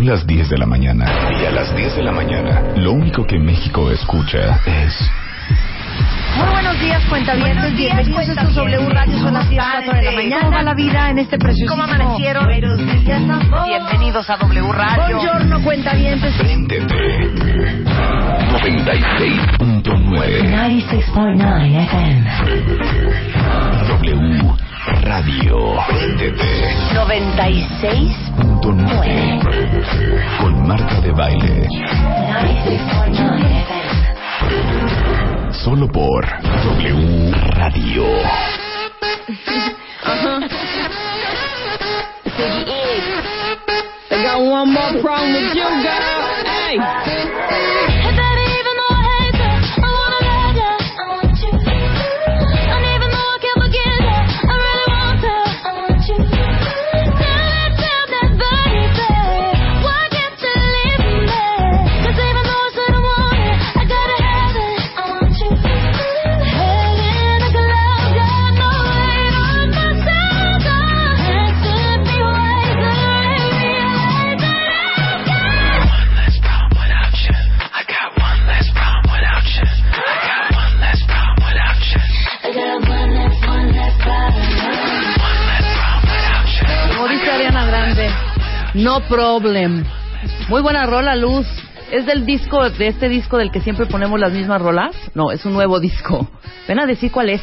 Son las 10 de la mañana y a las 10 de la mañana lo único que México escucha es... Muy buenos días, cuentavientes. Bienvenidos a estos W Radio. Son las 10, 4 de la mañana. ¿Cómo va la vida en este precioso ¿Cómo amanecieron? Bienvenidos a W Radio. Buongiorno, cuentavientes. Préndete 96.9 96.9 FM. W Radio. Préndete 96.9 con Marta de Baile. 96.9 FM. Solo por W Radio. I got one more problem with you, girl. Hey. No problem. Muy buena rola, Luz. ¿Es del disco, de este disco del que siempre ponemos las mismas rolas? No, es un nuevo disco. Ven a decir cuál es.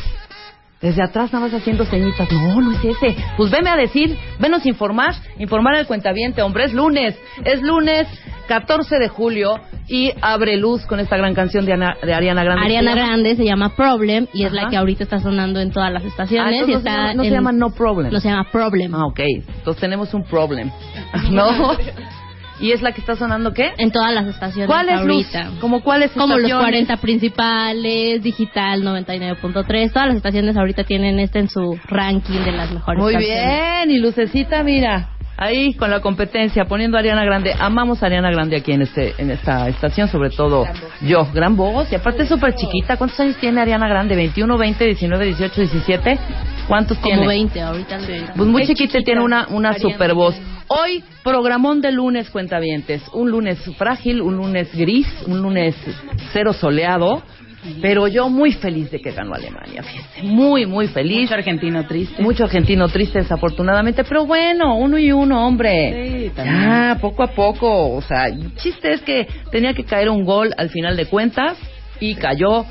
Desde atrás nada más haciendo ceñitas. No, no es ese. Pues veme a decir, venos informar, informar al cuentaviente, hombre. Es lunes, es lunes 14 de julio y abre luz con esta gran canción de, Ana- de Ariana Grande. Ariana. Grande se llama Problem y es la que ahorita está sonando en todas las Ah, estaciones. y no se está llama- no se llama No Problem. No se llama Problem. Ah, ok. Entonces tenemos un problem. ¿No? ¿Y es la que está sonando qué? En todas las estaciones ¿Cuál es Luz? ahorita. ¿Como cuáles Como los estaciones? 40 principales, Digital 99.3, todas las estaciones ahorita tienen este en su ranking de las mejores Muy canciones. bien, y Lucecita, mira, ahí con la competencia, poniendo a Ariana Grande. Amamos a Ariana Grande aquí en este en esta estación, sobre todo yo. Gran voz, y aparte es súper chiquita. ¿Cuántos años tiene Ariana Grande? ¿21, 20, 19, 18, 17? ¿Cuántos Como tiene? 20 ahorita. sí. Pues muy chiquita y tiene una, una Ariana super voz. Hoy, programón de lunes, cuentavientes. Un lunes frágil, un lunes gris, un lunes cero soleado. Pero yo muy feliz de que ganó Alemania, fíjense. Muy, muy feliz. Mucho argentino triste. Mucho argentino triste, desafortunadamente. Pero bueno, uno y uno, hombre. Sí, también. ya, poco a poco. O sea, el chiste es que tenía que caer un gol al final de cuentas y cayó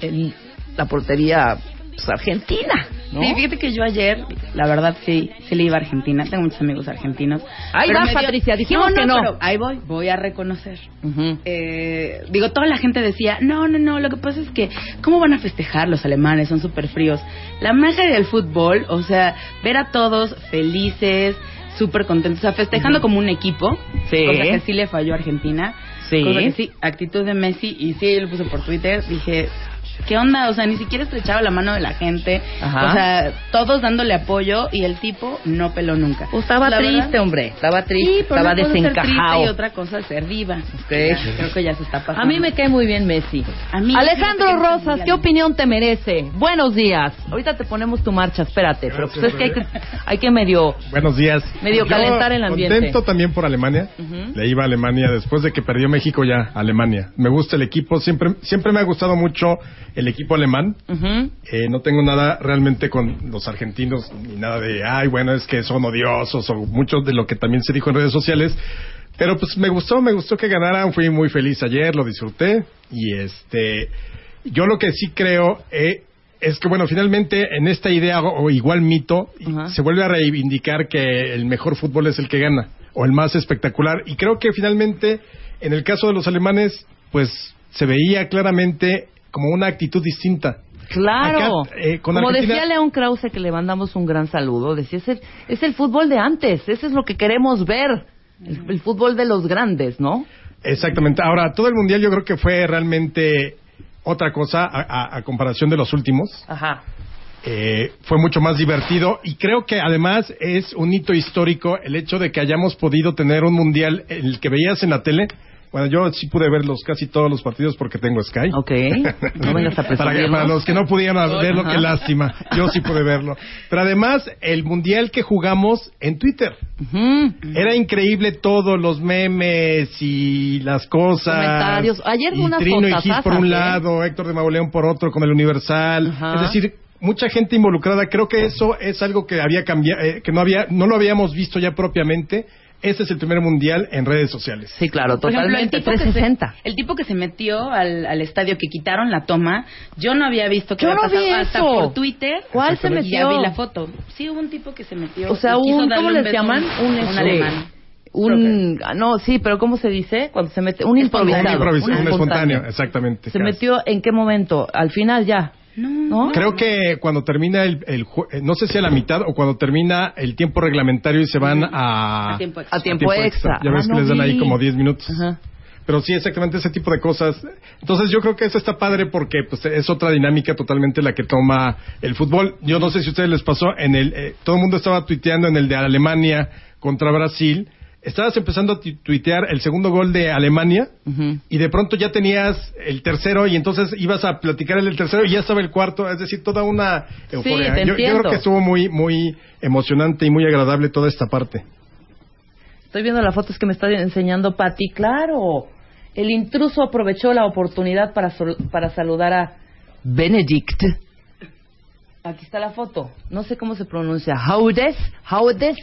en la portería pues, argentina. ¿No? Sí, fíjate que yo ayer, la verdad, sí, sí le iba a Argentina. Tengo muchos amigos argentinos. Ahí dio- Patricia, dijimos que no. pero ahí voy, voy a reconocer. Eh, digo, toda la gente decía, no, no, no, lo que pasa es que, ¿cómo van a festejar los alemanes? Son súper fríos. La magia del fútbol, o sea, ver a todos felices, súper contentos, o sea, festejando como un equipo, Sí. cosa que sí le falló a Argentina. Sí. Cosa que sí, actitud de Messi, y sí, yo lo puse por Twitter, dije, ¿qué onda? O sea, ni siquiera estrechaba la mano de la gente, Ajá. o sea, todos dándole apoyo, y el tipo no peló nunca. Pues estaba La triste, verdad, hombre. Estaba triste, Sí, pero estaba desencajado. y otra cosa es ser viva. Ok. Ya, Creo que ya se está pasando. A mí me cae muy bien Messi. A mí, Alejandro Rosas. ¿qué opinión te merece? Buenos días. Ahorita te ponemos tu marcha, espérate. Pero pues es que hay que, hay que medio... Buenos días. Medio Yo calentar el ambiente. Contento también por Alemania. Ujú. Le iba a Alemania después de que perdió México ya Alemania. Me gusta el equipo. Siempre, siempre me ha gustado mucho el equipo alemán. Eh, no tengo nada realmente con los argentinos ni nada de, ay, bueno, es que son odiosos o mucho de lo que también se dijo en redes sociales. Pero pues me gustó, me gustó que ganaran. Fui muy feliz ayer, lo disfruté. Y este, yo lo que sí creo eh, es que, bueno, finalmente en esta idea o igual mito, se vuelve a reivindicar que el mejor fútbol es el que gana o el más espectacular. Y creo que finalmente, en el caso de los alemanes, pues se veía claramente como una actitud distinta. Claro. Acá, eh, con Como Argentina- decía León Krause, que le mandamos un gran saludo, decía, es el, es el fútbol de antes, ese es lo que queremos ver, el, el fútbol de los grandes, ¿no? Exactamente. Ahora, todo el mundial yo creo que fue realmente otra cosa a, a- a comparación de los últimos. Ajá. Eh, fue mucho más divertido y creo que además es un hito histórico el hecho de que hayamos podido tener un mundial en el que veías en la tele. Bueno, yo sí pude ver los, casi todos los partidos porque tengo Sky. Ok. No vengas a para, que- para los que no pudieron verlo, Ajá. qué lástima. Yo sí pude verlo. Pero además, el mundial que jugamos en Twitter. Era increíble todos los memes y las cosas. Comentarios. Ayer y Trino y Gis por un ¿eh? lado, Héctor de Mauleón por otro con el Universal. Es decir, mucha gente involucrada. Creo que eso es algo que había cambiado, eh, que no había, no lo habíamos visto ya propiamente. Ese es el primer mundial en redes sociales. Sí, claro, Por ejemplo, el totalmente. tipo, que se, 360. el tipo que se metió al, al estadio, que quitaron la toma, yo no había visto que Yo había no vi pasado hasta eso. por Twitter. ¿Cuál se metió? Ya vi la foto. Sí, hubo un tipo que se metió. O sea, un, ¿cómo un les llaman? Un, un este, alemán. Un, ah, no, sí, pero ¿cómo se dice? Cuando se mete, un improvisado. Un improvis- un un espontáneo, exactamente. ¿Se casi. metió en qué momento? Al final ya. ¿No? Creo que cuando termina el, el eh, no sé si a la mitad o cuando termina el tiempo reglamentario y se van a, A tiempo extra. A tiempo extra. Ya ves Ah, que no les dan ahí como 10 minutos. Ajá. Pero sí, exactamente ese tipo de cosas. Entonces yo creo que eso está padre porque pues, es otra dinámica totalmente la que toma el fútbol. Yo no sé si a ustedes les pasó, en el, eh, todo el mundo estaba tuiteando en el de Alemania contra Brasil. Estabas empezando a tu- tuitear el segundo gol de Alemania y de pronto ya tenías el tercero y entonces ibas a platicar el tercero y ya estaba el cuarto. Es decir, toda una euforia. te yo, creo que estuvo muy, muy emocionante y muy agradable toda esta parte. Estoy viendo las fotos que me está enseñando Patti. Claro, el intruso aprovechó la oportunidad para, para saludar a Benedict. Aquí está la foto. No sé cómo se pronuncia. Haudes, Haudes,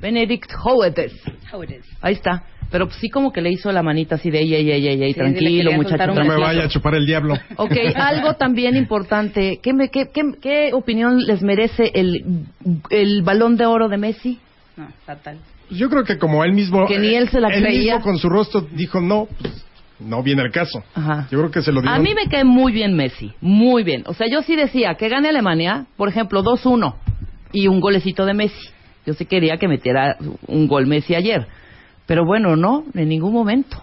Benedict Haudes. How it is. Ahí está. Pero pues, sí como que le hizo la manita así de ey, ey, ey, ey, ey, Sí, tranquilo, muchacho. No me vaya a chupar el diablo. Ok, algo también importante. ¿Qué, me- qué, qué, qué opinión les merece el, el balón de oro de Messi? No, fatal. Yo creo que como él mismo, Que ni él se la él creía. mismo con su rostro dijo no, pues, no viene el caso. Ajá. Yo creo que se lo dieron. A mí me cae muy bien Messi, muy bien. O sea, yo sí decía que gane Alemania, por ejemplo, 2-1 y un golecito de Messi. Yo sí quería que metiera un gol Messi ayer. Pero bueno, no, en ningún momento.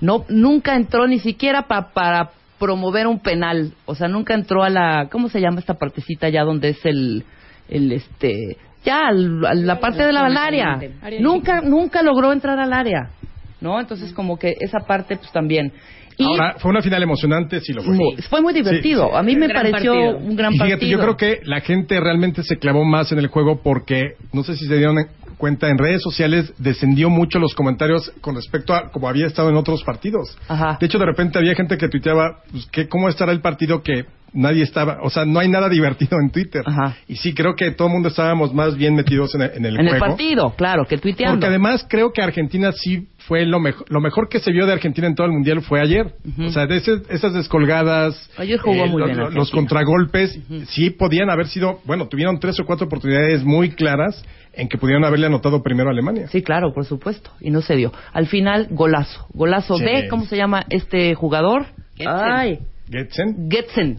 No, nunca entró ni siquiera pa- para promover un penal. O sea, nunca entró a la, ¿cómo se llama esta partecita ya donde es el, el este, ya al- a la parte de la. Área Nunca, nunca logró entrar al área. ¿No? Entonces como que esa parte pues también. Y Ahora, fue una final emocionante, sí lo fue. fue muy divertido. Sí, sí. A mí me Gran pareció partido. un gran Y fíjate, partido. yo creo que la gente realmente se clavó más en el juego porque, no sé si se dieron cuenta, en redes sociales descendió mucho los comentarios con respecto a como había estado en otros partidos. Ajá. De hecho, de repente había gente que tuiteaba, pues, que ¿cómo estará el partido que nadie estaba? O sea, no hay nada divertido en Twitter. Ajá. Y sí, creo que todo el mundo estábamos más bien metidos en el, en el en el juego. partido, claro, que tuiteando. Porque además creo que Argentina sí fue lo mejor, lo mejor que se vio de Argentina en todo el mundial fue ayer. O sea, de ese- esas descolgadas, eh, Ayer jugó muy lo- bien lo- Argentina. los contragolpes, sí podían haber sido, bueno, tuvieron tres o cuatro oportunidades muy claras en que pudieron haberle anotado primero a Alemania. Sí, claro, por supuesto. Y no se dio. Al final, golazo. Golazo Sí. de, ¿cómo se llama este jugador? Getzen. Ay, Getzen.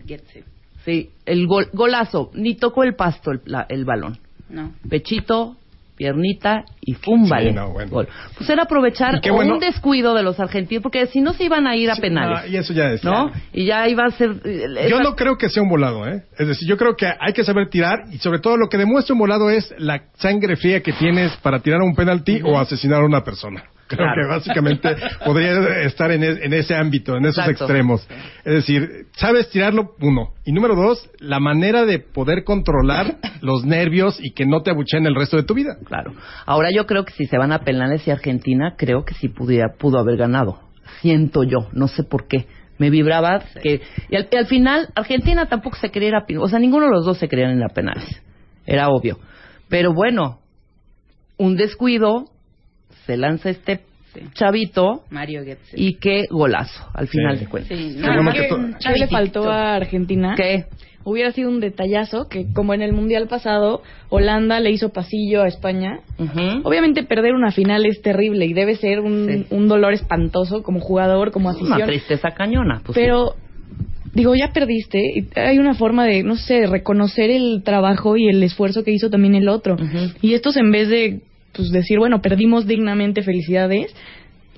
Getzen. Sí, el gol, golazo. Ni tocó el pasto el, la- el balón. No. Pechito, piernita y fúmbale. Sí, no, bueno. Gol. Pues era aprovechar bueno- un descuido de los argentinos, porque si no se iban a ir a Sí, penales. no, y eso ya es. ¿No? Y ya iba a ser... eh, Yo no creo que sea un volado, ¿eh? Es decir, yo creo que hay que saber tirar y sobre todo lo que demuestra un volado es la sangre fría que tienes para tirar un penalti o asesinar a una persona. Creo Claro. que básicamente podría estar en, e- en ese ámbito, en esos Exacto. extremos. Es decir, sabes tirarlo, uno. Y número dos, la manera de poder controlar los nervios y que no te abucheen el resto de tu vida. Claro. Ahora yo creo que si se van a penales y Argentina, creo que sí pudiera, pudo haber ganado. Siento yo, no sé por qué. Me vibraba que... Y al, y al final, Argentina tampoco se quería ir a... O sea, ninguno de los dos se querían ir a penales. Era obvio. Pero bueno, un descuido, se lanza este Sí. chavito Mario Getze. y qué golazo, al final Sí. de cuentas. Sí, que que to- ¿qué le faltó a Argentina? ¿Qué? Hubiera sido un detallazo que, como en el Mundial pasado, Holanda le hizo pasillo a España. Obviamente perder una final es terrible y debe ser un, Sí. un dolor espantoso como jugador, como Una afición. tristeza cañona. Pues, sí. Pero digo, ya perdiste. y Hay una forma de, no sé, reconocer el trabajo y el esfuerzo que hizo también el otro. Y estos en vez de pues decir, bueno, perdimos dignamente, felicidades,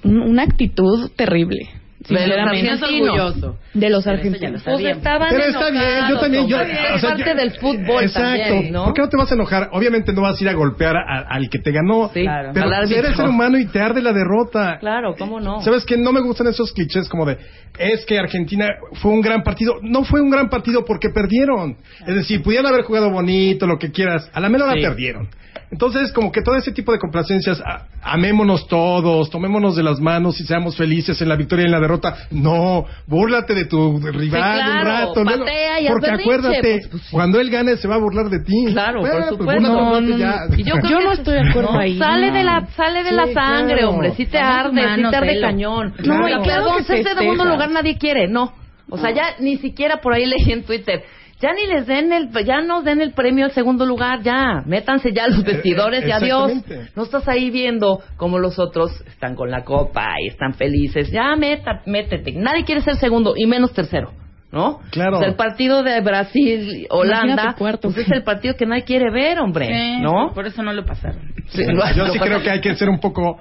un- una actitud terrible. De los argentinos. De los Pero argentinos. lo Pues estaban Pero está bien, yo también. Yo, o sea, parte yo- del fútbol Exacto. también, ¿no? ¿Por qué no te vas a enojar? Obviamente no vas a ir a golpear a- al que te ganó. Sí, Claro. Pero eres ser humano y te arde la derrota. Claro, ¿cómo no? ¿Sabes qué? No me gustan esos clichés como de, es que Argentina fue un gran partido. No fue un gran partido porque perdieron. Es decir, pudieron haber jugado bonito, lo que quieras. A la menor Sí. la perdieron. Entonces, como que todo ese tipo de complacencias, a- amémonos todos, tomémonos de las manos y seamos felices en la victoria y en la derrota. No, búrlate de tu rival Sí, un rato. patea y porque acuérdate, pues, pues, sí. cuando él gane se va a burlar de ti. Claro, por Bueno, pues, supuesto. búrlate, No, no, ya. Y yo, creo Yo no estoy de acuerdo ahí, Sale de la, sale de Sí, la sangre, claro. hombre. Sí te arde, sí humanos, te arde cañón. Claro. No, y Claro que ser segundo lugar nadie quiere. No. O sea, ya ni siquiera por ahí leí en Twitter. Ya ni les den el, ya nos den el premio al segundo lugar, ya. Métanse ya a los vestidores y adiós. exactamente. No estás ahí viendo como los otros están con la copa y están felices. Ya meta, métete. Nadie quiere ser segundo y menos tercero. ¿No? Claro. O sea, el partido de Brasil, Holanda, cuarto. pues es el partido que nadie quiere ver, hombre. Sí, ¿No? Por eso no lo pasaron. Sí, Yo sí creo que hay que ser un poco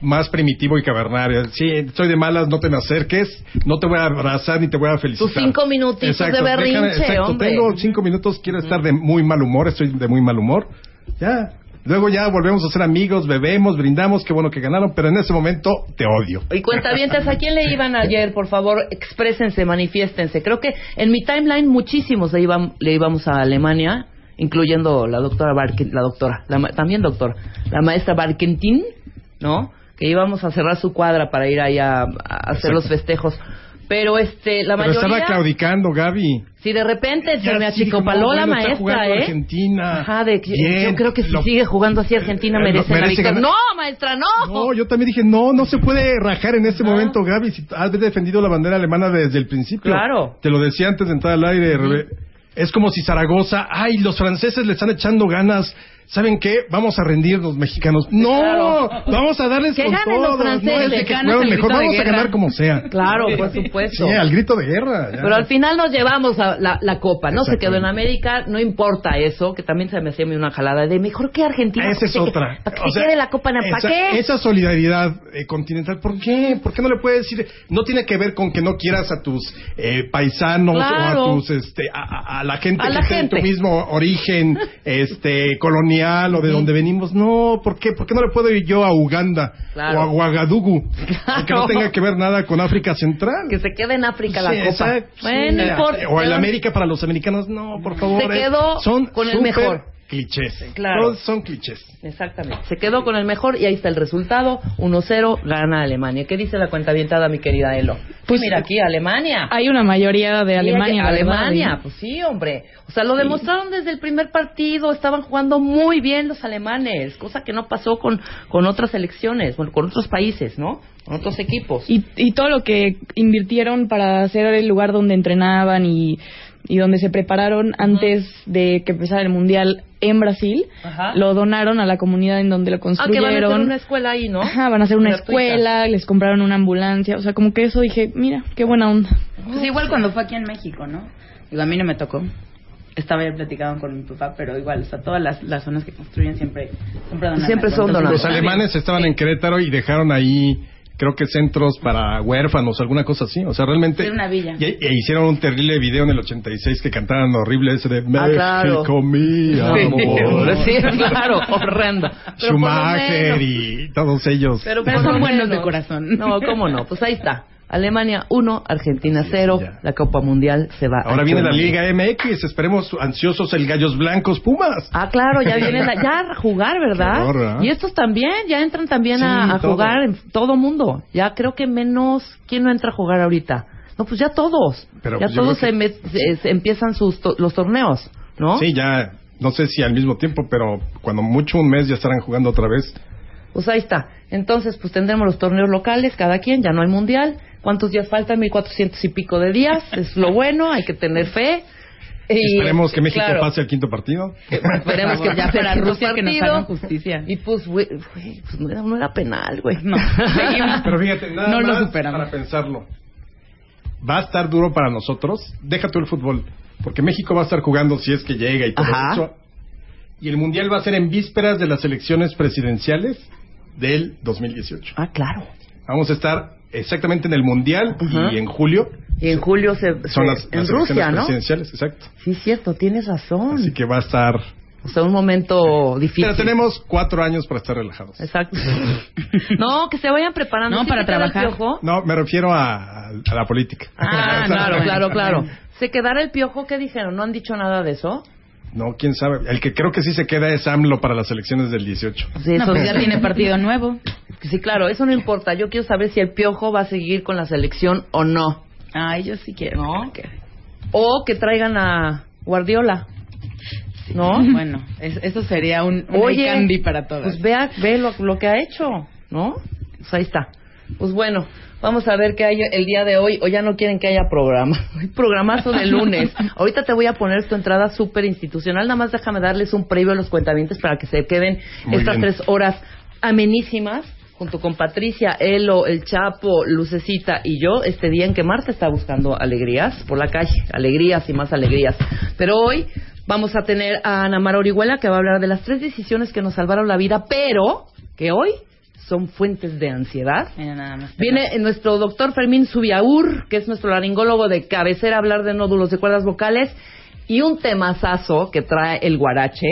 más primitivo y cavernario. Sí, estoy de malas, no te me acerques, no te voy a abrazar ni te voy a felicitar. Tus cinco minutitos de berrinche, exacto, hombre. tengo cinco minutos, quiero estar de muy mal humor, estoy de muy mal humor. Ya, luego ya volvemos a ser amigos, bebemos, brindamos, qué bueno que ganaron, pero en ese momento te odio. Y cuentavientes, ¿a quién le iban ayer? Por favor, exprésense, manifiéstense. Creo que en mi timeline muchísimos le, iban, le íbamos a Alemania, incluyendo la doctora Barken, la doctora, la también doctora, la maestra Barkentin, ¿no? Que íbamos a cerrar su cuadra para ir ahí a, a hacer Exacto. los festejos. Pero este, la pero estaba mayoría, claudicando, Gaby. si de repente se me achicopaló la maestra, jugando ¿eh? Argentina. Ajá, de que- Bien, yo creo que si lo- sigue jugando así Argentina eh, merece, la merece victoria. ganar. No, maestra, no. No, yo también dije, no, no se puede rajar en este momento, Gaby. Si has defendido la bandera alemana desde el principio. Claro. Te lo decía antes de entrar al aire. Rebe- Es como si Zaragoza, ay, los franceses le están echando ganas. ¿Saben qué? Vamos a rendirnos, mexicanos. No, Claro. vamos a darles Que con los todo. franceses. No es de que mejor, de vamos a ganar como sea. Claro, por supuesto. Sí, al grito de guerra. ya. Pero al final nos llevamos a la, la copa, ¿no? Se quedó en América, no importa eso, que también se me hacía una jalada de mejor que Argentina. Esa es ¿para qué- otra. ¿Para qué O se sea, quede la copa? ¿Para esa, qué? esa solidaridad eh, continental, ¿por qué? ¿Por qué no le puedes decir? No tiene que ver con que no quieras a tus eh, paisanos Claro. o a tus, este, a, la gente A que la gente. tu mismo origen, este, colonial o de donde venimos. No, ¿por qué? ¿Por qué no le puedo ir yo a Uganda Claro. o a Ouagadougou? Aunque no Claro. tenga que ver nada con África Central. Que se quede en África la Sí, copa. exacto, bueno, sí. no. O el Pero- América para los americanos, no, por favor. Se eh, quedó son con el súper mejor. Clichés. Claro. Todos son clichés. Exactamente. Se quedó con el mejor y ahí está el resultado. 1-0, gana Alemania. ¿Qué dice la cuenta avientada, mi querida Elo? Pues, mira aquí, Alemania. Hay una mayoría de Alemania. Alemania, pues sí, hombre. O sea, lo demostraron desde el primer partido. Estaban jugando muy bien los alemanes, cosa que no pasó con, con otras selecciones, bueno, con otros países, ¿no? Con otros equipos. Y, y todo lo que invirtieron para hacer el lugar donde entrenaban y, y donde se prepararon antes de que empezara el mundial en Brasil, Ajá. lo donaron a la comunidad en donde lo Ah, que construyeron. van a hacer una escuela ahí, ¿no? Ajá, van a hacer una Gratuita. escuela, les compraron una ambulancia, o sea, como que eso dije, mira, qué buena onda. Pues igual cuando fue aquí en México, ¿no? Digo, a mí no me tocó. Estaba ya platicando con mi papá, pero igual, o sea, todas las, las zonas que construyen siempre, siempre donan Siempre son Entonces, Los alemanes estaban en Querétaro y dejaron ahí, creo que centros para huérfanos, alguna cosa así. O sea, realmente. Era una villa. Y, e hicieron un terrible video en el 86 que cantaban horrible ese de Ah, claro. México, mi amor. Sí, claro, horrendo. Pero Schumacher y todos ellos. Pero, Pero son buenos de corazón. No, cómo no. Pues ahí está. Alemania 1, Argentina 0. ya. La Copa Mundial se va. Ahora a viene la. Liga MX, esperemos ansiosos el Gallos Blancos Pumas. Ah, claro, ya vienen a, ya a jugar, ¿verdad? Y estos también, ya entran también Sí, a, jugar en todo mundo. Ya creo que menos, ¿quién no entra a jugar ahorita? No, pues ya todos. Pero, ya pues, todos se, que- se- se empiezan sus to- los torneos, ¿no? Sí, ya, no sé si al mismo tiempo, pero cuando mucho un mes ya estarán jugando otra vez. Pues ahí está. Entonces, pues tendremos los torneos locales, cada quien, ya no hay mundial. ¿Cuántos días faltan? 1400 y pico de días. Es lo bueno, hay que tener fe. Y, Esperemos que México claro, pase al quinto partido. Esperemos que ya sea el Rusia que nos hagan justicia. Y pues, güey, pues no era, no era penal, güey. No. Pero fíjate, nada No lo más superamos. para pensarlo. va a estar duro para nosotros. Deja tú el fútbol, porque México va a estar jugando si es que llega y todo Ajá. eso. Y el mundial va a ser en vísperas de las elecciones presidenciales del 2018. Ah, claro. Vamos a estar exactamente en el mundial Ajá. y en julio Y en julio se, son se- las, en las Rusia, elecciones ¿no? presidenciales, exacto. Sí, cierto, tienes razón. Así que va a estar. O sea, un momento difícil. Pero tenemos cuatro años para estar relajados. Exacto. no, que se vayan preparando. No, ¿Sí para trabajar. piojo? No, me refiero a, a la política. Ah, claro, claro, claro. ¿Se quedará el piojo? ¿Qué dijeron? ¿No han dicho nada de eso? No, quién sabe. El que creo que sí se queda es AMLO para las elecciones del 18. Sí, No, eso pues ya tiene partido nuevo. Sí, claro, eso no importa. Yo quiero saber si el piojo va a seguir con la selección o no. Ay, yo sí quiero. ¿No? O que traigan a Guardiola. ¿No? Bueno, es- eso sería un, un Oye, candy para todos. Pues vea, ve lo, lo que ha hecho, ¿no? Pues ahí está. Pues bueno, vamos a ver qué hay el día de hoy. O ya no quieren que haya programa. Programazo de lunes. Ahorita te voy a poner tu entrada súper institucional. Nada más déjame darles un previo a los cuentavientes para que se queden Muy estas bien. tres horas amenísimas junto con Patricia, Elo, El Chapo, Lucecita y yo, este día en que Marta está buscando alegrías por la calle, alegrías y más alegrías. Pero hoy vamos a tener a Ana Mara Orihuela que va a hablar de las tres decisiones que nos salvaron la vida, pero que hoy son fuentes de ansiedad. Nada más. Viene nuestro doctor Fermín Subiaur, que es nuestro laringólogo de cabecera, a hablar de nódulos de cuerdas vocales. Y un temazazo que trae el guarache,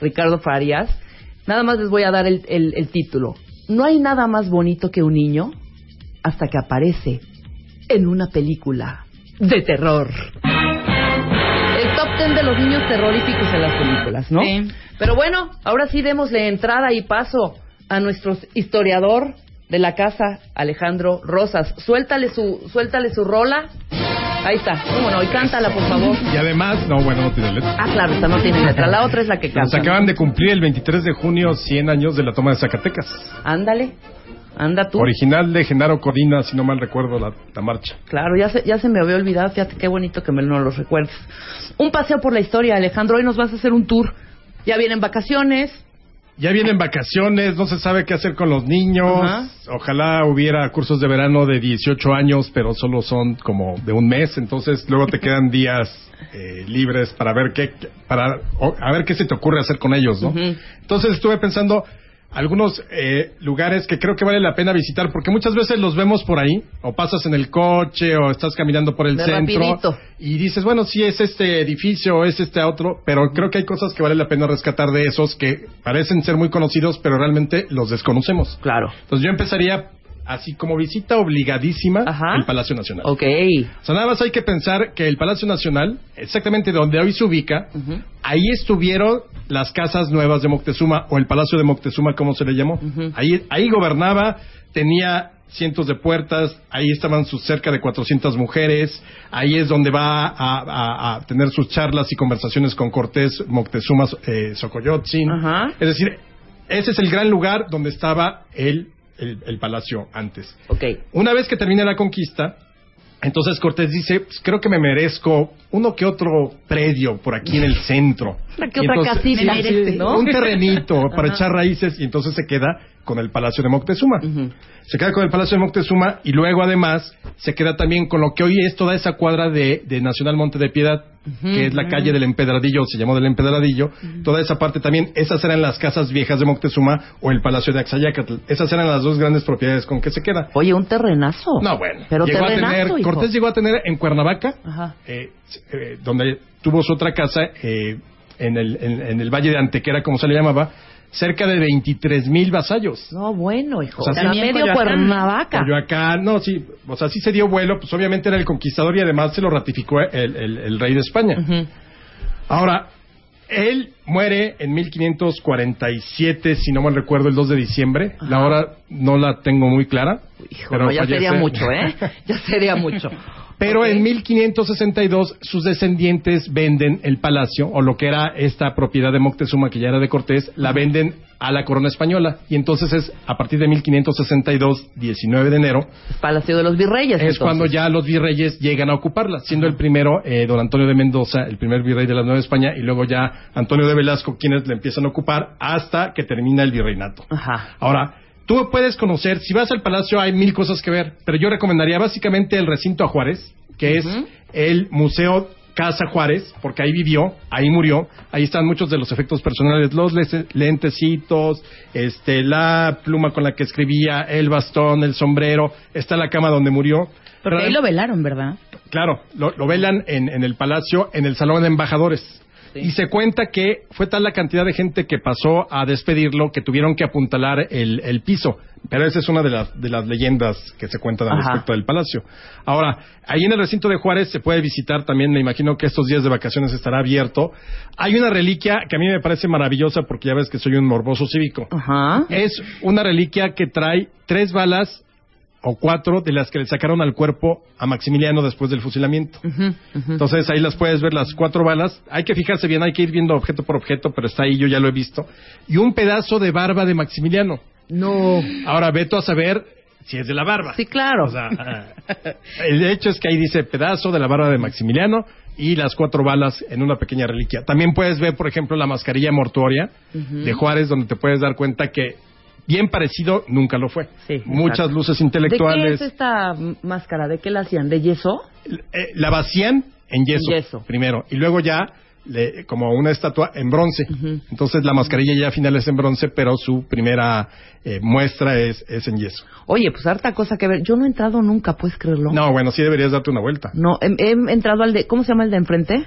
Ricardo Farias. Nada más les voy a dar el, el- el título. No hay nada más bonito que un niño hasta que aparece en una película de terror. El top ten de los niños terroríficos en las películas, ¿no? Sí. Pero bueno, ahora sí démosle entrada y paso a nuestro historiador de la casa, Alejandro Rosas. Suéltale su, suéltale su rola. Ahí está. ¿Cómo no? Y cántala, por favor. Y además, no, bueno, no tiene letra. Ah, claro, esta no tiene letra. La otra es la que Nos canta. acaban de cumplir el 23 de junio 100 años de la toma de Zacatecas. Ándale. Anda tú. Original de Genaro Codina, si no mal recuerdo la, la marcha. Claro, ya se, ya se me había olvidado. Fíjate qué bonito que me no lo recuerdes. Un paseo por la historia, Alejandro. Hoy nos vas a hacer un tour. Ya vienen vacaciones. Ya vienen vacaciones, no se sabe qué hacer con los niños. Ajá. Ojalá hubiera cursos de verano de 18 años, pero solo son como de un mes. Entonces luego te quedan días eh, libres para ver qué, para o- a ver qué se te ocurre hacer con ellos, ¿no? Entonces estuve pensando algunos eh, lugares que creo que vale la pena visitar, porque muchas veces los vemos por ahí, o pasas en el coche, o estás caminando por el De centro, rapidito. y dices, bueno, sí es este edificio, o es este otro, pero creo que hay cosas que vale la pena rescatar de esos que parecen ser muy conocidos, pero realmente los desconocemos. Claro. Entonces yo empezaría así como visita obligadísima Ajá. el Palacio Nacional. Ok. O sea, nada más hay que pensar que el Palacio Nacional, exactamente donde hoy se ubica, ahí estuvieron las casas nuevas de Moctezuma, o el Palacio de Moctezuma, como se le llamó. Ahí, ahí gobernaba, tenía cientos de puertas, ahí estaban sus cerca de 400 mujeres, ahí es donde va a, a- a tener sus charlas y conversaciones con Cortés, Moctezuma, eh, Xocoyotzin. Ajá. Es decir, ese es el gran lugar donde estaba el, el, el palacio antes. Ok. Una vez que termina la conquista, entonces Cortés dice, "Pues, creo que me merezco uno que otro predio por aquí en el centro. Una que otra entonces- casita, sí, ¿no? Un terrenito para echar raíces y entonces se queda con el Palacio de Moctezuma. Se queda con el Palacio de Moctezuma y luego además se queda también con lo que hoy es toda esa cuadra de, de Nacional Monte de Piedad, que es la calle del Empedradillo, se llamó del Empedradillo. Toda esa parte también, esas eran las casas viejas de Moctezuma o el Palacio de Axayacatl. Esas eran las dos grandes propiedades con que se queda. Oye, un terrenazo. No, bueno. Pero llegó a terrenazo, tener, hijo. Cortés llegó a tener en Cuernavaca, eh, eh, donde tuvo su otra casa, eh, en, el, en, en el Valle de Antequera, como se le llamaba, cerca de 23 mil vasallos. No, bueno, hijo. O sea, también medio. Cuernavaca. Coyoacán, no, sí, o sea, sí se dio vuelo, pues obviamente era el conquistador y además se lo ratificó el, el- el rey de España. Ujú. Ahora, él muere en 1547, si no mal recuerdo, el 2 de diciembre. La hora no la tengo muy clara. Hijo, pero no, ya fallece- sería mucho, ¿eh? Ya sería mucho. Pero Ok. en 1562 sus descendientes venden el palacio, o lo que era esta propiedad de Moctezuma, que ya era de Cortés, la venden a la corona española. Y entonces es a partir de 1562, 19 de enero, Palacio de los Virreyes. es entonces. cuando ya los virreyes llegan a ocuparla, siendo el primero eh, don Antonio de Mendoza, el primer virrey de la Nueva España, y luego ya Antonio de Velasco, quienes le empiezan a ocupar hasta que termina el virreinato. Ajá. Ahora, tú puedes conocer, si vas al palacio hay mil cosas que ver, pero yo recomendaría básicamente el recinto a Juárez, que es el Museo Casa Juárez, porque ahí vivió, ahí murió, ahí están muchos de los efectos personales, los lentecitos, este, la pluma con la que escribía, el bastón, el sombrero, está la cama donde murió. Porque Pero- ahí lo velaron, ¿verdad? Claro, lo, lo velan en, en el palacio, en el salón de embajadores. Y se cuenta que fue tal la cantidad de gente que pasó a despedirlo que tuvieron que apuntalar el, el piso. Pero esa es una de las, de las leyendas que se cuentan al Ajá. respecto del palacio. Ahora, ahí en el recinto de Juárez se puede visitar también, me imagino que estos días de vacaciones estará abierto. Hay una reliquia que a mí me parece maravillosa porque ya ves que soy un morboso cívico. Ajá. Es una reliquia que trae tres balas o cuatro de las que le sacaron al cuerpo a Maximiliano después del fusilamiento. Entonces ahí las puedes ver, las cuatro balas. Hay que fijarse bien, hay que ir viendo objeto por objeto, pero está ahí, yo ya lo he visto. Y un pedazo de barba de Maximiliano. No. Ahora veto a saber si es de la barba. Sí, claro. O sea, ah, el hecho es que ahí dice pedazo de la barba de Maximiliano y las cuatro balas en una pequeña reliquia. También puedes ver, por ejemplo, la mascarilla mortuoria de Juárez, donde te puedes dar cuenta que bien parecido nunca lo fue. Sí, Muchas exacto. luces ¿De qué intelectuales. es esta máscara? ¿De qué la hacían? ¿De yeso? Eh, la vacían en yeso, primero y luego ya le- como una estatua en bronce. Entonces la mascarilla ya final es en bronce, pero su primera eh, muestra es, es en yeso. Oye, pues harta cosa que ver. Yo no he entrado nunca, ¿puedes creerlo? No, bueno, sí deberías darte una vuelta. No, he, he entrado al de... ¿Cómo se llama el de enfrente?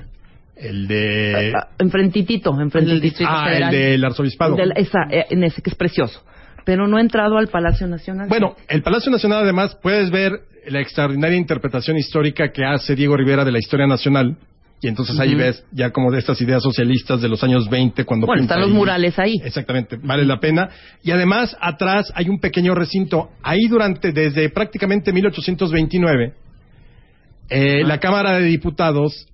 El de... Ah, enfrentititito, enfrentitito. Distrito Ah, el del arzobispado. El de la- esa, eh, en ese que es precioso. Pero no he entrado al Palacio Nacional. Bueno, el Palacio Nacional además puedes ver la extraordinaria interpretación histórica que hace Diego Rivera de la historia nacional. Y entonces ahí ves ya como de estas ideas socialistas de los años 20 cuando Bueno, están los ahí. murales ahí. Exactamente, vale la pena. Y además, atrás hay un pequeño recinto. Ahí durante, desde prácticamente 1829, eh, la Cámara de Diputados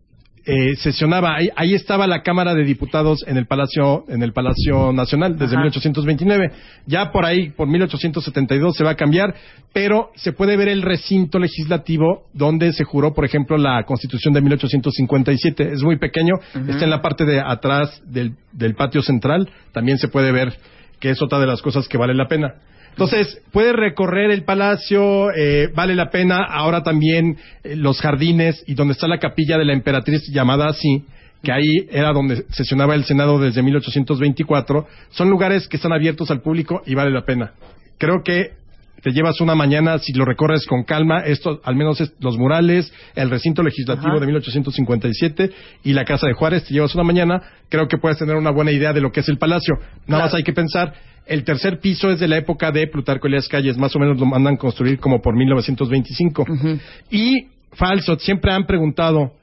eh, sesionaba, ahí, ahí estaba la Cámara de Diputados en el Palacio, en el Palacio Nacional desde Ajá. 1829. Ya por ahí, por 1872 se va a cambiar, pero se puede ver el recinto legislativo donde se juró, por ejemplo, la Constitución de 1857. Es muy pequeño, está en la parte de atrás del, del patio central. También se puede ver que es otra de las cosas que vale la pena. Entonces, puede recorrer el palacio, eh, vale la pena. Ahora también eh, los jardines y donde está la capilla de la emperatriz llamada así, que ahí era donde sesionaba el Senado desde 1824, son lugares que están abiertos al público y vale la pena. Creo que te llevas una mañana si lo recorres con calma, esto al menos es los murales, el recinto legislativo Ajá. de 1857 y la casa de Juárez, te llevas una mañana, creo que puedes tener una buena idea de lo que es el palacio. Nada Claro. más hay que pensar, el tercer piso es de la época de Plutarco Elías Calles, más o menos lo mandan construir como por 1925. Y falso, siempre han preguntado,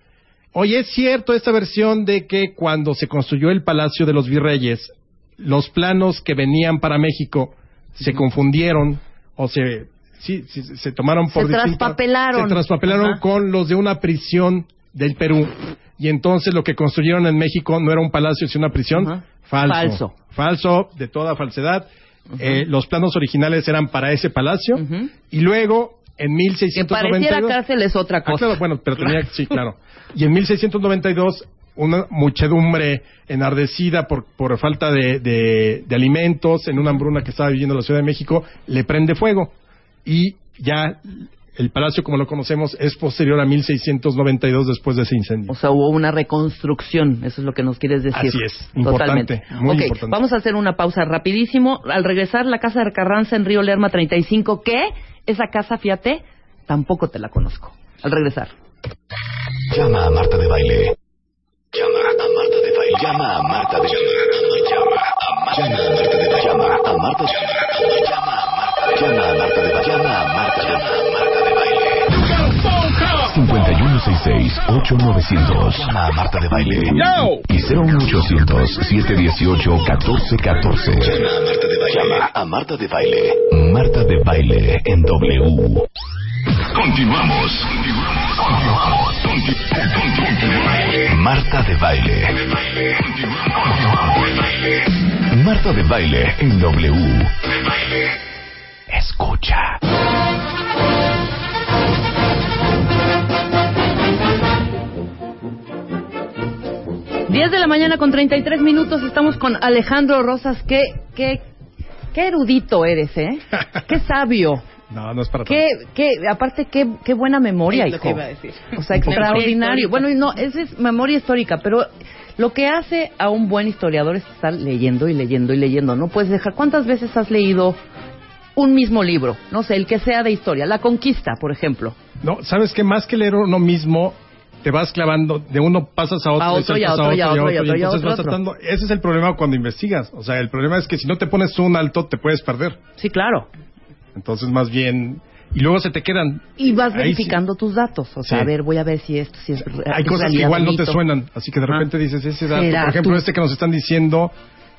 oye, ¿es cierto esta versión de que cuando se construyó el Palacio de los Virreyes, los planos que venían para México se confundieron o se, sí, sí, se tomaron por Se distinta- traspapelaron. Se traspapelaron Ajá. con los de una prisión del Perú. Y entonces lo que construyeron en México no era un palacio, sino una prisión. Ajá. Falso. Falso. Falso, de toda falsedad. Eh, los planos originales eran para ese palacio. Y luego, en Que pareciera 1692... cárcel es otra Ah, cosa. claro, bueno, pero tenía, sí, claro. Y en 1692, una muchedumbre enardecida por, por falta de, de- de alimentos, en una hambruna que estaba viviendo la Ciudad de México, le prende fuego. Y ya el palacio, como lo conocemos, es posterior a 1692 después de ese incendio. O sea, hubo una reconstrucción, eso es lo que nos quieres decir. Así es, importante, Totalmente. muy Ok, importante. vamos a hacer una pausa rapidísimo. Al regresar, la casa de Carranza en Río Lerma 35, ¿qué? Esa casa, fíjate, tampoco te la conozco. Al regresar. Llama a Marta de Baile. Llama a Marta de Baile. Llama a Marta de Baile. Llama a Marta de Baile. Llama a Marta de Baile. Llama a Marta de Baile. Llama a Marta de Baile. Llama a Marta de Baile. 5166-8900. Llama a Marta de Baile. Y 01800-718-1414. Llama a Marta de Baile. Llama a Marta de Baile. Marta de Baile en W. Continuamos. Continuamos. Marta de Baile. Marta de Baile en W. Escucha. 10 de la mañana con 33 minutos, estamos con Alejandro Rosas. Qué, qué, qué erudito eres, ¿eh? Qué sabio. No, no es para Qué, qué, aparte, qué, qué buena memoria, Es lo hijo. que iba a decir. O sea, extraordinario. Bueno, y no, esa es memoria histórica, pero lo que hace a un buen historiador es estar leyendo y leyendo y leyendo. No puedes dejar. ¿Cuántas veces has leído un mismo libro? No sé, el que sea de historia. La Conquista, por ejemplo. No, ¿sabes qué? Más que leer uno mismo, te vas clavando, de uno pasas a otro, A otro, y a saltas otro, y a otro, y a otro, y a entonces otro, vas otro. tratando- Ese es el problema cuando investigas. O sea, el problema es que si no te pones un alto, te puedes perder. Sí, claro. Entonces, más bien... Y luego se te quedan... Y vas Ahí verificando tus datos. O sea, Sí. a ver, voy a ver si esto si es Hay es cosas que igual no te suenan, así que de Ajá. repente dices ese dato. ¿Será Por ejemplo, tú? este que nos están diciendo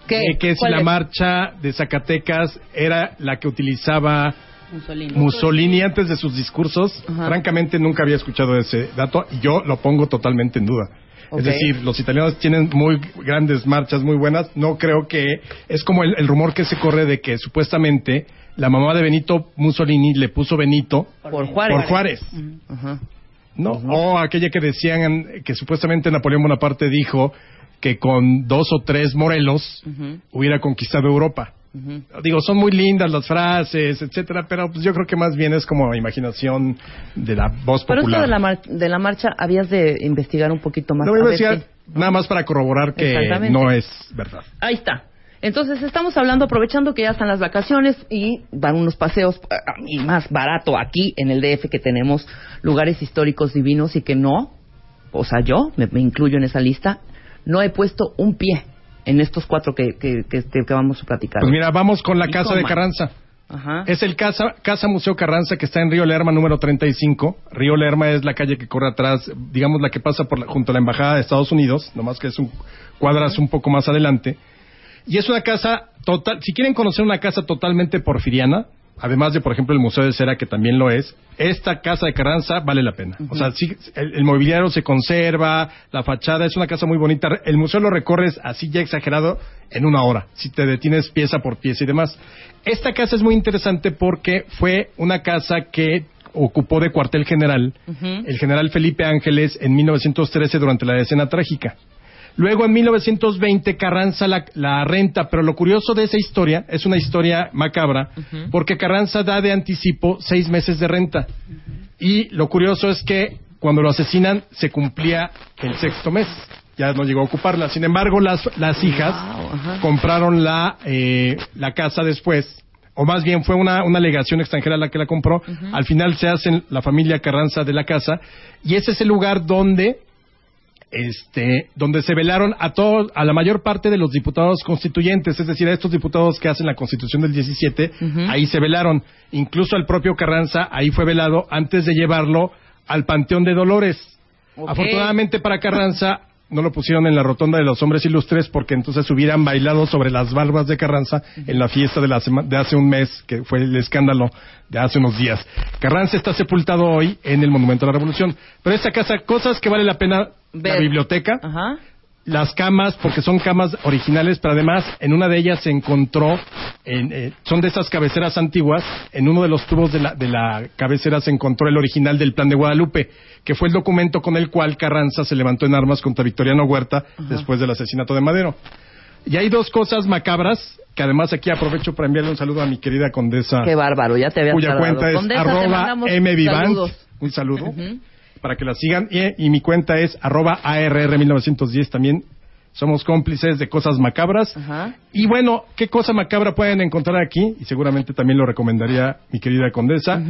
¿Qué? eh, que si ¿Cuál la es? marcha de Zacatecas era la que utilizaba Mussolini. Mussolini antes de sus discursos, Ajá. francamente nunca había escuchado ese dato y yo lo pongo totalmente en duda. Es decir, los italianos tienen muy grandes marchas, muy buenas. No creo que es como el, el rumor que se corre de que supuestamente la mamá de Benito Mussolini le puso Benito Por Juárez. por Juárez. Ajá. ¿no? O aquella que decían que supuestamente Napoleón Bonaparte dijo que con dos o tres Morelos hubiera conquistado Europa. Digo, son muy lindas las frases, etcétera, pero pues yo creo que más bien es como imaginación de la voz Pero esto popular. de la, mar- de la marcha habías de investigar un poquito más. Lo voy a investigar si- nada más para corroborar que no es verdad. Ahí está. Entonces estamos hablando, aprovechando que ya están las vacaciones y van unos paseos ah, y más barato aquí en el DF que tenemos lugares históricos divinos y que no, o sea, yo me, me incluyo en esa lista, no he puesto un pie en estos cuatro que, que, que, que- que vamos a platicar. Pues mira, vamos con la Y Casa de. Carranza. Ajá. Es el Casa, Casa Museo Carranza que está en Río Lerma número 35. Río Lerma es la calle que corre atrás, digamos la que pasa por la- junto a la Embajada de Estados Unidos, nomás que es un cuadras un poco más adelante. Y es una casa total, si quieren conocer una casa totalmente porfiriana, además de por ejemplo el Museo de Cera que también lo es, esta casa de Carranza vale la pena. O sea, sí, el, el mobiliario se conserva, la fachada es una casa muy bonita. El museo lo recorres así ya exagerado en una hora, si te detienes pieza por pieza y demás. Esta casa es muy interesante porque fue una casa que ocupó de cuartel general el general Felipe Ángeles en 1913 durante la escena trágica. Luego en 1920 Carranza la, la renta, pero lo curioso de esa historia es una historia macabra, porque Carranza da de anticipo seis meses de renta. Y lo curioso es que cuando lo asesinan se cumplía el sexto mes, ya no llegó a ocuparla. Sin embargo, las, las hijas Wow, compraron la, eh, la casa después. O más bien fue una, una legación extranjera la que la compró. Al final se hacen la familia Carranza de la casa. Y ese es el lugar donde este, donde se velaron a todos, a la mayor parte de los diputados constituyentes, es decir, a estos diputados que hacen la Constitución del 17, ahí se velaron, incluso al propio Carranza, ahí fue velado antes de llevarlo al Panteón de Dolores. Afortunadamente para Carranza no lo pusieron en la rotonda de los hombres ilustres porque entonces hubieran bailado sobre las barbas de Carranza en la fiesta de, la de hace un mes, que fue el escándalo de hace unos días. Carranza está sepultado hoy en el Monumento a la Revolución. Pero esta casa, cosas que vale la pena, la Ver. biblioteca, Ajá. Las camas, porque son camas originales, pero además en una de ellas se encontró, en, eh, son de esas cabeceras antiguas, en uno de los tubos de la, de la cabecera se encontró el original del Plan de Guadalupe, que fue el documento con el cual Carranza se levantó en armas contra Victoriano Huerta después del asesinato de Madero. Y hay dos cosas macabras, que además aquí aprovecho para enviarle un saludo a mi querida condesa, Qué bárbaro, ya te había cuya cuenta es arroba mvivank, un saludo, para que la sigan, y, y mi cuenta es arroba ARR1910 también. Somos cómplices de cosas macabras. Ajá. Y bueno, ¿qué cosa macabra pueden encontrar aquí? Y seguramente también lo recomendaría mi querida condesa.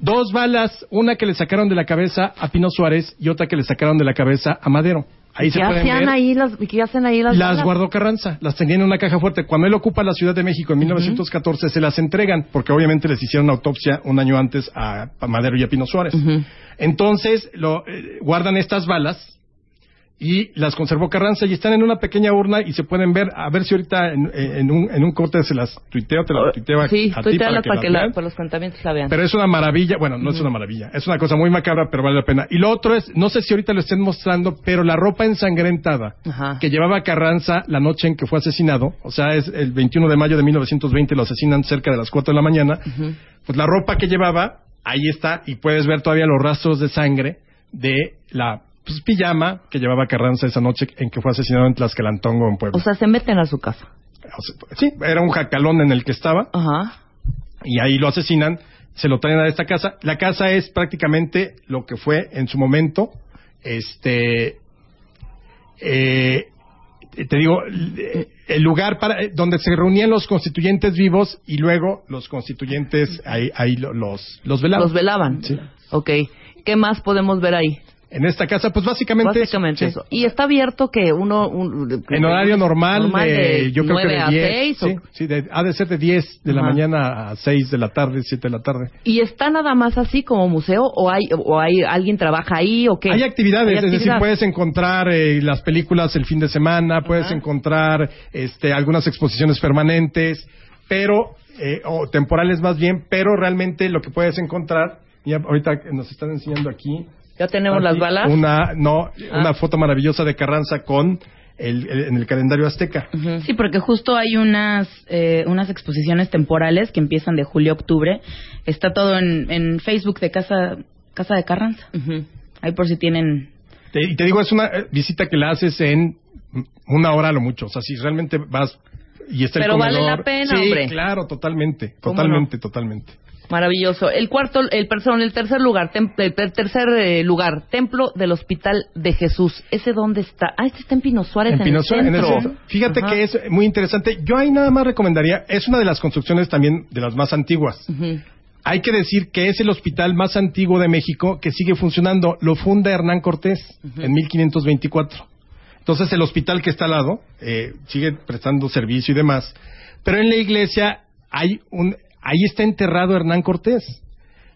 Dos balas, una que le sacaron de la cabeza a Pino Suárez y otra que le sacaron de la cabeza a Madero. Ahí se ¿Qué pueden hacían ver. ahí las, qué hacen ahí las Las balas? guardó Carranza, las tenía en una caja fuerte. Cuando él ocupa la Ciudad de México en 1914, se las entregan, porque obviamente les hicieron autopsia un año antes a, a Madero y a Pino Suárez. Entonces, lo, eh, guardan estas balas y las conservó Carranza y están en una pequeña urna y se pueden ver, a ver si ahorita en, en un, en un corte se las tuiteo, te las tuiteo a, Sí, a ti para que, para las que la- para los cuentamientos la vean. Pero es una maravilla, bueno, no es una maravilla, es una cosa muy macabra, pero vale la pena. Y lo otro es, no sé si ahorita lo estén mostrando, pero la ropa ensangrentada Ajá. que llevaba Carranza la noche en que fue asesinado, o sea, es el 21 de mayo de 1920, lo asesinan cerca de las 4 de la mañana, pues la ropa que llevaba, ahí está, y puedes ver todavía los rastros de sangre de la pues, pijama que llevaba Carranza esa noche en que fue asesinado en Tlaxcalantongo, en Puebla. O sea, se meten a su casa. O sea, sí, era un jacalón en el que estaba, Ajá. y ahí lo asesinan se lo traen a esta casa. La casa es prácticamente lo que fue en su momento, este, eh, te digo, el lugar para donde se reunían los constituyentes vivos y luego los constituyentes ahí, ahí lo- los, los velaban. Los velaban. Sí. Ok. ¿Qué más podemos ver ahí? En esta casa, pues básicamente, Básicamente eso. Y está abierto que uno... un- En horario normal, de, de yo creo que 9 de a 10. 6 sí, sí, de- ha de ser de 10 de la mañana a 6 de la tarde, 7 de la tarde. ¿Y está nada más así como museo o hay o hay alguien trabaja ahí o qué? Hay actividades, Hay es decir, puedes encontrar eh, las películas el fin de semana, puedes Ajá. encontrar este, algunas exposiciones permanentes, pero, eh, o temporales más bien, pero realmente lo que puedes encontrar, mira, ahorita nos están enseñando aquí. ¿Ya tenemos aquí las balas? Una, no, Ah. una foto maravillosa de Carranza con el, el- en el calendario azteca. Sí, porque justo hay unas eh, unas exposiciones temporales que empiezan de julio a octubre. Está todo en, en Facebook de Casa Casa de Carranza. Ujú. Ahí por si tienen... Te- y te digo, es una eh, visita que la haces en una hora a lo mucho. O sea, si realmente vas y está Pero el vale la pena, sí, hombre. claro, totalmente, ¿Cómo totalmente, totalmente. Maravilloso. El cuarto, el perdón, el tercer lugar, tem- el ter- tercer eh, lugar, Templo del Hospital de Jesús. ¿Ese dónde está? Ah, este está en Pino Suárez, en, En Pino el Suárez, en el centro. centro. Fíjate Ajá. que es muy interesante. Yo ahí nada más recomendaría, es una de las construcciones también de las más antiguas. Hay que decir que es el hospital más antiguo de México que sigue funcionando. Lo funda Hernán Cortés en 1524. Entonces el hospital que está al lado eh, sigue prestando servicio y demás. Pero en la iglesia hay un, ahí está enterrado Hernán Cortés.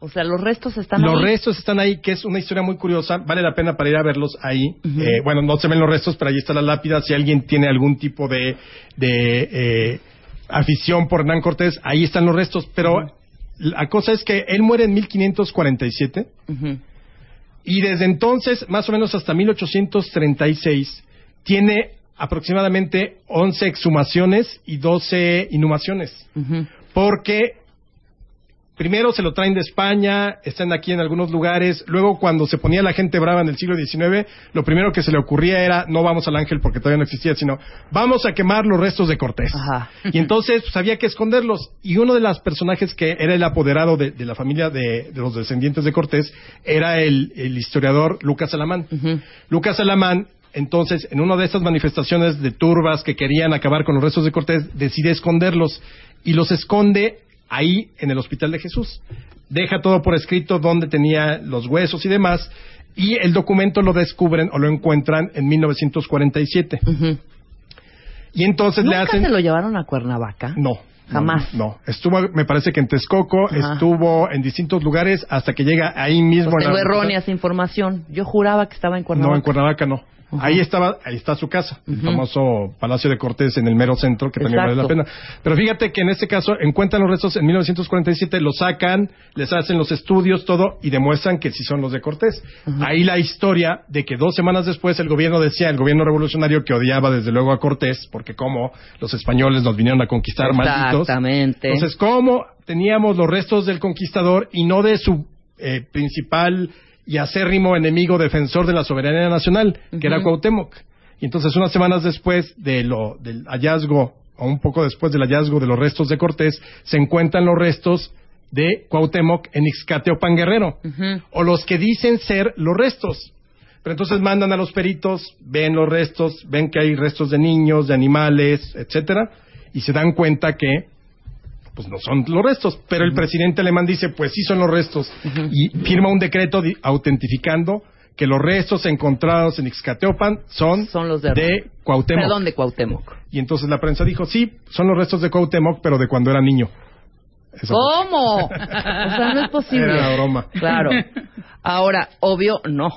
O sea, los restos están Los ahí. restos están ahí, que es una historia muy curiosa. Vale la pena para ir a verlos ahí. Eh, bueno, no se ven los restos, pero ahí está la lápida. Si alguien tiene algún tipo de, de eh, afición por Hernán Cortés, ahí están los restos. Pero la cosa es que él muere en 1547 Ujú. y desde entonces, más o menos hasta 1836, tiene aproximadamente 11 exhumaciones y 12 inhumaciones Ujú. Porque primero se lo traen de España, están aquí en algunos lugares, luego cuando se ponía la gente brava en el siglo XIX, lo primero que se le ocurría era, no vamos al ángel porque todavía no existía, sino vamos a quemar los restos de Cortés. Ajá. Y entonces pues, había que esconderlos. Y uno de los personajes que era el apoderado de, de la familia de, de los descendientes de Cortés era el, el historiador Lucas Alamán. Lucas Alamán, entonces, en una de estas manifestaciones de turbas que querían acabar con los restos de Cortés, decide esconderlos y los esconde ahí en el Hospital de Jesús. Deja todo por escrito donde tenía los huesos y demás, y el documento lo descubren o lo encuentran en 1947. Ujú. Y entonces le ¿Nunca hacen... se lo llevaron a Cuernavaca? No. Jamás. No, no. Estuvo, me parece que en Texcoco, Ajá. estuvo en distintos lugares hasta que llega ahí mismo. Pues en tengo la- errónea esa información. Yo juraba que estaba en Cuernavaca. No, en Cuernavaca no. Ahí estaba, ahí está su casa, el famoso Palacio de Cortés en el mero centro, que también vale la pena. Pero fíjate que en este caso encuentran los restos en 1947, los sacan, les hacen los estudios, todo, y demuestran que sí son los de Cortés. Ahí la historia de que dos semanas después el gobierno decía, el gobierno revolucionario que odiaba desde luego a Cortés, porque como los españoles nos vinieron a conquistar malditos. Exactamente. Entonces, ¿cómo teníamos los restos del conquistador y no de su eh, principal y acérrimo enemigo defensor de la soberanía nacional, que era Cuauhtémoc? Y entonces, unas semanas después de lo, del hallazgo, o un poco después del hallazgo de los restos de Cortés, se encuentran los restos de Cuauhtémoc en Ixcateopan Guerrero, o los que dicen ser los restos. Pero entonces mandan a los peritos, ven los restos, ven que hay restos de niños, de animales, etcétera, y se dan cuenta que pues no son los restos, pero el presidente alemán dice, pues sí son los restos, y firma un decreto di- autentificando que los restos encontrados en Ixcateopan son, Son los de- Cuauhtémoc. Perdón, de Cuauhtémoc. Y entonces la prensa dijo, sí, son los restos de Cuauhtémoc, pero de cuando era niño. Eso. ¿Cómo? O sea, no es posible. Era la broma. Claro. Ahora, obvio. No.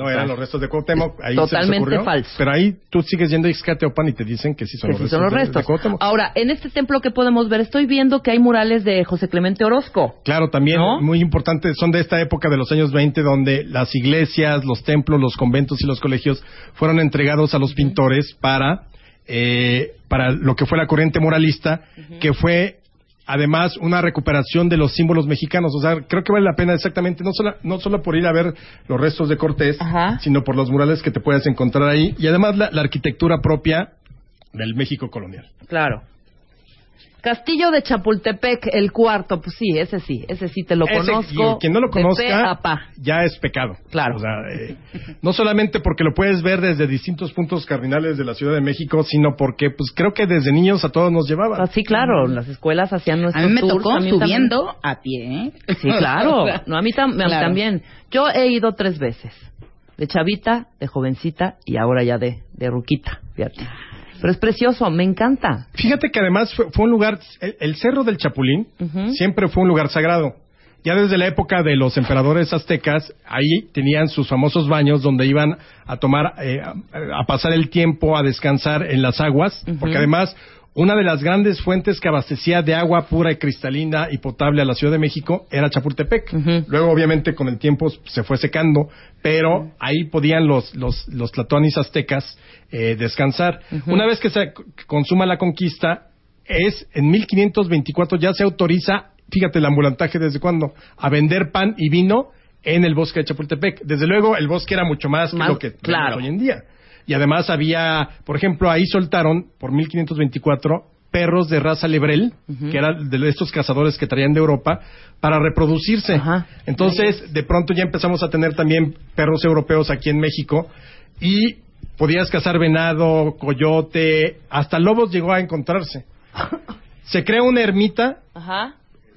No, eran los restos de Cuauhtémoc. Ahí se Totalmente ocurrió. falso. Pero ahí tú sigues yendo a Ixcateopan y te dicen que sí son que los sí restos, de- de. Cuauhtémoc. Ahora, en este templo que podemos ver, estoy viendo que hay murales de José Clemente Orozco. Claro, también ¿No? muy importante, son de esta época de los años 20 donde las iglesias, los templos, los conventos y los colegios fueron entregados a los pintores para, eh, para lo que fue la corriente muralista, que fue además una recuperación de los símbolos mexicanos. O sea, creo que vale la pena exactamente, no solo, no solo por ir a ver los restos de Cortés, Ajá. sino por los murales que te puedes encontrar ahí y además la, la arquitectura propia del México colonial. Claro. Castillo de Chapultepec, el cuarto, pues sí, ese sí, ese sí te lo Ese, conozco. y quien no lo conozca, a ya es pecado. Claro. O sea, eh, no solamente porque lo puedes ver desde distintos puntos cardinales de la Ciudad de México, sino porque, pues creo que desde niños a todos nos llevaba. Ah, sí, claro, las escuelas hacían A nuestros mí me tours, tocó también- subiendo a pie, ¿eh? Sí, claro. No, a mí tam- Claro. también. Yo he ido tres veces. De chavita, de jovencita y ahora ya de, de ruquita. Fíjate. Pero es precioso, me encanta. Fíjate que además fue, fue un lugar, el, el Cerro del Chapulín siempre fue un lugar sagrado. Ya desde la época de los emperadores aztecas, ahí tenían sus famosos baños donde iban a tomar, eh, a, a pasar el tiempo, a descansar en las aguas, porque además una de las grandes fuentes que abastecía de agua pura y cristalina y potable a la Ciudad de México era Chapultepec. Luego, obviamente, con el tiempo se fue secando, pero ahí podían los, los, los tlatoanis aztecas eh, descansar. Una vez que se consuma la conquista, es en 1524 ya se autoriza, fíjate el ambulantaje desde cuándo, a vender pan y vino en el bosque de Chapultepec. Desde luego, el bosque era mucho más, Más, que lo que tenemos hoy en día. Y además había, por ejemplo, ahí soltaron por 1524 perros de raza lebrel, que eran de estos cazadores que traían de Europa, para reproducirse. Ajá. Entonces, de pronto ya empezamos a tener también perros europeos aquí en México y podías cazar venado, coyote, hasta lobos llegó a encontrarse. Se crea una ermita Ajá.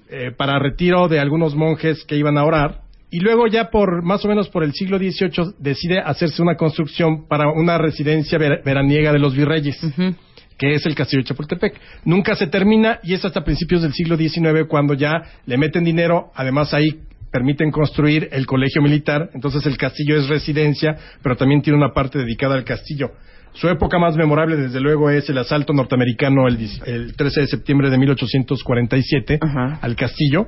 eh, para retiro de algunos monjes que iban a orar. Y luego ya por más o menos por el siglo XVIII decide hacerse una construcción para una residencia ver- veraniega de los virreyes, que es el castillo de Chapultepec. Nunca se termina y es hasta principios del siglo XIX cuando ya le meten dinero, además ahí permiten construir el colegio militar, entonces el castillo es residencia, pero también tiene una parte dedicada al castillo. Su época más memorable, desde luego, es el asalto norteamericano el, 10 el 13 de septiembre de 1847 Ajá. al castillo,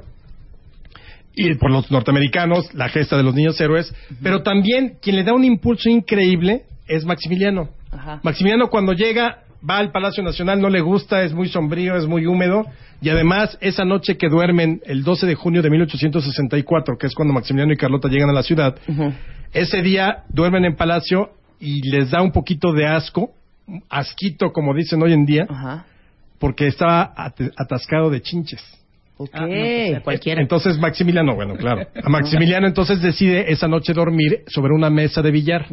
y por los norteamericanos, la gesta de los niños héroes, pero también quien le da un impulso increíble es Maximiliano. Ajá. Maximiliano cuando llega va al Palacio Nacional, no le gusta, es muy sombrío, es muy húmedo, y además esa noche que duermen el 12 de junio de 1864, que es cuando Maximiliano y Carlota llegan a la ciudad, ese día duermen en Palacio y les da un poquito de asco, asquito como dicen hoy en día, porque estaba at- atascado de chinches. Ok. Ah, no, pues, a cualquiera. Entonces Maximiliano, bueno, claro. A Maximiliano entonces decide esa noche dormir sobre una mesa de billar.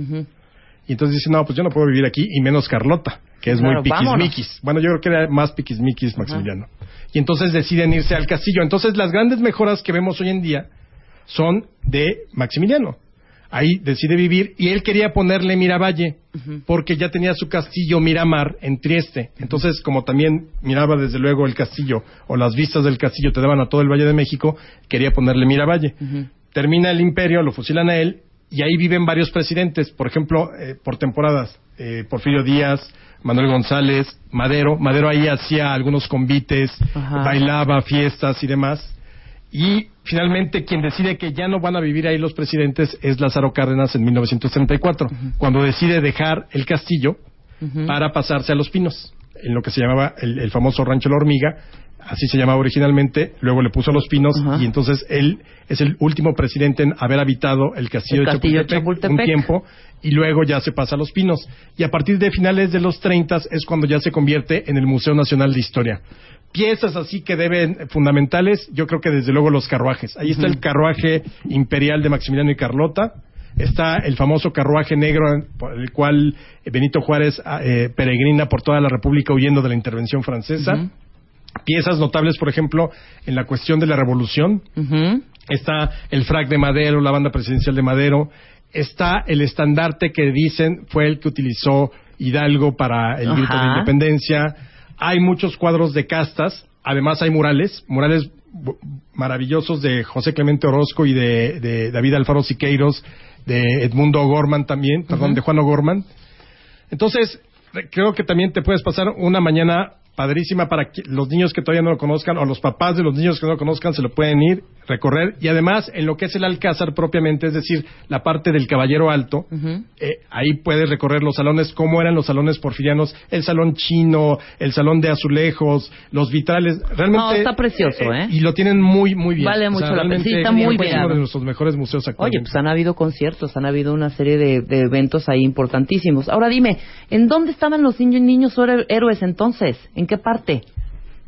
Y entonces dice, no, pues yo no puedo vivir aquí, y menos Carlota, que es Claro, muy vámonos. piquismiquis. Bueno, yo creo que era más piquismiquis Maximiliano. Y entonces deciden irse al castillo. Entonces las grandes mejoras que vemos hoy en día son de Maximiliano. Ahí decide vivir y él quería ponerle Miravalle porque ya tenía su castillo Miramar en Trieste. Entonces, como también miraba desde luego el castillo o las vistas del castillo te daban a todo el Valle de México, quería ponerle Miravalle. Termina el imperio, lo fusilan a él y ahí viven varios presidentes, por ejemplo, eh, por temporadas. Eh, Porfirio Díaz, Manuel González, Madero. Madero ahí hacía algunos convites, Ajá. bailaba, fiestas y demás. Y finalmente quien decide que ya no van a vivir ahí los presidentes es Lázaro Cárdenas en 1934, cuando decide dejar el castillo para pasarse a Los Pinos, en lo que se llamaba el, el famoso Rancho La Hormiga, así se llamaba originalmente, luego le puso Los Pinos Ajá. y entonces él es el último presidente en haber habitado el castillo, El castillo de Chapultepec, Chapultepec. un tiempo y luego ya se pasa a Los Pinos. Y a partir de finales de los 30 es cuando ya se convierte en el Museo Nacional de Historia. Piezas así que deben fundamentales, yo creo que desde luego los carruajes. Ahí está el carruaje imperial de Maximiliano y Carlota. Está el famoso carruaje negro por el cual Benito Juárez eh, peregrina por toda la República huyendo de la intervención francesa. Piezas notables, por ejemplo, en la cuestión de la revolución, está el frac de Madero, la banda presidencial de Madero, está el estandarte que dicen fue el que utilizó Hidalgo para el grito de independencia, hay muchos cuadros de castas, además hay murales, murales maravillosos de José Clemente Orozco y de, de David Alfaro Siqueiros, de Edmundo O'Gorman también, perdón, de Juan O'Gorman. Entonces, re- creo que también te puedes pasar una mañana padrísima para que los niños que todavía no lo conozcan o los papás de los niños que no lo conozcan se lo pueden ir, recorrer y además en lo que es el Alcázar propiamente, es decir, la parte del Caballero Alto, eh, ahí puedes recorrer los salones, cómo eran los salones porfirianos, el salón chino, el salón de azulejos, los vitrales, realmente... No, está precioso, ¿eh? Y lo tienen muy, muy bien. Vale mucho la realmente está muy es bien. uno de nuestros mejores museos Oye, actualmente. pues han habido conciertos, han habido una serie de, de eventos ahí importantísimos. Ahora dime, ¿en dónde estaban los niños, niños héroe- héroes entonces? ¿En qué parte?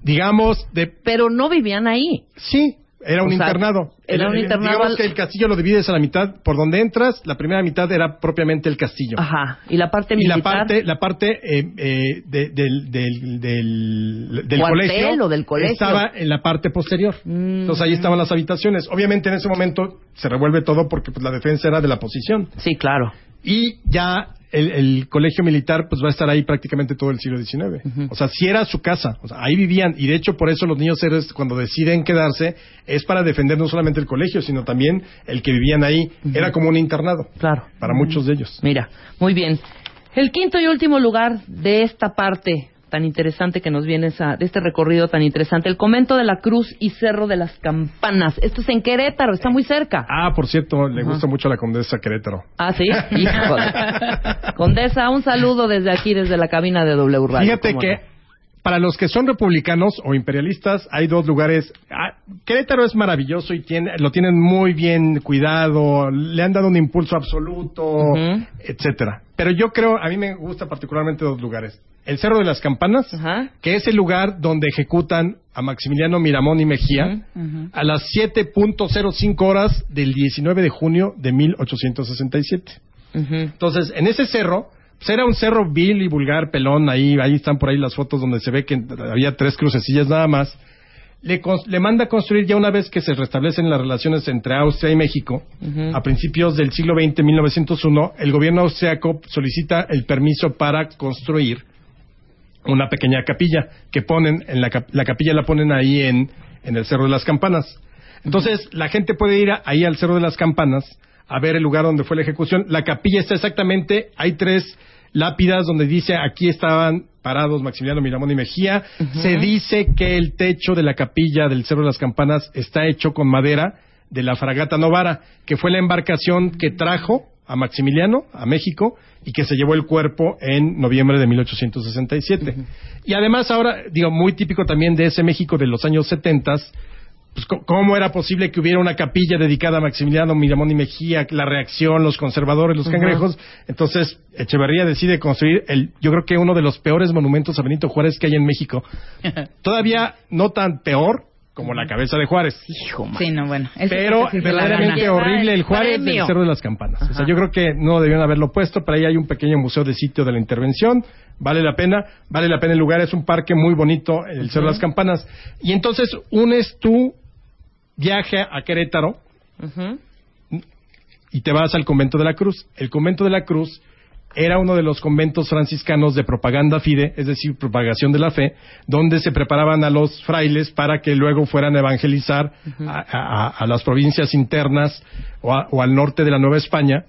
digamos, de... Pero no vivían ahí. Sí, era un O sea, internado. era un el- internado Digamos al- que el castillo lo divides a la mitad. Por donde entras, la primera mitad era propiamente el castillo. Ajá. Y la parte Y militar. la parte, la parte eh, eh, de- del, del, del, del colegio, o del colegio. estaba en la parte posterior. Mm. Entonces ahí estaban las habitaciones. Obviamente en ese momento se revuelve todo porque pues, la defensa era de la posición. Sí, claro. Y ya el, el colegio militar pues va a estar ahí prácticamente todo el siglo XIX. O sea, si era su casa, o sea, ahí vivían y de hecho por eso los niños héroes cuando deciden quedarse es para defender no solamente el colegio, sino también el que vivían ahí. Era como un internado. Claro. Para muchos de ellos. Mira, muy bien. El quinto y último lugar de esta parte tan interesante que nos viene esa- de este recorrido tan interesante, el convento de la Cruz y Cerro de las Campanas. Esto es en Querétaro, está muy cerca. Ah, por cierto, le gusta mucho la condesa Querétaro. Ah, sí, híjole. Condesa, un saludo desde aquí, desde la cabina de W Radio. Fíjate ¿cómo que no? para los que son republicanos o imperialistas hay dos lugares. Ah, Querétaro es maravilloso y tiene, lo tienen muy bien cuidado, le han dado un impulso absoluto, Ujú. etcétera. Pero yo creo, a mí me gusta particularmente dos lugares. El Cerro de las Campanas, Ajá. que es el lugar donde ejecutan a Maximiliano Miramón y Mejía a las 7.05 horas del 19 de junio de 1867. Ujú. Entonces, en ese cerro, pues era un cerro vil y vulgar, pelón, ahí, ahí están por ahí las fotos donde se ve que había tres crucecillas nada más. Le, le manda a construir ya una vez que se restablecen las relaciones entre Austria y México, a principios del siglo XX, 1901, el gobierno austriaco solicita el permiso para construir una pequeña capilla que ponen en la, la capilla la ponen ahí en, en el Cerro de las Campanas. Entonces, la gente puede ir ahí al Cerro de las Campanas a ver el lugar donde fue la ejecución. La capilla está exactamente, hay tres lápidas donde dice aquí estaban parados Maximiliano Miramón y Mejía. Se dice que el techo de la capilla del Cerro de las Campanas está hecho con madera de la fragata Novara, que fue la embarcación que trajo a Maximiliano a México y que se llevó el cuerpo en noviembre de 1867. Y además ahora, digo, muy típico también de ese México de los años 70, pues, ¿cómo era posible que hubiera una capilla dedicada a Maximiliano Miramón y Mejía, la reacción, los conservadores, los cangrejos? Entonces, Echeverría decide construir, el, yo creo que uno de los peores monumentos a Benito Juárez que hay en México. Todavía no tan peor como la cabeza de Juárez. Hijo, man. Sí, no, bueno. Pero sí verdaderamente horrible el Juárez premio. del Cerro de las Campanas. O sea, yo creo que no debieron haberlo puesto, pero ahí hay un pequeño museo de sitio de la intervención. Vale la pena, vale la pena el lugar, es un parque muy bonito, el Cerro de las Campanas. Y entonces unes tu viaje a Querétaro y te vas al convento de la Cruz. El convento de la Cruz era uno de los conventos franciscanos de propaganda fide, es decir, propagación de la fe, donde se preparaban a los frailes para que luego fueran a evangelizar a, a- a las provincias internas o, a- o al norte de la Nueva España.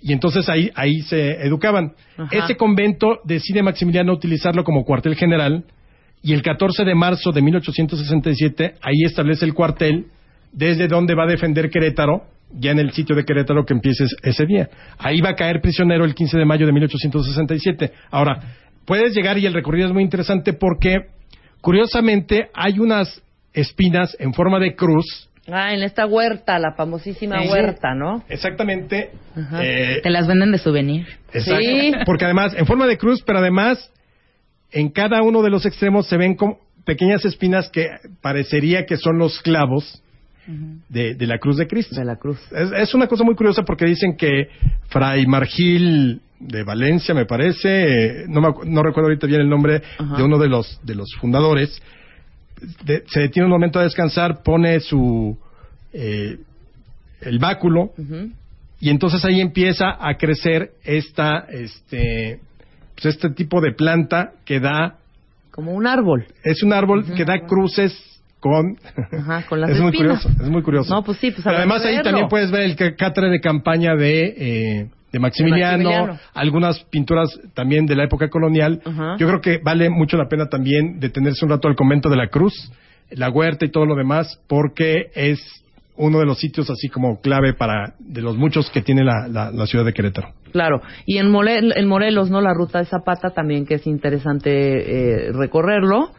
Y entonces ahí, ahí se educaban. Ajá. Ese convento decide Maximiliano utilizarlo como cuartel general y el 14 de marzo de 1867 ahí establece el cuartel desde donde va a defender Querétaro, ya en el sitio de Querétaro que empieces ese día. Ahí va a caer prisionero el 15 de mayo de 1867. Ahora, puedes llegar y el recorrido es muy interesante porque, curiosamente, hay unas espinas en forma de cruz. Ah, en esta huerta, la famosísima Sí. huerta, ¿no? Exactamente. Ajá. eh, Te las venden de souvenir. Exacto. Sí. Porque además, en forma de cruz, pero además, en cada uno de los extremos se ven como pequeñas espinas que parecería que son los clavos de, de la cruz de Cristo. De la cruz. Es, es una cosa muy curiosa porque dicen que Fray Margil de Valencia, me parece, eh, no, me no recuerdo ahorita bien el nombre de uno de los, de los fundadores, de- se detiene un momento a descansar, pone su eh, el báculo y entonces ahí empieza a crecer esta este pues este tipo de planta que da Como un árbol. es un árbol que da cruces con Ajá, con las es muy curioso es muy curioso No, pues sí, pues Pero además ahí también puedes ver el ca- catre de campaña de eh, de Maximiliano, Maximiliano. algunas pinturas también de la época colonial. Ajá. Yo creo que vale mucho la pena también detenerse un rato al convento de la Cruz, la huerta y todo lo demás, porque es uno de los sitios así como clave para de los muchos que tiene la, la, la ciudad de Querétaro. Claro. Y en, en Morelos, ¿no? La ruta de Zapata también que es interesante eh, recorrerlo,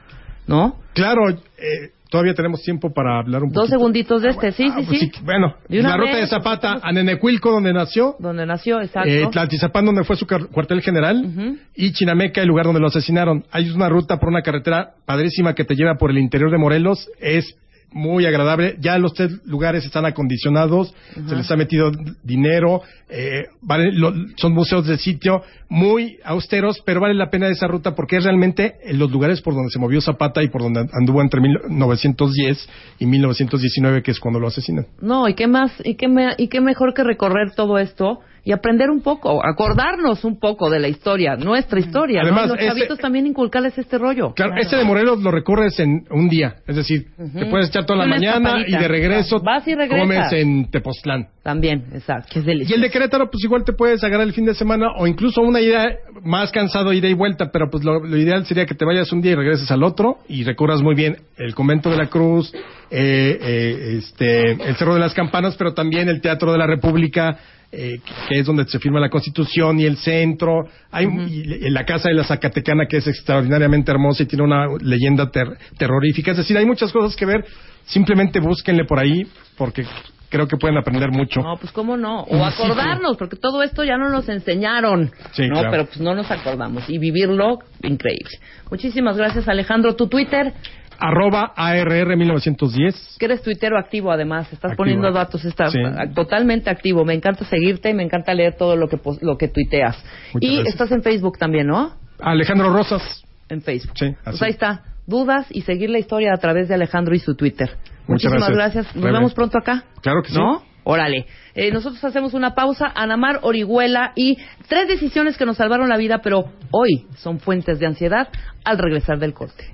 ¿no? Claro, eh, todavía tenemos tiempo para hablar un poco. Dos segunditos de este, sí, sí, Ah, pues sí. Bueno, De una la ruta vez, de Zapata a Nenecuilco, donde nació. Donde nació, exacto. Eh, Tlaltizapán, donde fue su cuartel general, y Chinameca, el lugar donde lo asesinaron. Hay una ruta por una carretera padrísima que te lleva por el interior de Morelos. Es muy agradable. Ya los tres lugares están acondicionados, se les ha metido dinero, eh, vale- lo- son museos de sitio muy austeros, pero vale la pena esa ruta porque es realmente en los lugares por donde se movió Zapata y por donde anduvo entre 1910 y 1919, que es cuando lo asesinan. No, y qué más, y qué, me- y qué mejor que recorrer todo esto y aprender un poco, acordarnos un poco de la historia, nuestra historia. ¿no? Además, Los ese- chavitos también inculcarles este rollo. Claro, este de Morelos lo recorres en un día. Es decir, te puedes echar toda la mañana y de regreso Vas y comes en Tepoztlán. También, exacto. Que es Y el de Querétaro, pues igual te puedes agarrar el fin de semana o incluso una idea más cansado, ida y vuelta, pero pues lo, lo ideal sería que te vayas un día y regreses al otro y recorras muy bien el Convento de la Cruz, eh, eh, este, el Cerro de las Campanas, pero también el Teatro de la República, eh, que es donde se firma la Constitución y el centro. Hay y- y la Casa de la Zacatecana, que es extraordinariamente hermosa y tiene una leyenda ter- terrorífica. Es decir, hay muchas cosas que ver. Simplemente búsquenle por ahí, porque creo que pueden aprender mucho. No, pues cómo no. O acordarnos, porque todo esto ya no nos enseñaron. Sí, no, claro. pero pues no nos acordamos. Y vivirlo, increíble. Muchísimas gracias, Alejandro. Tu Twitter, Arroba ARR 1910. que eres tuitero activo además, estás Activo. poniendo datos, estás Sí. totalmente activo. Me encanta seguirte y me encanta leer todo lo que lo que tuiteas. Muchas y gracias. estás en Facebook también, ¿no? Alejandro Rosas. En Facebook. Sí, Pues así. ahí está. Dudas y seguir la historia a través de Alejandro y su Twitter. Muchas Muchísimas gracias. gracias. Nos vemos pronto acá. Claro que sí. ¿No? Órale. Eh, nosotros hacemos una pausa. Anamar, Orihuela y tres decisiones que nos salvaron la vida, pero hoy son fuentes de ansiedad al regresar del corte.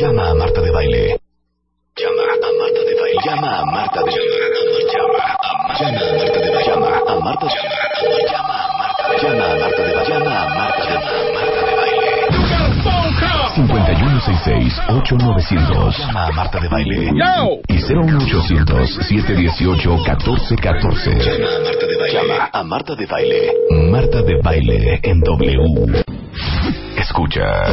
Llama a Marta de Baile. Llama a Marta de Baile. Llama a Marta de Baile. Llama a Marta de Baile. Llama a Marta de Baile. Llama a Marta 866-8900. Llama a Marta de Baile. Y 01800-718-1414. Llama a Marta de Baile. Llama a Marta de Baile. Marta de Baile en W. Escucha.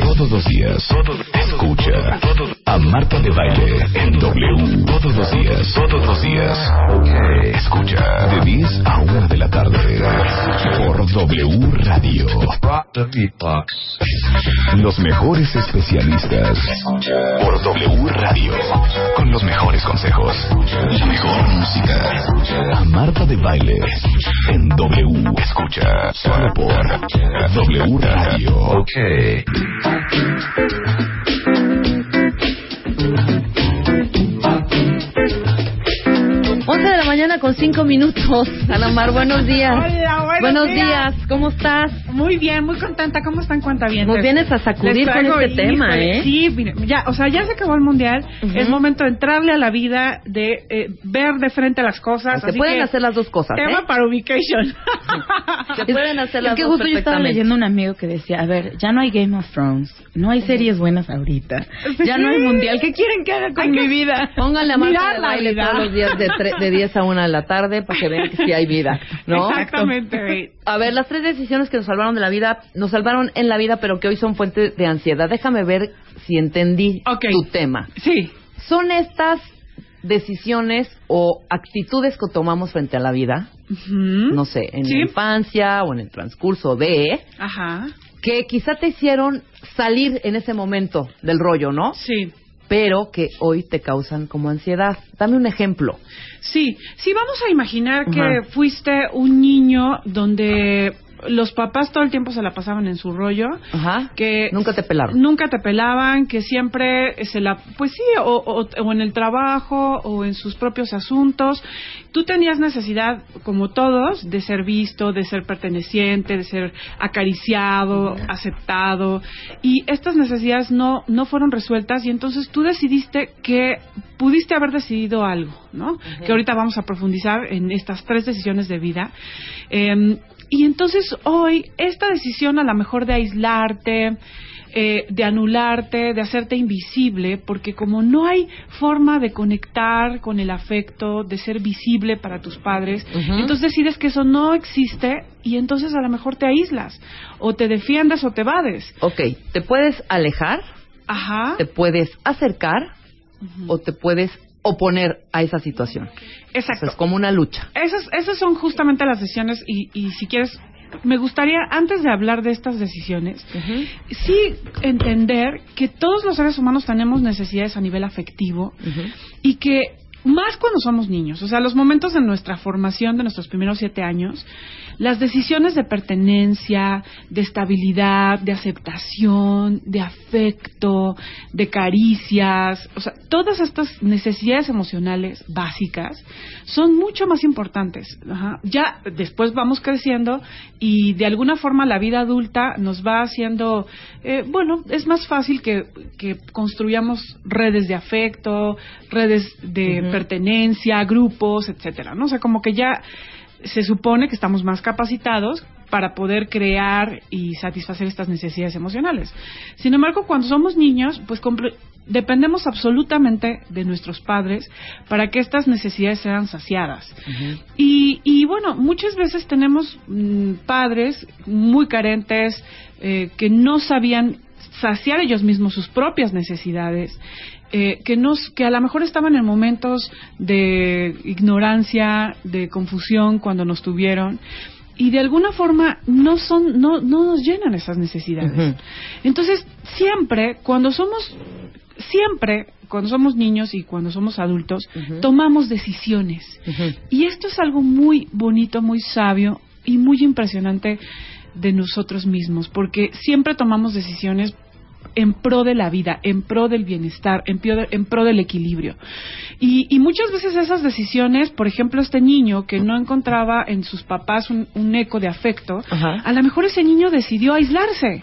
Todos los días. Escucha. A Marta de Baile en W. Todos los días. Todos los días. Escucha. De 10 a 1 de la tarde. Por W Radio. Los mejores especialistas por W Radio. Con los mejores consejos. La mejor música. A Marta de Baile. En W. Escucha. Solo por W Radio. Ok. 11 de la mañana con 5 minutos. Anamar, buenos días. Hola, buenos días. ¿Cómo estás? Muy bien, muy contenta. ¿Cómo están cuenta bien? Nos vienes a sacudir con este tema, ¿eh? Sí, mire, ya, o sea, ya se acabó el mundial. Es momento de entrarle a la vida, de eh, ver de frente las cosas. Se pueden que, hacer las dos cosas, Tema ¿eh? para ubication. Se pueden hacer las es que dos justo yo estaba leyendo un amigo que decía, a ver, ya no hay Game of Thrones, no hay series buenas ahorita, ya no hay mundial, ¿qué quieren que haga con Hay mi que- vida? Pónganle a Marta de la baile todos los días de, tre- de 10 a 1 de la tarde para que vean que sí hay vida, ¿no? Exactamente. A ver, las tres decisiones que nos salvaron de la vida, nos salvaron en la vida, pero que hoy son fuente de ansiedad. Déjame ver si entendí tu tema. Sí. ¿Son estas decisiones o actitudes que tomamos frente a la vida, no sé, en Sí. la infancia o en el transcurso de, Ajá. que quizá te hicieron salir en ese momento del rollo, ¿no? Sí. Pero que hoy te causan como ansiedad. Dame un ejemplo. Sí, sí, vamos a imaginar que fuiste un niño donde los papás todo el tiempo se la pasaban en su rollo. Ajá. que Nunca te pelaron. nunca te pelaban que siempre se la pues sí o, o- o en el trabajo o en sus propios asuntos tú tenías necesidad como todos de ser visto de ser perteneciente de ser acariciado aceptado y estas necesidades no no fueron resueltas y entonces tú decidiste que pudiste haber decidido algo no que ahorita vamos a profundizar en estas tres decisiones de vida Em, y entonces hoy esta decisión a lo mejor de aislarte, eh, de anularte, de hacerte invisible, porque como no hay forma de conectar con el afecto, de ser visible para tus padres, entonces decides que eso no existe y entonces a lo mejor te aíslas, o te defiendes o te vades. Ok, te puedes alejar Ajá. te puedes acercar o te puedes oponer a esa situación. Exacto. Es como una lucha. Esas, esas son justamente las decisiones y, y si quieres, me gustaría, antes de hablar de estas decisiones, sí entender que todos los seres humanos tenemos necesidades a nivel afectivo y que más cuando somos niños, o sea, los momentos de nuestra formación, de nuestros primeros siete años, las decisiones de pertenencia, de estabilidad, de aceptación, de afecto, de caricias, o sea, todas estas necesidades emocionales básicas son mucho más importantes. Ajá. Ya después vamos creciendo y de alguna forma la vida adulta nos va haciendo, eh, bueno, es más fácil que, que construyamos redes de afecto, redes de Pertenencia, grupos, etcétera, ¿no? O sea, como que ya se supone que estamos más capacitados para poder crear y satisfacer estas necesidades emocionales. Sin embargo, cuando somos niños, pues dependemos absolutamente de nuestros padres para que estas necesidades sean saciadas. Y, y bueno, muchas veces tenemos mm, padres muy carentes eh, que no sabían saciar ellos mismos sus propias necesidades, eh, que, nos, que a lo mejor estaban en momentos de ignorancia, de confusión cuando nos tuvieron. Y de alguna forma no son, no, no nos llenan esas necesidades. Entonces, siempre, cuando somos, siempre, cuando somos niños y cuando somos adultos, tomamos decisiones. Y esto es algo muy bonito, muy sabio y muy impresionante de nosotros mismos, porque siempre tomamos decisiones en pro de la vida, en pro del bienestar, en de- en pro del equilibrio. Y, y muchas veces esas decisiones, por ejemplo, este niño que no encontraba en sus papás un, un eco de afecto, a lo mejor ese niño decidió aislarse.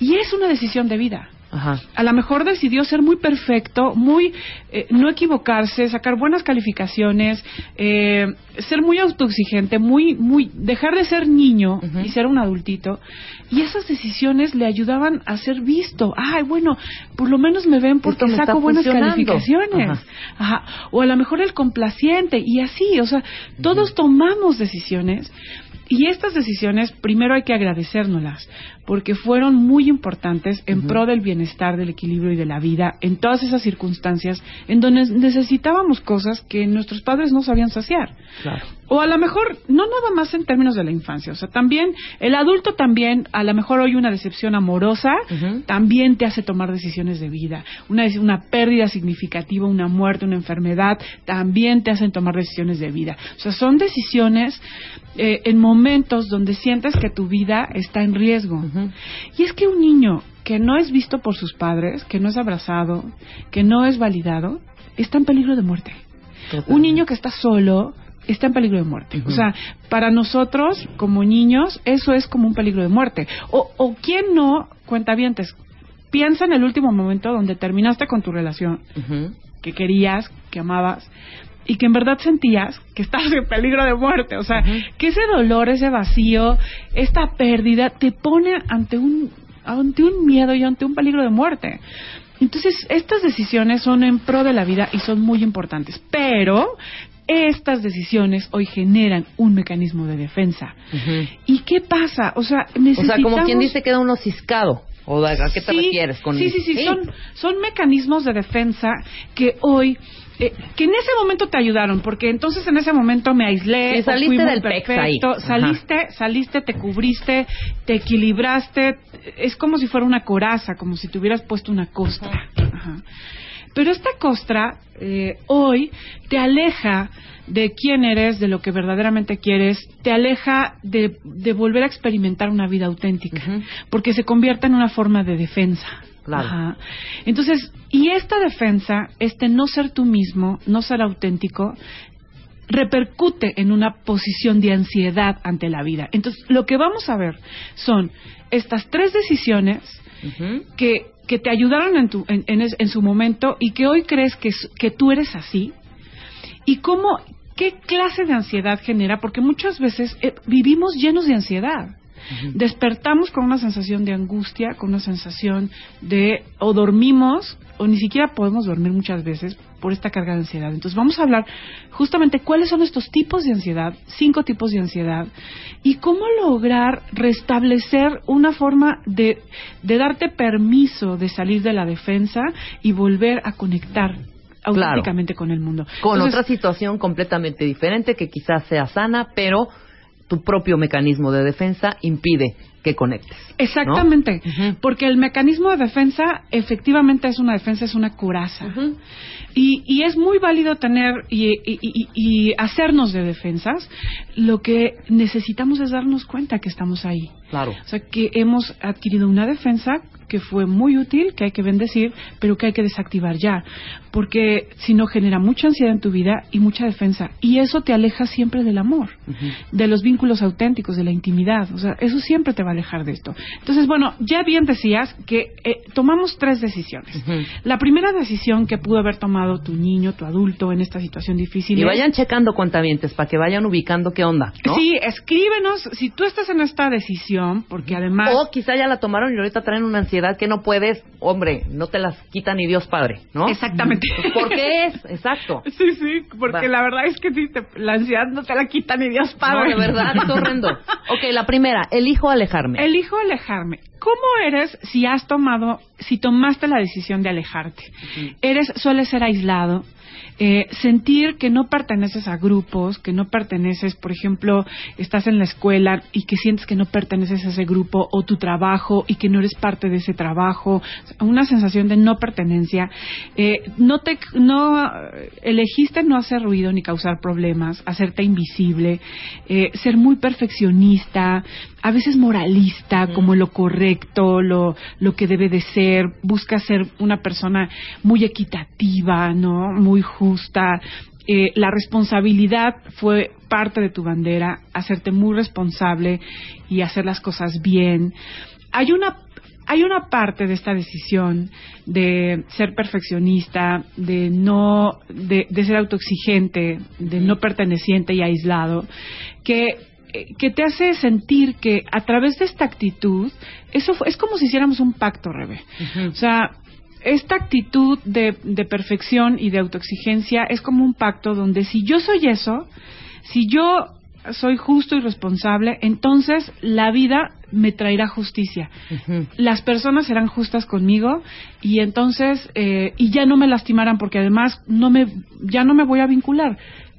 Y es una decisión de vida. Ajá. A lo mejor decidió ser muy perfecto, muy eh, no equivocarse, sacar buenas calificaciones, eh, ser muy autoexigente, muy, muy dejar de ser niño y ser un adultito. Y esas decisiones le ayudaban a ser visto. Ay, bueno, por lo menos me ven porque me saco buenas calificaciones. Ajá. Ajá. O a lo mejor el complaciente y así. O sea, todos tomamos decisiones. Y estas decisiones, primero hay que agradecérnoslas, porque fueron muy importantes en pro del bienestar, del equilibrio y de la vida, en todas esas circunstancias en donde necesitábamos cosas que nuestros padres no sabían saciar. Claro. O a lo mejor, no nada más en términos de la infancia, o sea, también, el adulto también, a lo mejor hoy una decepción amorosa, también te hace tomar decisiones de vida. Una, una pérdida significativa, una muerte, una enfermedad, también te hacen tomar decisiones de vida. O sea, son decisiones eh, en momentos donde sientes que tu vida está en riesgo. Y es que un niño que no es visto por sus padres, que no es abrazado, que no es validado, está en peligro de muerte. Un niño que está solo está en peligro de muerte. O sea, para nosotros, como niños, eso es como un peligro de muerte. O, o quién no, cuentavientes, piensa en el último momento donde terminaste con tu relación, que querías, que amabas, y que en verdad sentías que estabas en peligro de muerte. O sea, que ese dolor, ese vacío, esta pérdida, te pone ante un, ante un miedo y ante un peligro de muerte. Entonces, estas decisiones son en pro de la vida y son muy importantes. Pero estas decisiones hoy generan un mecanismo de defensa. ¿Y qué pasa? O sea, O necesitamos... sea, como quien dice queda uno ciscado. ¿O a qué te Sí, refieres con sí, sí, sí, Son, son mecanismos de defensa que hoy, eh, que en ese momento te ayudaron, porque entonces en ese momento me aislé, Sí, saliste fui muy del ahí. perfecto, saliste, saliste, te cubriste, te equilibraste, es como si fuera una coraza, como si te hubieras puesto una costra. Ajá. Pero esta costra eh, hoy te aleja de quién eres, de lo que verdaderamente quieres, te aleja de, de volver a experimentar una vida auténtica, porque se convierte en una forma de defensa. Claro. Ajá. Entonces, y esta defensa, este no ser tú mismo, no ser auténtico, repercute en una posición de ansiedad ante la vida. Entonces, lo que vamos a ver son estas tres decisiones que, que te ayudaron en, tu, en, en su momento y que hoy crees que, que tú eres así y cómo, qué clase de ansiedad genera, porque muchas veces eh, vivimos llenos de ansiedad. Despertamos con una sensación de angustia, con una sensación de, o dormimos, o ni siquiera podemos dormir muchas veces por esta carga de ansiedad. Entonces vamos a hablar justamente cuáles son estos tipos de ansiedad, cinco tipos de ansiedad, y cómo lograr restablecer una forma de, de darte permiso de salir de la defensa y volver a conectar auténticamente con el mundo. Con Entonces, otra situación completamente diferente que quizás sea sana, pero tu propio mecanismo de defensa impide que conectes. ¿no? Exactamente, porque el mecanismo de defensa efectivamente es una defensa, es una coraza. y, y es muy válido tener y, y- y- y hacernos de defensas. Lo que necesitamos es darnos cuenta que estamos ahí. Claro. O sea, que hemos adquirido una defensa que fue muy útil, que hay que bendecir, pero que hay que desactivar ya. Porque si no genera mucha ansiedad en tu vida y mucha defensa. Y eso te aleja siempre del amor, de los vínculos auténticos, de la intimidad. O sea, eso siempre te va a alejar de esto. Entonces, bueno, ya bien decías que eh, tomamos tres decisiones. La primera decisión que pudo haber tomado tu niño, tu adulto en esta situación difícil Y es- vayan checando cuentavientes para que vayan ubicando qué onda, ¿no? Sí, escríbenos si tú estás en esta decisión, porque además... O quizá ya la tomaron y ahorita traen una ansiedad que no puedes, hombre, no te las quita ni Dios Padre, ¿no? Exactamente. Pues, ¿Por qué es? Exacto. Sí, sí, porque Va. la verdad es que sí, te- la ansiedad no te la quita ni Dios No, Padre. de verdad, es horrendo. Ok, la primera, elijo alejarme. Elijo alejarme. ¿Cómo eres si has tomado, si tomaste la decisión de alejarte? Eres, sueles ser aislado, eh, sentir que no perteneces a grupos, que no perteneces, por ejemplo, estás en la escuela y que sientes que no perteneces a ese grupo o tu trabajo y que no eres parte de ese trabajo, una sensación de no pertenencia. Eh, no te, no elegiste no hacer ruido ni causar problemas, hacerte invisible, eh, ser muy perfeccionista, a veces moralista, como lo correcto, lo, lo que debe de ser, busca ser una persona muy equitativa, ¿no? Muy justa. Eh, la responsabilidad fue parte de tu bandera, hacerte muy responsable y hacer las cosas bien. Hay una hay una parte de esta decisión de ser perfeccionista, de no, de, de ser autoexigente, de no perteneciente y aislado, que que te hace sentir que a través de esta actitud, eso fue- es como si hiciéramos un pacto, Rebe. O sea, esta actitud de, de perfección y de autoexigencia es como un pacto donde si yo soy eso, si yo soy justo y responsable, entonces la vida me traerá justicia. Las personas serán justas conmigo y entonces eh, y ya no me lastimarán porque además no me ya no me voy a vincular.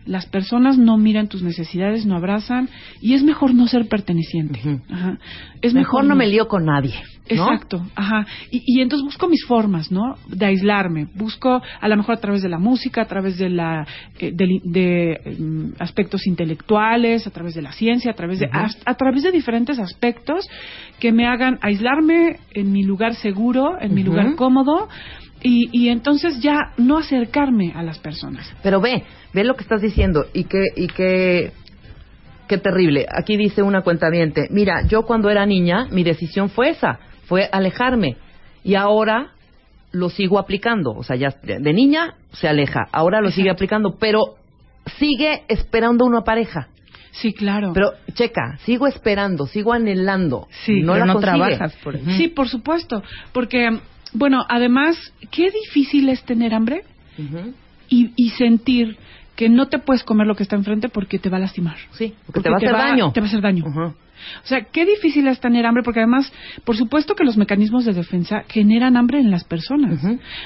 Las personas no miran tus necesidades, no abrazan y es mejor no ser perteneciente. Ajá. Es Mejor no me lío con nadie. ¿no? Exacto, ajá. Y, y entonces busco mis formas, ¿no? De aislarme. Busco, a lo mejor a través de la música, a través de la eh, de, de, mm, aspectos intelectuales, a través de la ciencia, a través de a, a través de diferentes aspectos que me hagan aislarme en mi lugar seguro, en mi lugar cómodo. Y, y entonces ya no acercarme a las personas. Pero ve, ve lo que estás diciendo y que y que qué terrible. Aquí dice una cuentaviente, mira, yo cuando era niña mi decisión fue esa, fue alejarme y ahora lo sigo aplicando, o sea, ya de, niña se aleja, ahora lo sigue aplicando, pero sigue esperando una pareja. Sí, claro. Pero checa, sigo esperando, sigo anhelando. Sí, no pero la no consigue. trabajas por eso. Sí, por supuesto. Porque, bueno, además, qué difícil es tener hambre y, y sentir que no te puedes comer lo que está enfrente porque te va a lastimar. Sí, porque te va a hacer daño. Te va a hacer daño. O sea, qué difícil es tener hambre porque además, por supuesto que los mecanismos de defensa generan hambre en las personas.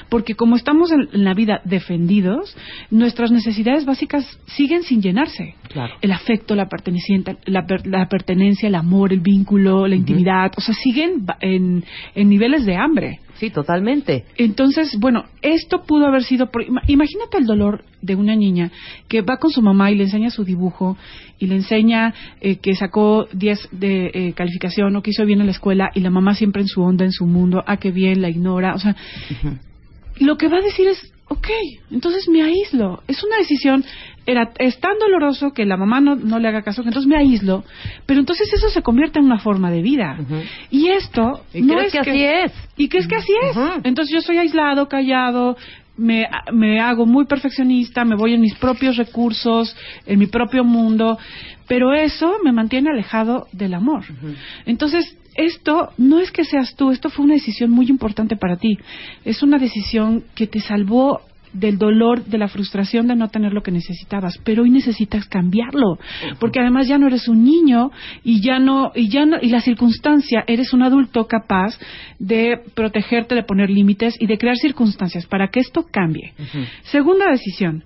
Porque como estamos en, en la vida defendidos, nuestras necesidades básicas siguen sin llenarse. Claro. El afecto, la pertenencia, la, per- la pertenencia, el amor, el vínculo, la intimidad, o sea, siguen en niveles de hambre. Sí, totalmente. Entonces, bueno, esto pudo haber sido. Por, ima- imagínate el dolor de una niña que va con su mamá y le enseña su dibujo y le enseña eh, que sacó 10 de eh, calificación o que hizo bien en la escuela y la mamá siempre en su onda, en su mundo, ah, qué bien, la ignora. O sea, lo que va a decir es, ok, entonces me aíslo. Es una decisión, era, es tan doloroso que la mamá no, no le haga caso, que entonces me aíslo, pero entonces eso se convierte en una forma de vida. Y esto ¿Y no crees es que así es? Y crees que así es. Entonces yo soy aislado, callado, me, me hago muy perfeccionista, me voy en mis propios recursos, en mi propio mundo, pero eso me mantiene alejado del amor. Entonces, esto no es que seas tú, esto fue una decisión muy importante para ti. Es una decisión que te salvó del dolor, de la frustración de no tener lo que necesitabas, pero hoy necesitas cambiarlo, porque además ya no eres un niño y ya no y ya no, y la circunstancia eres un adulto capaz de protegerte, de poner límites y de crear circunstancias para que esto cambie. Segunda decisión,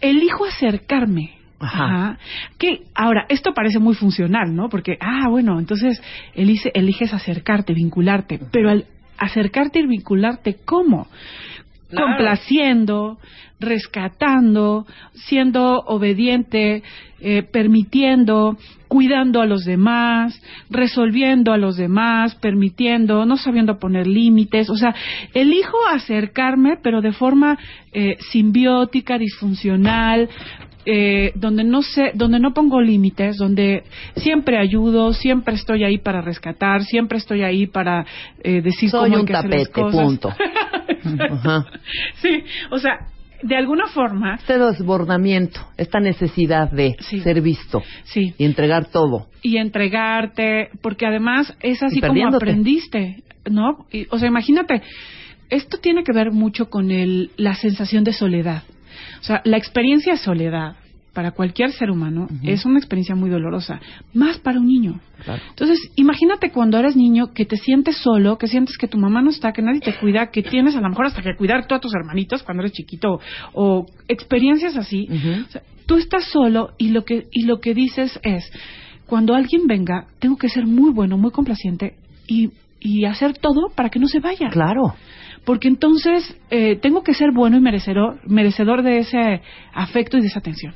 elijo acercarme. Ajá. Que ahora esto parece muy funcional, ¿no? Porque ah, bueno, entonces elige- eliges acercarte, vincularte, pero al acercarte y vincularte ¿cómo? Complaciendo, rescatando, siendo obediente, eh, permitiendo, cuidando a los demás, resolviendo a los demás, permitiendo, no sabiendo poner límites. O sea, elijo acercarme, pero de forma eh, simbiótica, disfuncional, eh, donde no sé, donde no pongo límites, donde siempre ayudo, siempre estoy ahí para rescatar, siempre estoy ahí para eh, decir Soy cómo hay un que hacer las tapete, cosas. punto. Ajá. Sí, o sea, de alguna forma, Este desbordamiento, esta necesidad de Sí. ser visto sí, y entregar todo. y entregarte, porque además es así como aprendiste, ¿no? Y, o sea, imagínate, esto tiene que ver mucho con el, la sensación de soledad. O sea, la experiencia de soledad para cualquier ser humano es una experiencia muy dolorosa, más para un niño. Claro. Entonces, imagínate cuando eres niño que te sientes solo, que sientes que tu mamá no está, que nadie te cuida, que tienes a lo mejor hasta que cuidar tú a tus hermanitos cuando eres chiquito, o experiencias así. Ujú. O sea, tú estás solo y lo que y lo que dices es, cuando alguien venga, tengo que ser muy bueno, muy complaciente y, y hacer todo para que no se vaya. Claro. Porque entonces eh, tengo que ser bueno y merecedor, merecedor de ese afecto y de esa atención.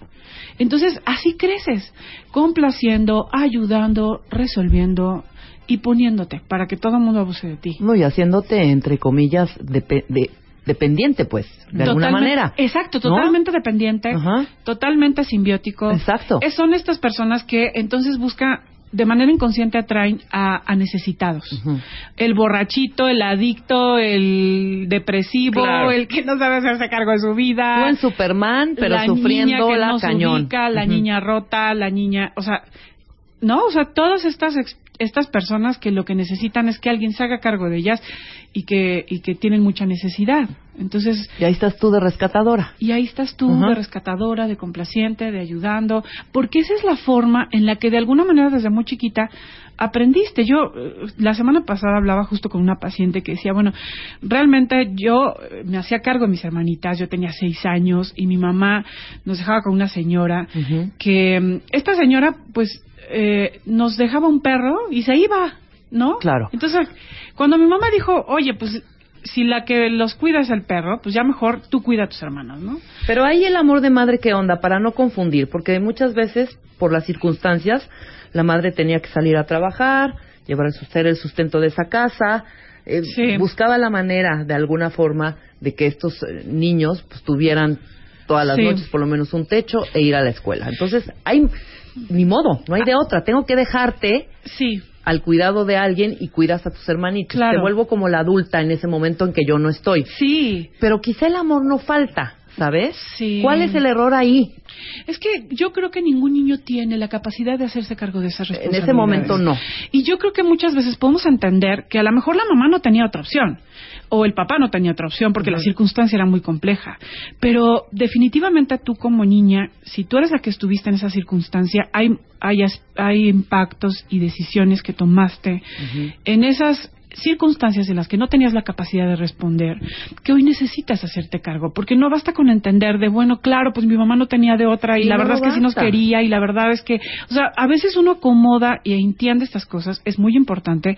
Entonces así creces, complaciendo, ayudando, resolviendo y poniéndote para que todo el mundo abuse de ti. No, y haciéndote, entre comillas, de- dependiente, pues, de alguna manera. Exacto, ¿no? totalmente dependiente, Ajá. totalmente simbiótico. Exacto. Son estas personas que entonces buscan, de manera inconsciente atraen a, a necesitados. El borrachito, el adicto, el depresivo, Claro. el que no sabe hacerse cargo de su vida. Buen Superman, pero la sufriendo niña que la no se cañón. ubica, la niña rota, la niña, o sea, no, o sea, todas estas ex- estas personas que lo que necesitan es que alguien se haga cargo de ellas y que y que tienen mucha necesidad. Entonces, Y ahí estás tú de rescatadora. y ahí estás tú, de rescatadora, de complaciente, de ayudando, porque esa es la forma en la que de alguna manera desde muy chiquita aprendiste. Yo eh, la semana pasada hablaba justo con una paciente que decía, bueno, realmente yo eh, me hacía cargo de mis hermanitas, yo tenía seis años y mi mamá nos dejaba con una señora que mm, esta señora pues eh, nos dejaba un perro y se iba, ¿no? Claro. Entonces, cuando mi mamá dijo, oye, pues si la que los cuida es el perro, pues ya mejor tú cuida a tus hermanos, ¿no? Pero ahí el amor de madre, ¿qué onda? Para no confundir, porque muchas veces, por las circunstancias, la madre tenía que salir a trabajar, llevar el sustento, el sustento de esa casa, eh, Sí. buscaba la manera, de alguna forma, de que estos eh, niños pues, tuvieran todas las Sí. noches por lo menos un techo e ir a la escuela. Entonces, hay ni modo, no hay de otra. Tengo que dejarte Sí, al cuidado de alguien y cuidas a tus hermanitos. Claro. Te vuelvo como la adulta en ese momento en que yo no estoy. sí. Pero quizá el amor no falta, ¿sabes? Sí. ¿Cuál es el error ahí? Es que yo creo que ningún niño tiene la capacidad de hacerse cargo de esas En responsabilidades. ese momento no. Y yo creo que muchas veces podemos entender que a lo mejor la mamá no tenía otra opción o el papá no tenía otra opción porque la circunstancia era muy compleja. Pero definitivamente tú como niña, si tú eres la que estuviste en esa circunstancia, hay, hay, hay impactos y decisiones que tomaste en esas circunstancias en las que no tenías la capacidad de responder, que hoy necesitas hacerte cargo, porque no basta con entender de, bueno, claro, pues mi mamá no tenía de otra y la no verdad es que sí nos quería y la verdad es que, o sea, a veces uno acomoda y entiende estas cosas, es muy importante,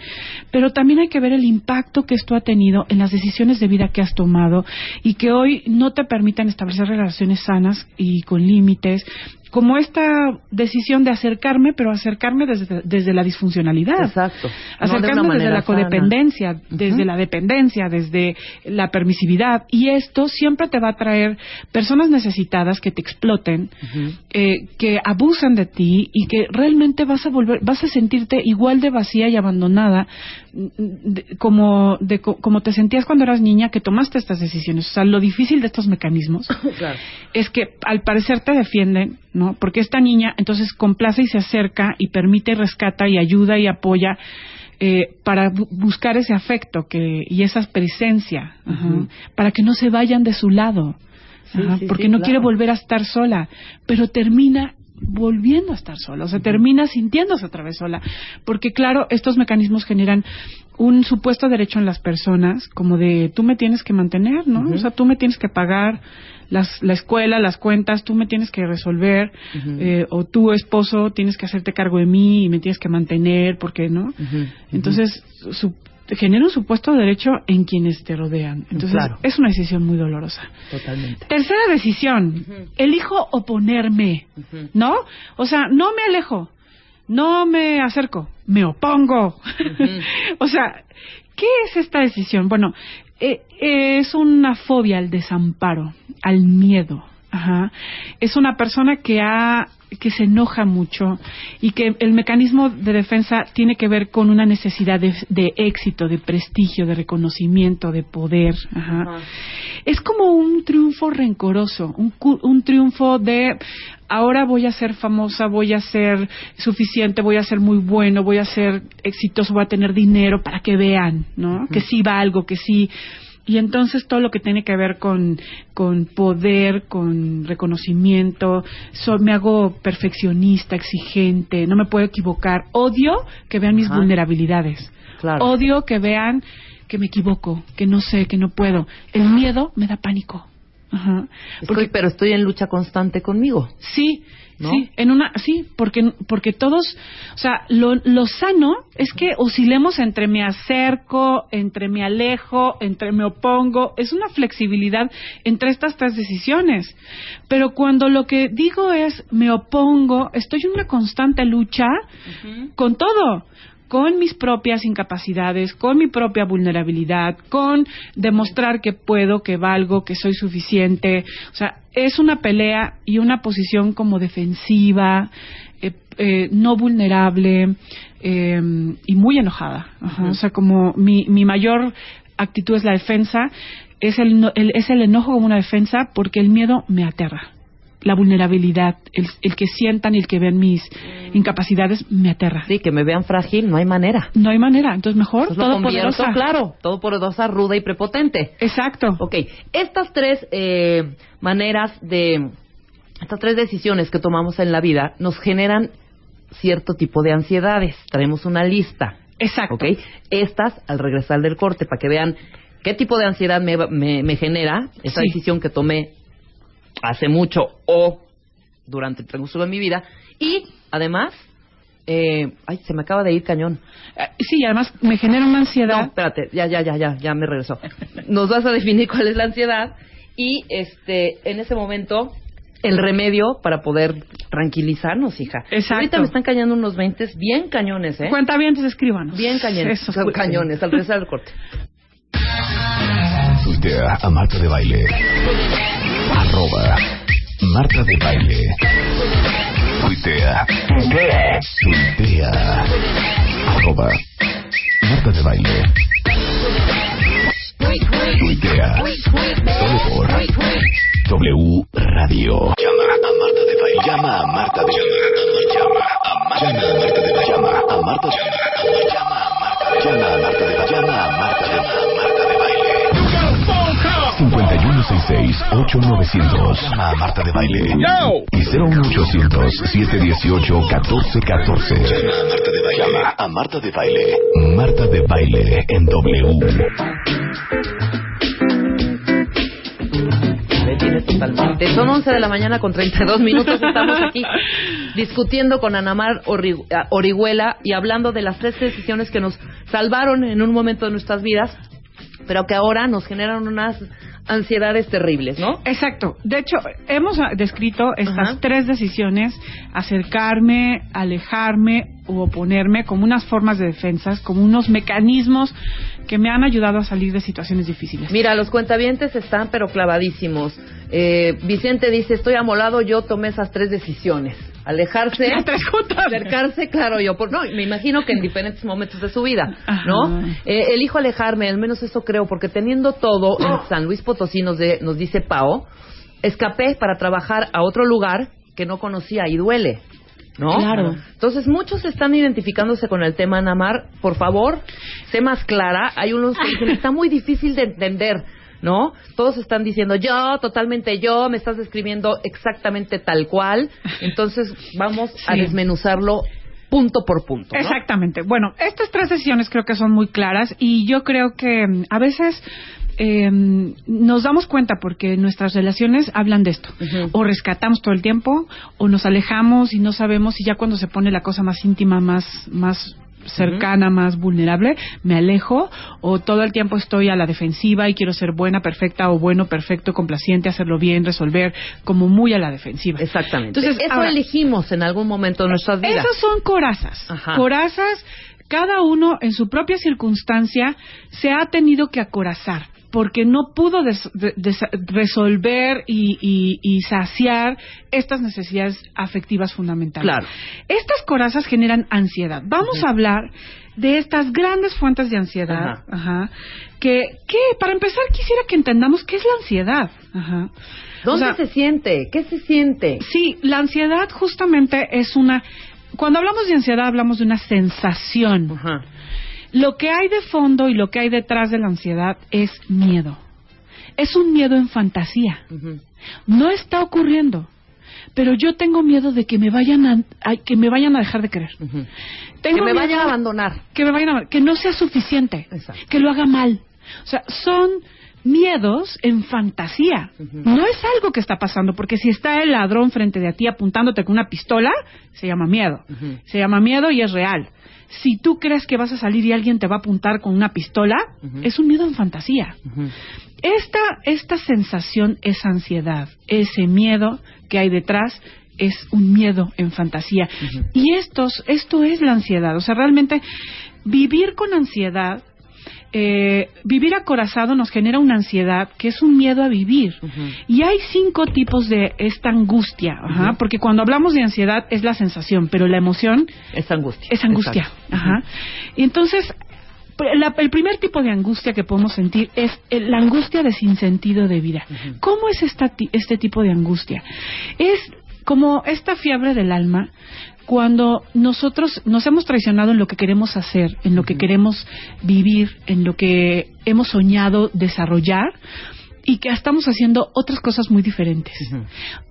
pero también hay que ver el impacto que esto ha tenido en las decisiones de vida que has tomado y que hoy no te permitan establecer relaciones sanas y con límites, como esta decisión de acercarme, pero acercarme desde, desde la disfuncionalidad. Exacto. No de Acercarme desde la sana. codependencia, desde la dependencia, desde la permisividad. Y esto siempre te va a traer personas necesitadas que te exploten, eh, que abusan de ti y que realmente vas a volver, vas a sentirte igual de vacía y abandonada de- como, de, co- como te sentías cuando eras niña que tomaste estas decisiones. O sea, lo difícil de estos mecanismos Claro. es que al parecer te defienden, ¿no? Porque esta niña entonces complace y se acerca y permite y rescata y ayuda y apoya eh, para bu- buscar ese afecto que y esa presencia, ajá, Ujú. para que no se vayan de su lado, Sí, ajá, sí, porque sí, no claro. quiere volver a estar sola, pero termina volviendo a estar sola, o sea, termina sintiéndose otra vez sola, porque claro, estos mecanismos generan un supuesto derecho en las personas, como de tú me tienes que mantener, ¿no? O sea, tú me tienes que pagar las, la escuela, las cuentas, tú me tienes que resolver, eh, o tú, esposo, tienes que hacerte cargo de mí y me tienes que mantener, porque no? Entonces, su- genera un supuesto derecho en quienes te rodean. Entonces, Claro. es una decisión muy dolorosa. Totalmente. Tercera decisión, elijo oponerme. ¿no? O sea, no me alejo, no me acerco, me opongo. o sea, ¿qué es esta decisión? Bueno, eh, eh, es una fobia al desamparo, al miedo. Ajá. Es una persona que ha que se enoja mucho y que el mecanismo de defensa tiene que ver con una necesidad de, de éxito, de prestigio, de reconocimiento, de poder. Ajá Ajá. es como un triunfo rencoroso, un, un triunfo de ahora voy a ser famosa, voy a ser suficiente, voy a ser muy bueno, voy a ser exitoso, voy a tener dinero para que vean, ¿no? Que sí valgo, que sí. Y entonces todo lo que tiene que ver con, con poder, con reconocimiento, so- me hago perfeccionista, exigente, no me puedo equivocar. Odio que vean mis Ajá. vulnerabilidades. Claro. Odio que vean que me equivoco, que no sé, que no puedo. El miedo me da pánico. Ajá. Estoy- pero estoy en lucha constante conmigo. Sí, ¿No? sí, en una, sí, porque, porque todos, o sea, lo, lo sano es que oscilemos entre me acerco, entre me alejo, entre me opongo, es una flexibilidad entre estas tres decisiones. Pero cuando lo que digo es me opongo, estoy en una constante lucha con todo con mis propias incapacidades, con mi propia vulnerabilidad, con demostrar que puedo, que valgo, que soy suficiente. O sea, es una pelea y una posición como defensiva, eh, eh, no vulnerable eh, y muy enojada. Ajá. O sea, como mi, mi mayor actitud es la defensa, es el, el- es el enojo como una defensa porque el miedo me aterra. La vulnerabilidad, el, el que sientan y el que vean mis incapacidades me aterra. Sí, que me vean frágil, no hay manera. No hay manera. Entonces, mejor Entonces todo poderosa. claro, todo poderosa, ruda y prepotente. Exacto. Ok, estas tres eh, maneras de, estas tres decisiones que tomamos en la vida nos generan cierto tipo de ansiedades. Traemos una lista. Exacto. Ok, estas al regresar del corte para que vean qué tipo de ansiedad me, me- me genera esa Sí. decisión que tomé hace mucho o durante el transcurso de mi vida. Y además, eh, ay, se me acaba de ir cañón. Eh, Sí, y además me genera una No, ansiedad. espérate, ya, ya, ya, ya, ya me regresó. Nos vas a definir cuál es la ansiedad y, este, en ese momento, el remedio para poder tranquilizarnos, hija. Exacto. Ahorita me están cayendo unos 20 bien cañones, ¿eh? Cuenta bien, entonces escríbanos. Bien cañones. Eso, Son cañones, al regresar del corte. Tuitea a Marta de Baile. Arroba Marta de Baile. Tuitea. Tuitea. Arroba Marta de Baile. Tuitea. Solo por W Radio. Llama a Marta de Baile. Llama a Marta de Baile. Llama a Marta de Baile. Llama a Marta de Baile. Llama a Marta de Baile. Llama a Marta de Baile. 5166-8900. Llama a Marta de Baile. Y 01800-718-1414. Llama a Marta de Baile. Llama a Marta de Baile. Marta de Baile en W. Me tienes totalmente. Son 11 de la mañana con 32 minutos. Estamos aquí discutiendo con Anamar ah, Orihuela y hablando de las tres decisiones que nos salvaron en un momento de nuestras vidas, pero que ahora nos generan unas ansiedades terribles, ¿no? Exacto. De hecho, hemos descrito estas Ajá. tres decisiones, acercarme, alejarme u oponerme, como unas formas de defensas, como unos mecanismos que me han ayudado a salir de situaciones difíciles. Mira, los cuentavientes están pero clavadísimos. Eh, Vicente dice, estoy amolado, yo tomé esas tres decisiones. Alejarse, acercarse, claro, yo, por, no, me imagino que en diferentes momentos de su vida. ¿no? Eh, elijo alejarme, al menos eso creo, porque teniendo todo en San Luis Potosí, nos, de- nos dice Pao, escapé para trabajar a otro lugar que no conocía y duele. ¿no? Claro. Entonces, muchos están identificándose con el tema, Namar. Por favor, sé más clara. Hay unos que dicen, está muy difícil de entender, ¿no? Todos están diciendo, yo, totalmente yo, me estás describiendo exactamente tal cual. Entonces, vamos a desmenuzarlo punto por punto. ¿no? Exactamente. Bueno, estas tres sesiones creo que son muy claras y yo creo que mm, a veces eh, nos damos cuenta porque nuestras relaciones hablan de esto. O rescatamos todo el tiempo o nos alejamos y no sabemos y ya cuando se pone la cosa más íntima, más, más cercana, más vulnerable, me alejo o todo el tiempo estoy a la defensiva y quiero ser buena, perfecta o bueno, perfecto, complaciente, hacerlo bien, resolver, como muy a la defensiva. Exactamente. Entonces, Eso ahora- elegimos en algún momento de nuestras vidas. esas son corazas. Ajá. Corazas, cada uno en su propia circunstancia se ha tenido que acorazar porque no pudo des- de- des- resolver y, y- y saciar estas necesidades afectivas fundamentales. Claro. Estas corazas generan ansiedad. Vamos a hablar de estas grandes fuentes de ansiedad, Ajá. ajá, que, que para empezar quisiera que entendamos qué es la ansiedad. Ajá. ¿Dónde O sea, se siente? ¿Qué se siente? Sí, la ansiedad justamente es una... Cuando hablamos de ansiedad hablamos de una sensación. Ajá. Lo que hay de fondo y lo que hay detrás de la ansiedad es miedo. Es un miedo en fantasía. No está ocurriendo. Pero yo tengo miedo de que me vayan a, que me vayan a dejar de querer. Ujú. Tengo que me vayan a abandonar. que me vayan a que no sea suficiente, Exacto. que lo haga mal. O sea, son miedos en fantasía. No es algo que está pasando, porque si está el ladrón frente de ti apuntándote con una pistola, se llama miedo. Se llama miedo y es real. Si tú crees que vas a salir y alguien te va a apuntar con una pistola, es un miedo en fantasía. Esta, esta sensación es ansiedad, ese miedo que hay detrás es un miedo en fantasía. Y estos, esto es la ansiedad. O sea, realmente vivir con ansiedad, eh, vivir acorazado nos genera una ansiedad que es un miedo a vivir. Y hay cinco tipos de esta angustia, ajá, porque cuando hablamos de ansiedad es la sensación, pero la emoción Es angustia. es angustia. Ajá. Y entonces, la- el primer tipo de angustia que podemos sentir es el- la angustia de sinsentido de vida. ¿Cómo es esta este tipo de angustia? Es como esta fiebre del alma cuando nosotros nos hemos traicionado en lo que queremos hacer, en lo que queremos vivir, en lo que hemos soñado desarrollar y que estamos haciendo otras cosas muy diferentes.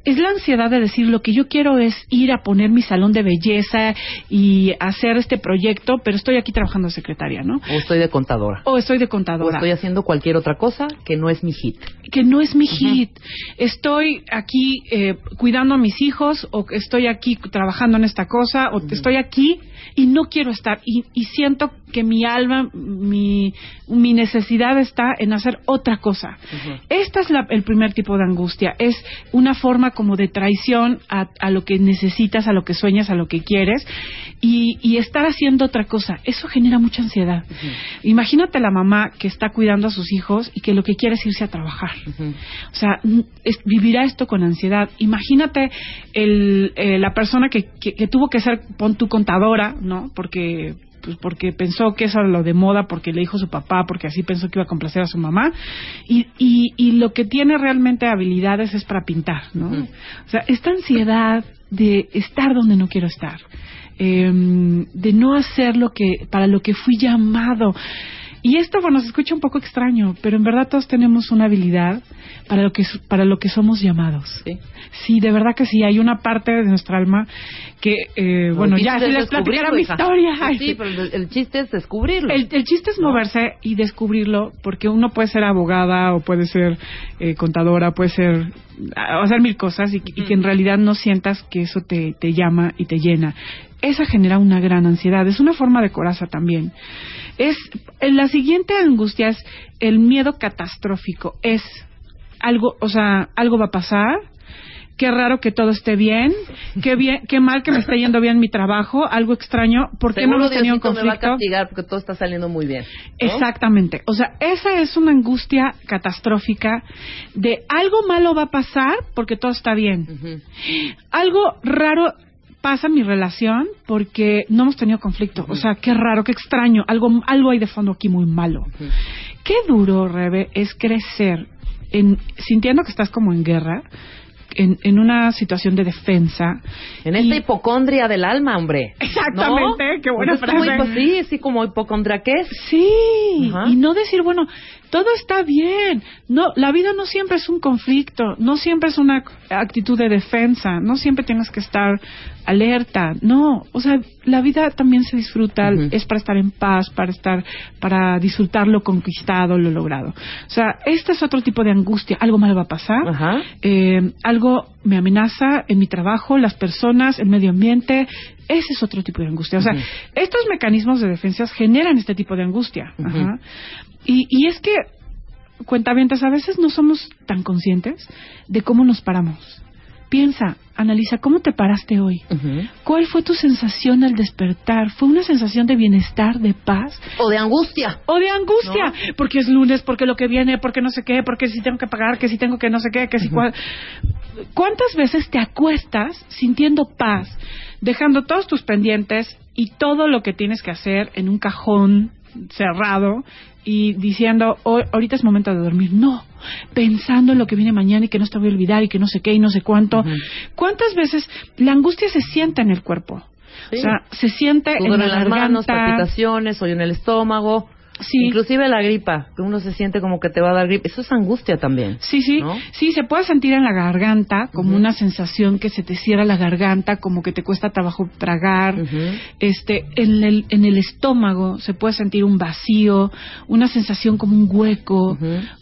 Es la ansiedad de decir lo que yo quiero es ir a poner mi salón de belleza y hacer este proyecto, pero estoy aquí trabajando de secretaria, ¿no? O estoy de contadora. O estoy de O contadora, estoy haciendo cualquier otra cosa que no es mi hit. que no es mi hit. Estoy aquí eh, cuidando a mis hijos, o estoy aquí trabajando en esta cosa, o estoy aquí y no quiero estar. Y, y siento que mi alma, mi, mi necesidad está en hacer otra cosa. Ujú. Esta es la- el primer tipo de angustia. Es una forma como de traición a, a lo que necesitas, a lo que sueñas, a lo que quieres y, y estar haciendo otra cosa. Eso genera mucha ansiedad. Imagínate la mamá que está cuidando a sus hijos y que lo que quiere es irse a trabajar. O sea, es- vivirá esto con ansiedad. Imagínate el, eh, la persona que, que, que tuvo que ser, pon tu contadora, ¿no? Porque pues porque pensó que eso era lo de moda, porque le dijo su papá, porque así pensó que iba a complacer a su mamá, y, y, y lo que tiene realmente habilidades es para pintar, ¿no? Ujú. O sea, esta ansiedad de estar donde no quiero estar, em, de no hacer lo que, para lo que fui llamado. Y esto, bueno, se escucha un poco extraño, pero en verdad todos tenemos una habilidad para lo que, para lo que somos llamados. Sí. Sí, de verdad que sí. Hay una parte de nuestra alma que, eh, bueno, ya, si es les platicara mi hija. historia. Sí, pero el, el chiste es descubrirlo. el, el chiste es moverse y descubrirlo, porque uno puede ser abogada o puede ser eh, contadora, puede ser hacer mil cosas y, y que en realidad no sientas que eso te, te llama y te llena. Esa genera una gran ansiedad. Es una forma de coraza también. Es la siguiente angustia es el miedo catastrófico. Es algo, o sea, algo va a pasar. Qué raro que todo esté bien. Qué bien, qué mal que me esté yendo bien mi trabajo. Algo extraño. ¿Por qué no hemos tenido un Diosito me va a conflicto? castigar porque todo está saliendo muy bien. ¿no? Exactamente. O sea, esa es una angustia catastrófica de algo malo va a pasar porque todo está bien. Algo raro pasa en mi relación porque no hemos tenido conflicto. O sea, qué raro, qué extraño. Algo, algo hay de fondo aquí muy malo. Qué duro, Rebe, es crecer en, sintiendo que estás como en guerra, en, en una situación de defensa. En esta hipocondria del alma, hombre. Exactamente, ¿No? qué buena Pues como frase. hipo- sí, sí, como hipocondria que es. Sí, y no decir, bueno, todo está bien. No, la vida no siempre es un conflicto, no siempre es una actitud de defensa, no siempre tienes que estar alerta. No, o sea, la vida también se disfruta, es para estar en paz, para estar para disfrutar lo conquistado, lo logrado. O sea, este es otro tipo de angustia, algo malo va a pasar. Eh, algo me amenaza en mi trabajo, las personas, el medio ambiente. Ese es otro tipo de angustia. O sea, estos mecanismos de defensa generan este tipo de angustia. Ajá. Y, y es que, cuentavientes, a veces no somos tan conscientes de cómo nos paramos. Piensa, analiza, ¿cómo te paraste hoy? ¿Cuál fue tu sensación al despertar? ¿Fue una sensación de bienestar, de paz? O de angustia. O de angustia, porque es lunes, porque lo que viene, porque no sé qué, porque si tengo que pagar, que si tengo que no sé qué, que si cuál. ¿Cuántas veces te acuestas sintiendo paz, dejando todos tus pendientes y todo lo que tienes que hacer en un cajón cerrado y diciendo, "Hoy- ahorita es momento de dormir? No, pensando en lo que viene mañana y que no te voy a olvidar y que no sé qué y no sé cuánto. ¿Cuántas veces la angustia se siente en el cuerpo? Sí. O sea, se siente Sudor en en la las manos, palpitaciones, hoyo en el estómago. Sí. Inclusive la gripa, que uno se siente como que te va a dar gripe. Eso es angustia también. Sí, sí, ¿no? sí, se puede sentir en la garganta como una sensación que se te cierra la garganta, como que te cuesta trabajo tragar. Este, en el, en el estómago se puede sentir un vacío, una sensación como un hueco,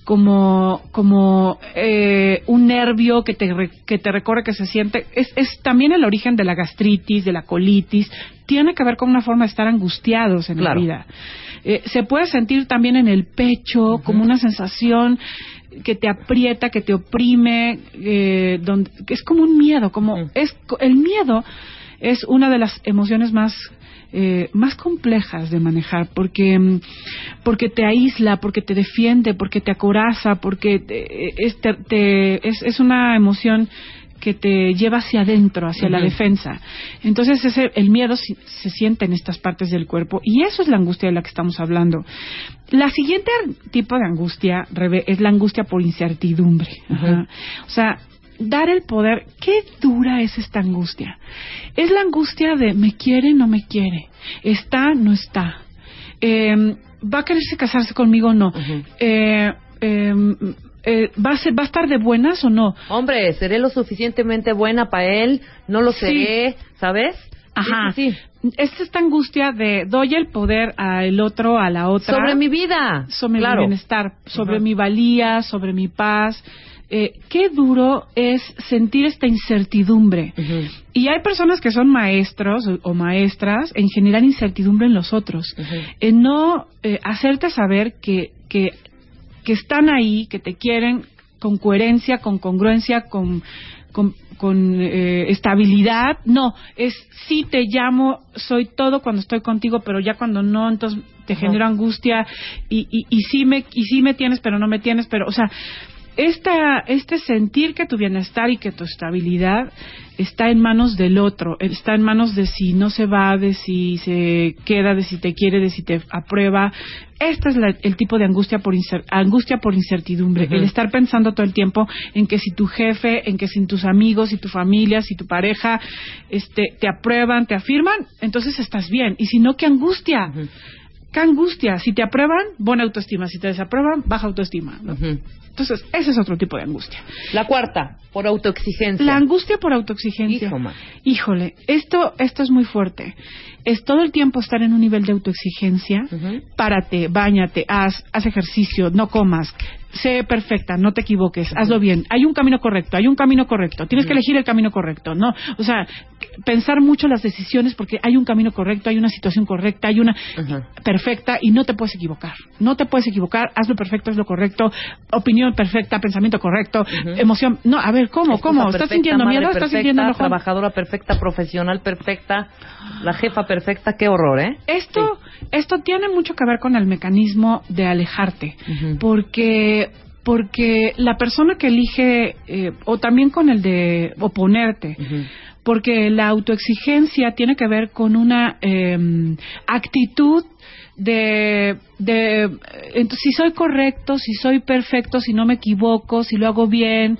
como, como eh, un nervio que te, re- que te recorre, que se siente. Es, es también el origen de la gastritis, de la colitis. Tiene que ver con una forma de estar angustiados en Claro. la vida. Eh, se puede sentir también en el pecho como una sensación que te aprieta, que te oprime, eh, donde, que es como un miedo, como es el miedo es una de las emociones más eh, más complejas de manejar porque mm, porque te aísla, porque te defiende, porque te acoraza, porque te- es, te- te- es, es una emoción que te lleva hacia adentro, hacia la defensa. Entonces ese, el miedo si- se siente en estas partes del cuerpo y eso es la angustia de la que estamos hablando. La siguiente tipo de angustia, es la angustia por incertidumbre. Ajá. O sea, dar el poder. ¿Qué dura es esta angustia? Es la angustia de me quiere, no me quiere. Está, no está. Eh, ¿Va a quererse casarse conmigo o no? Ujú. Eh, eh, eh, ¿va, a ser- ¿Va a estar de buenas o no? Hombre, seré lo suficientemente buena para él, no lo Sí. seré, ¿sabes? Ajá. Sí. Es esta angustia de doy el poder al otro, a la otra. Sobre mi vida. sobre claro. mi bienestar, sobre mi valía, sobre mi paz. Eh, qué duro es sentir esta incertidumbre. Y hay personas que son maestros o, o maestras en generar incertidumbre en los otros, en no eh, hacerte saber que, que, que están ahí, que te quieren con coherencia, con congruencia, con, con, con, eh, estabilidad. No, es sí te llamo, soy todo cuando estoy contigo, pero ya cuando no, entonces te Ajá. genera angustia y, y, y sí me y sí me tienes, pero no me tienes, pero o sea, esta, este sentir que tu bienestar y que tu estabilidad está en manos del otro, está en manos de si no se va, de si se queda, de si te quiere, de si te aprueba. Este es la- el tipo de angustia por, incer- angustia por incertidumbre, el estar pensando todo el tiempo en que si tu jefe, en que si tus amigos, si tu familia, si tu pareja este, te aprueban, te afirman, entonces estás bien. Y si no, qué angustia. Qué angustia. Si te aprueban, buena autoestima. Si te desaprueban, baja autoestima. Entonces, ese es otro tipo de angustia. La cuarta, por autoexigencia. La angustia por autoexigencia. Híjole, esto, esto es muy fuerte. Es todo el tiempo estar en un nivel de autoexigencia. Ujú. Párate, bañate, haz, haz ejercicio, no comas. Sé perfecta, no te equivoques, hazlo bien. Hay un camino correcto, hay un camino correcto. Tienes que elegir el camino correcto, ¿no? O sea, pensar mucho las decisiones porque hay un camino correcto, hay una situación correcta, hay una perfecta y no te puedes equivocar. No te puedes equivocar, hazlo perfecto, hazlo correcto, opinión perfecta, pensamiento correcto, emoción. No, a ver, ¿cómo? Esposa ¿Cómo? ¿Estás sintiendo miedo? ¿Estás sintiendo enojón? trabajadora perfecta, profesional perfecta, la jefa perfecta, qué horror, ¿eh? Esto, esto tiene mucho que ver con el mecanismo de alejarte, porque porque la persona que elige eh, o también con el de oponerte, porque la autoexigencia tiene que ver con una eh, actitud de, de entonces, si soy correcto, si soy perfecto, si no me equivoco, si lo hago bien,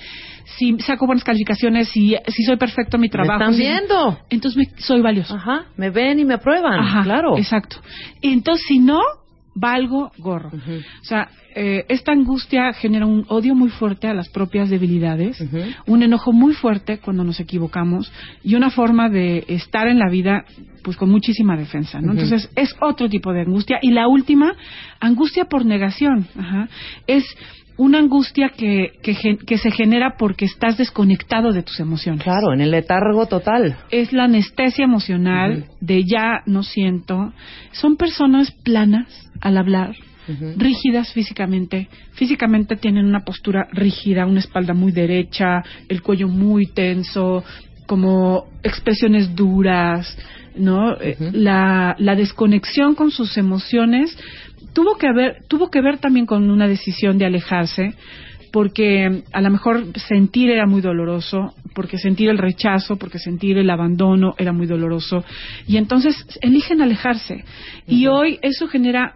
si saco buenas calificaciones, si, si soy perfecto en mi trabajo. están si- viendo. Entonces me- soy valioso. Ajá, me ven y me aprueban. Ajá, claro. Exacto. Entonces, si no, valgo gorro. O sea, eh, esta angustia genera un odio muy fuerte a las propias debilidades, un enojo muy fuerte cuando nos equivocamos y una forma de estar en la vida pues con muchísima defensa, ¿no? Entonces, es otro tipo de angustia. Y la última, angustia por negación. Ajá. Es una angustia que, que, que se genera porque estás desconectado de tus emociones Claro, en el letargo total. es la anestesia emocional de ya no siento. Son personas planas al hablar, rígidas físicamente. Físicamente tienen una postura rígida, una espalda muy derecha, el cuello muy tenso, como expresiones duras, ¿no? Eh, la, la desconexión con sus emociones tuvo que ver tuvo que ver también con una decisión de alejarse porque a lo mejor sentir era muy doloroso, porque sentir el rechazo, porque sentir el abandono era muy doloroso, y entonces eligen alejarse. Y hoy eso genera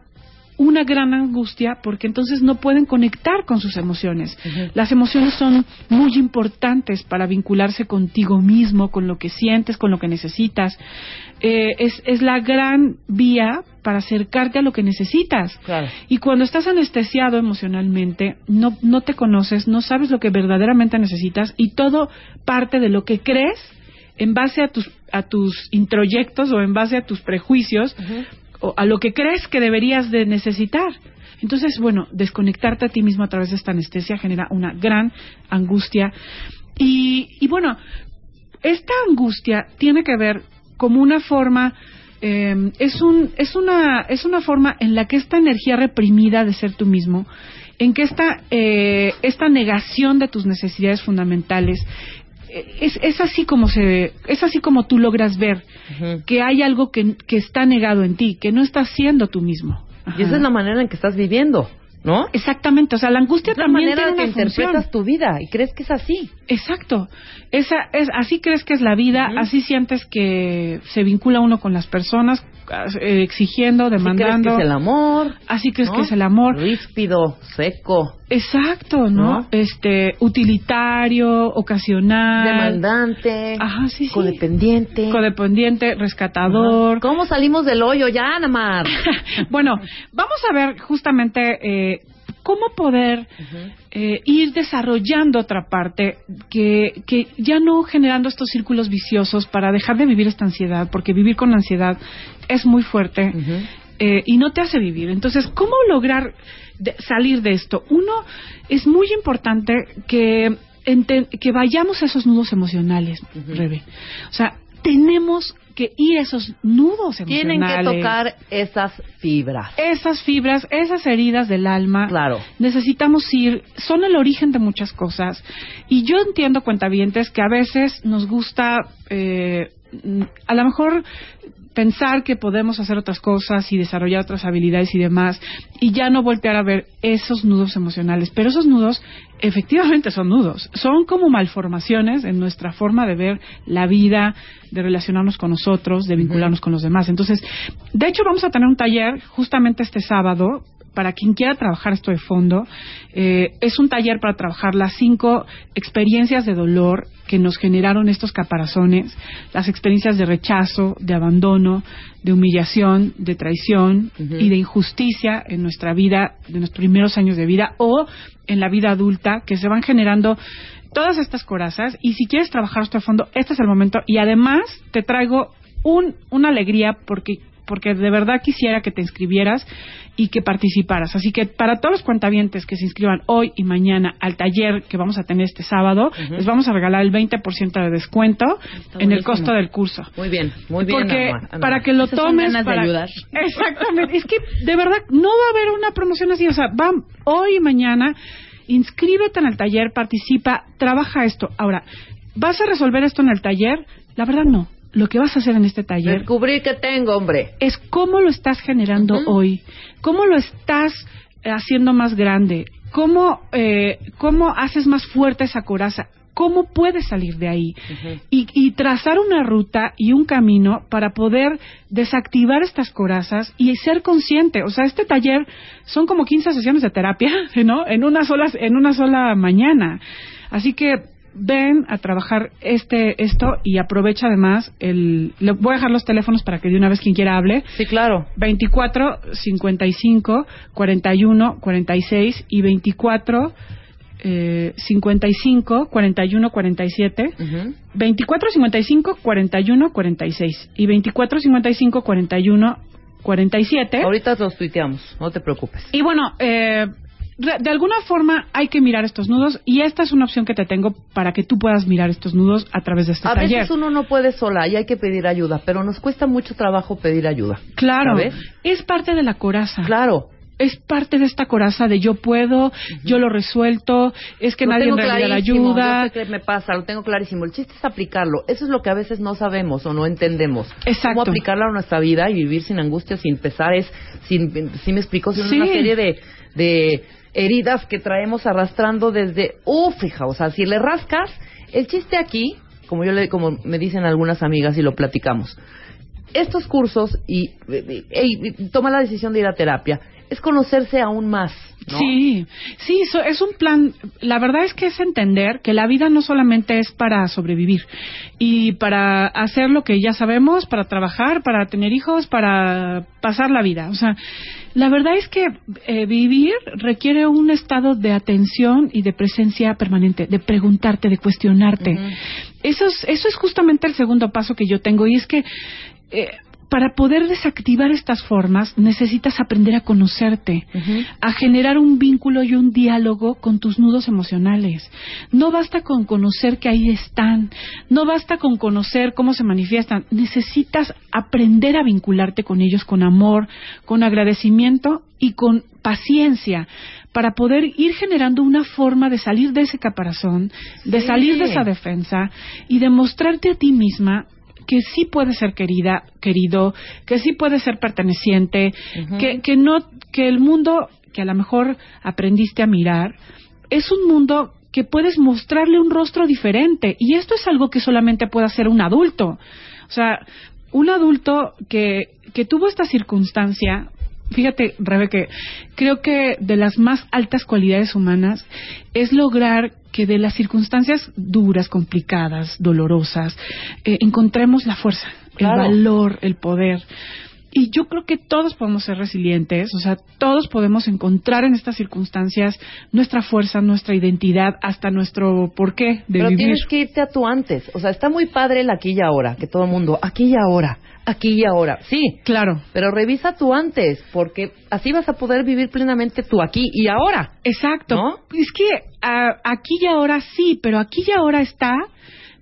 una gran angustia porque entonces no pueden conectar con sus emociones. Las emociones son muy importantes para vincularse contigo mismo, con lo que sientes, con lo que necesitas. Eh, es, es la gran vía para acercarte a lo que necesitas. Claro. Y cuando estás anestesiado emocionalmente, no, no te conoces, no sabes lo que verdaderamente necesitas y todo parte de lo que crees en base a tus, a tus introyectos o en base a tus prejuicios a lo que crees que deberías de necesitar. Entonces, bueno, desconectarte a ti mismo a través de esta anestesia genera una gran angustia. Y, y bueno, esta angustia tiene que ver como una forma eh, es un es una es una forma en la que esta energía reprimida de ser tú mismo en que esta eh, esta negación de tus necesidades fundamentales es, es así como se es así como tú logras ver que hay algo que, que está negado en ti que no estás siendo tú mismo Y esa es la manera en que estás viviendo, ¿no? exactamente o sea la angustia Es la también manera tiene que función. interpretas tu vida y crees que es así. Exacto. Esa es así crees que es la vida, así sientes que se vincula uno con las personas, eh, exigiendo, Así crees demandando. que es el amor. Así crees ¿no? que es el amor. Ríspido, seco, Exacto, ¿no? ¿No? Este utilitario, ocasional, demandante, Ajá, sí, sí. codependiente. codependiente, rescatador. ¿Cómo salimos del hoyo ya, Anamar? bueno, vamos a ver justamente eh, cómo poder eh, ir desarrollando otra parte que, que ya no generando estos círculos viciosos para dejar de vivir esta ansiedad, porque vivir con ansiedad es muy fuerte eh, y no te hace vivir. Entonces, ¿cómo lograr de- salir de esto? Uno, es muy importante que, que vayamos a esos nudos emocionales, Rebe. O sea, tenemos que ir a esos nudos emocionales. Tienen que tocar esas fibras. esas fibras, esas heridas del alma. Claro. Necesitamos ir, son el origen de muchas cosas. Y yo entiendo, cuentavientes, que a veces nos gusta, eh, a lo mejor pensar que podemos hacer otras cosas y desarrollar otras habilidades y demás, y ya no voltear a ver esos nudos emocionales. Pero esos nudos efectivamente son nudos, son como malformaciones en nuestra forma de ver la vida, de relacionarnos con nosotros, de vincularnos con los demás. Entonces, de hecho, vamos a tener un taller justamente este sábado para quien quiera trabajar esto de fondo, eh, es un taller para trabajar las cinco experiencias de dolor que nos generaron estos caparazones, las experiencias de rechazo, de abandono, de humillación, de traición y de injusticia en nuestra vida, de nuestros primeros años de vida o en la vida adulta, que se van generando todas estas corazas. Y si quieres trabajar esto de fondo, este es el momento. Y además te traigo un, una alegría porque porque de verdad quisiera que te inscribieras y que participaras. Así que para todos los cuentavientes que se inscriban hoy y mañana al taller que vamos a tener este sábado, les vamos a regalar el 20% de descuento en el costo del curso. Muy bien, muy bien. Porque para que lo Esas son tomes ganas de para- ayudar. Exactamente. Es que de verdad no va a haber una promoción así. O sea, va hoy y mañana. Inscríbete en el taller, participa, trabaja esto. Ahora, ¿vas a resolver esto en el taller? La verdad no. Lo que vas a hacer en este taller Descubrir que tengo, hombre. es cómo lo estás generando hoy, cómo lo estás eh, haciendo más grande, cómo, eh, cómo haces más fuerte esa coraza. cómo puedes salir de ahí y, y trazar una ruta y un camino para poder desactivar estas corazas y ser consciente. O sea, este taller son como 15 sesiones de terapia, ¿no? En una sola, en una sola mañana. Así que ven a trabajar este esto y aprovecha además el le voy a dejar los teléfonos para que de una vez quien quiera hable. Sí, claro. 24 55 41 46 y 24 eh, 55 41 47 24 55 41 46 y 24 55 41 47 Ahorita los tuiteamos, no te preocupes. y bueno, eh, de alguna forma hay que mirar estos nudos y esta es una opción que te tengo para que tú puedas mirar estos nudos a través de este A taller. veces uno no puede sola y hay que pedir ayuda, pero nos cuesta mucho trabajo pedir ayuda. Claro, ¿sabes? es parte de la coraza. Claro. Es parte de esta coraza de yo puedo, yo lo resuelto, es que Lo nadie tengo en realidad ayuda. Yo sé que me pasa, lo tengo clarísimo. El chiste es aplicarlo. Eso es lo que a veces no sabemos o no entendemos. Exacto. Cómo aplicarlo a nuestra vida y vivir sin angustia, sin pesares, sin, si me explico, sin Sí. una serie de, de heridas que traemos arrastrando desde, uf, hija, o sea, si le rascas, el chiste aquí, como yo le, como me dicen algunas amigas y lo platicamos, estos cursos y- y toma la decisión de ir a terapia, es conocerse aún más. ¿no? Sí, sí, so- es un plan. La verdad es que es entender que la vida no solamente es para sobrevivir y para hacer lo que ya sabemos, para trabajar, para tener hijos, para pasar la vida. O sea, la verdad es que eh, vivir requiere un estado de atención y de presencia permanente, de preguntarte, de cuestionarte. Eso es, eso es justamente el segundo paso que yo tengo y es que eh, para poder desactivar estas formas necesitas aprender a conocerte, a generar un vínculo y un diálogo con tus nudos emocionales. No basta con conocer que ahí están, no basta con conocer cómo se manifiestan, necesitas aprender a vincularte con ellos con amor, con agradecimiento y con paciencia para poder ir generando una forma de salir de ese caparazón, de Sí. salir de esa defensa y de mostrarte a ti misma que sí puede ser querida, querido, que sí puede ser perteneciente, que, que no, que el mundo que a lo mejor aprendiste a mirar es un mundo que puedes mostrarle un rostro diferente y esto es algo que solamente puede hacer un adulto. O sea, un adulto que, que tuvo esta circunstancia, fíjate, Rebe, que creo que de las más altas cualidades humanas es lograr que de las circunstancias duras, complicadas, dolorosas, eh, encontremos la fuerza, Claro. el valor, el poder. Y yo creo que todos podemos ser resilientes, o sea, todos podemos encontrar en estas circunstancias nuestra fuerza, nuestra identidad, hasta nuestro porqué de Pero vivir. tienes que irte a tu antes. O sea, está muy padre el aquí y ahora, que todo el mundo, aquí y ahora, aquí y ahora. Sí, Claro, pero revisa tu antes, porque así vas a poder vivir plenamente tu aquí y ahora. exacto. ¿No? Es que ah, aquí y ahora sí, pero aquí y ahora está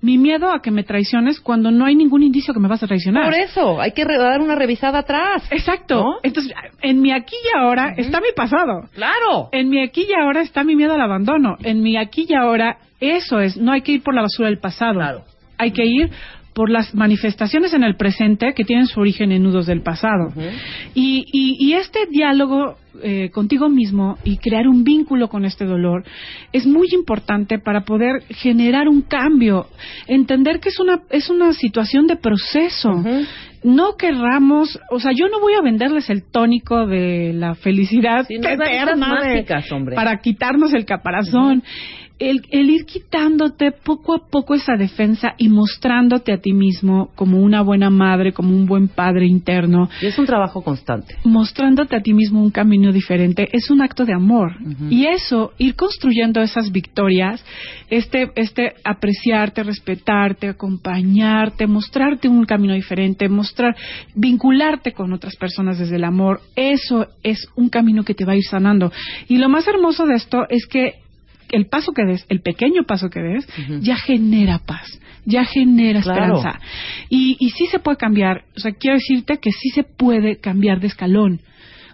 mi miedo a que me traiciones cuando no hay ningún indicio que me vas a traicionar. Por eso, hay que dar una revisada atrás. Exacto. ¿No? Entonces, en mi aquí y ahora está mi pasado. Claro. En mi aquí y ahora está mi miedo al abandono. En mi aquí y ahora, eso es. No hay que ir por la basura del pasado. Claro. Hay que ir por las manifestaciones en el presente que tienen su origen en nudos del pasado. y, y, y este diálogo eh, contigo mismo y crear un vínculo con este dolor es muy importante para poder generar un cambio, entender que es una es una situación de proceso. No querramos, o sea, yo no voy a venderles el tónico de la felicidad Sí, no eterna de- mágicas, hombre. para quitarnos el caparazón. El, el ir quitándote poco a poco esa defensa y mostrándote a ti mismo como una buena madre, como un buen padre interno, Y es un trabajo constante. mostrándote a ti mismo un camino diferente, es un acto de amor. Y eso, ir construyendo esas victorias, este, este apreciarte, respetarte, acompañarte, mostrarte un camino diferente, mostrar, vincularte con otras personas desde el amor, eso es un camino que te va a ir sanando. Y lo más hermoso de esto es que el paso que des, el pequeño paso que des, ya genera paz, ya genera Claro. esperanza. Y, y sí se puede cambiar, o sea, quiero decirte que sí se puede cambiar de escalón.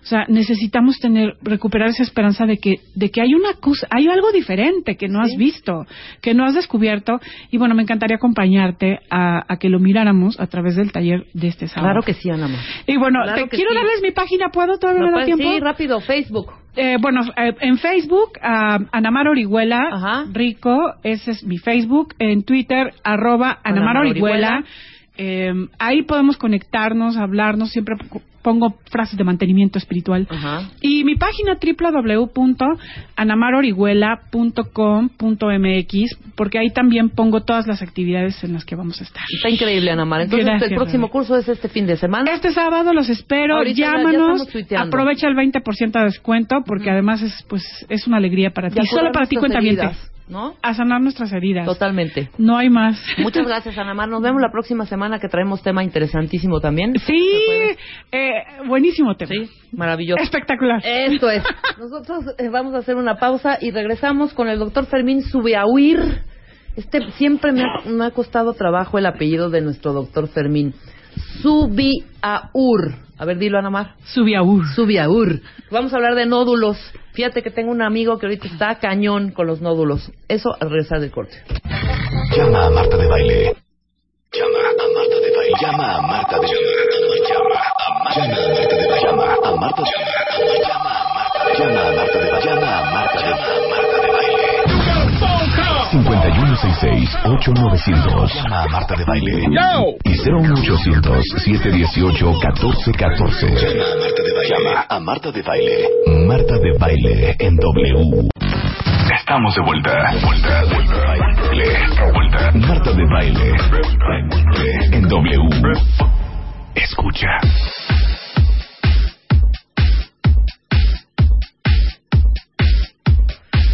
O sea, necesitamos tener, recuperar esa esperanza de que, de que hay una cosa, hay algo diferente que no has visto, que no has descubierto. Y bueno, me encantaría acompañarte a, a que lo miráramos a través del taller de este sábado. Claro que sí, Ana. Y bueno, Claro te quiero sí. darles mi página, ¿puedo? ¿Todavía me ¿Lo da puedes- tiempo? Sí, rápido, Facebook. Eh, bueno, eh, en Facebook, ah, Anamar Orihuela, Rico, ese es mi Facebook. En Twitter, arroba Anamar Orihuela. Eh, ahí podemos conectarnos, hablarnos. Siempre pongo frases de mantenimiento espiritual. Y mi página www.anamarorihuela.com.mx, porque ahí también pongo todas las actividades en las que vamos a estar. Está increíble, Ana Mara. Entonces, Gracias, el próximo curso es este fin de semana. Este sábado los espero, Ahorita ya- ya llámanos, aprovecha el 20% de descuento porque además es pues es una alegría para ti. Y solo para ti cuenta heridas, ¿no? A sanar nuestras heridas. Totalmente. No hay más. Muchas gracias, Ana Mar. Nos vemos la próxima semana que traemos tema interesantísimo también. Sí, eh, buenísimo tema. Sí, maravilloso. Espectacular. Esto es. Nosotros eh, vamos a hacer una pausa y regresamos con el doctor Fermín Subiahuir. Este siempre me ha, me ha costado trabajo el apellido de nuestro doctor Fermín. Subiaur. A ver, dilo, Ana Mar. Subiaur. Subiaur. Vamos a hablar de nódulos. Fíjate que tengo un amigo que ahorita está cañón con los nódulos. Eso al regresar del corte. Llama a Marta de Baile. Llama a Marta de Baile. Llama a Marta de Baile. Llama a Marta de Baile. Llama a Marta de Baile. Llama a Marta de Baile. Llama a Marta de Baile. Llama a Marta de Baile. 5166-8900. Llama a Marta de Baile. Y 01800-718-1414. Llama a Marta de Baile. Llama a Marta de Baile. Marta de Baile en W. Estamos de vuelta. Vuelta, vuelta, baile. Vuelta. Marta de Baile. En W. Escucha.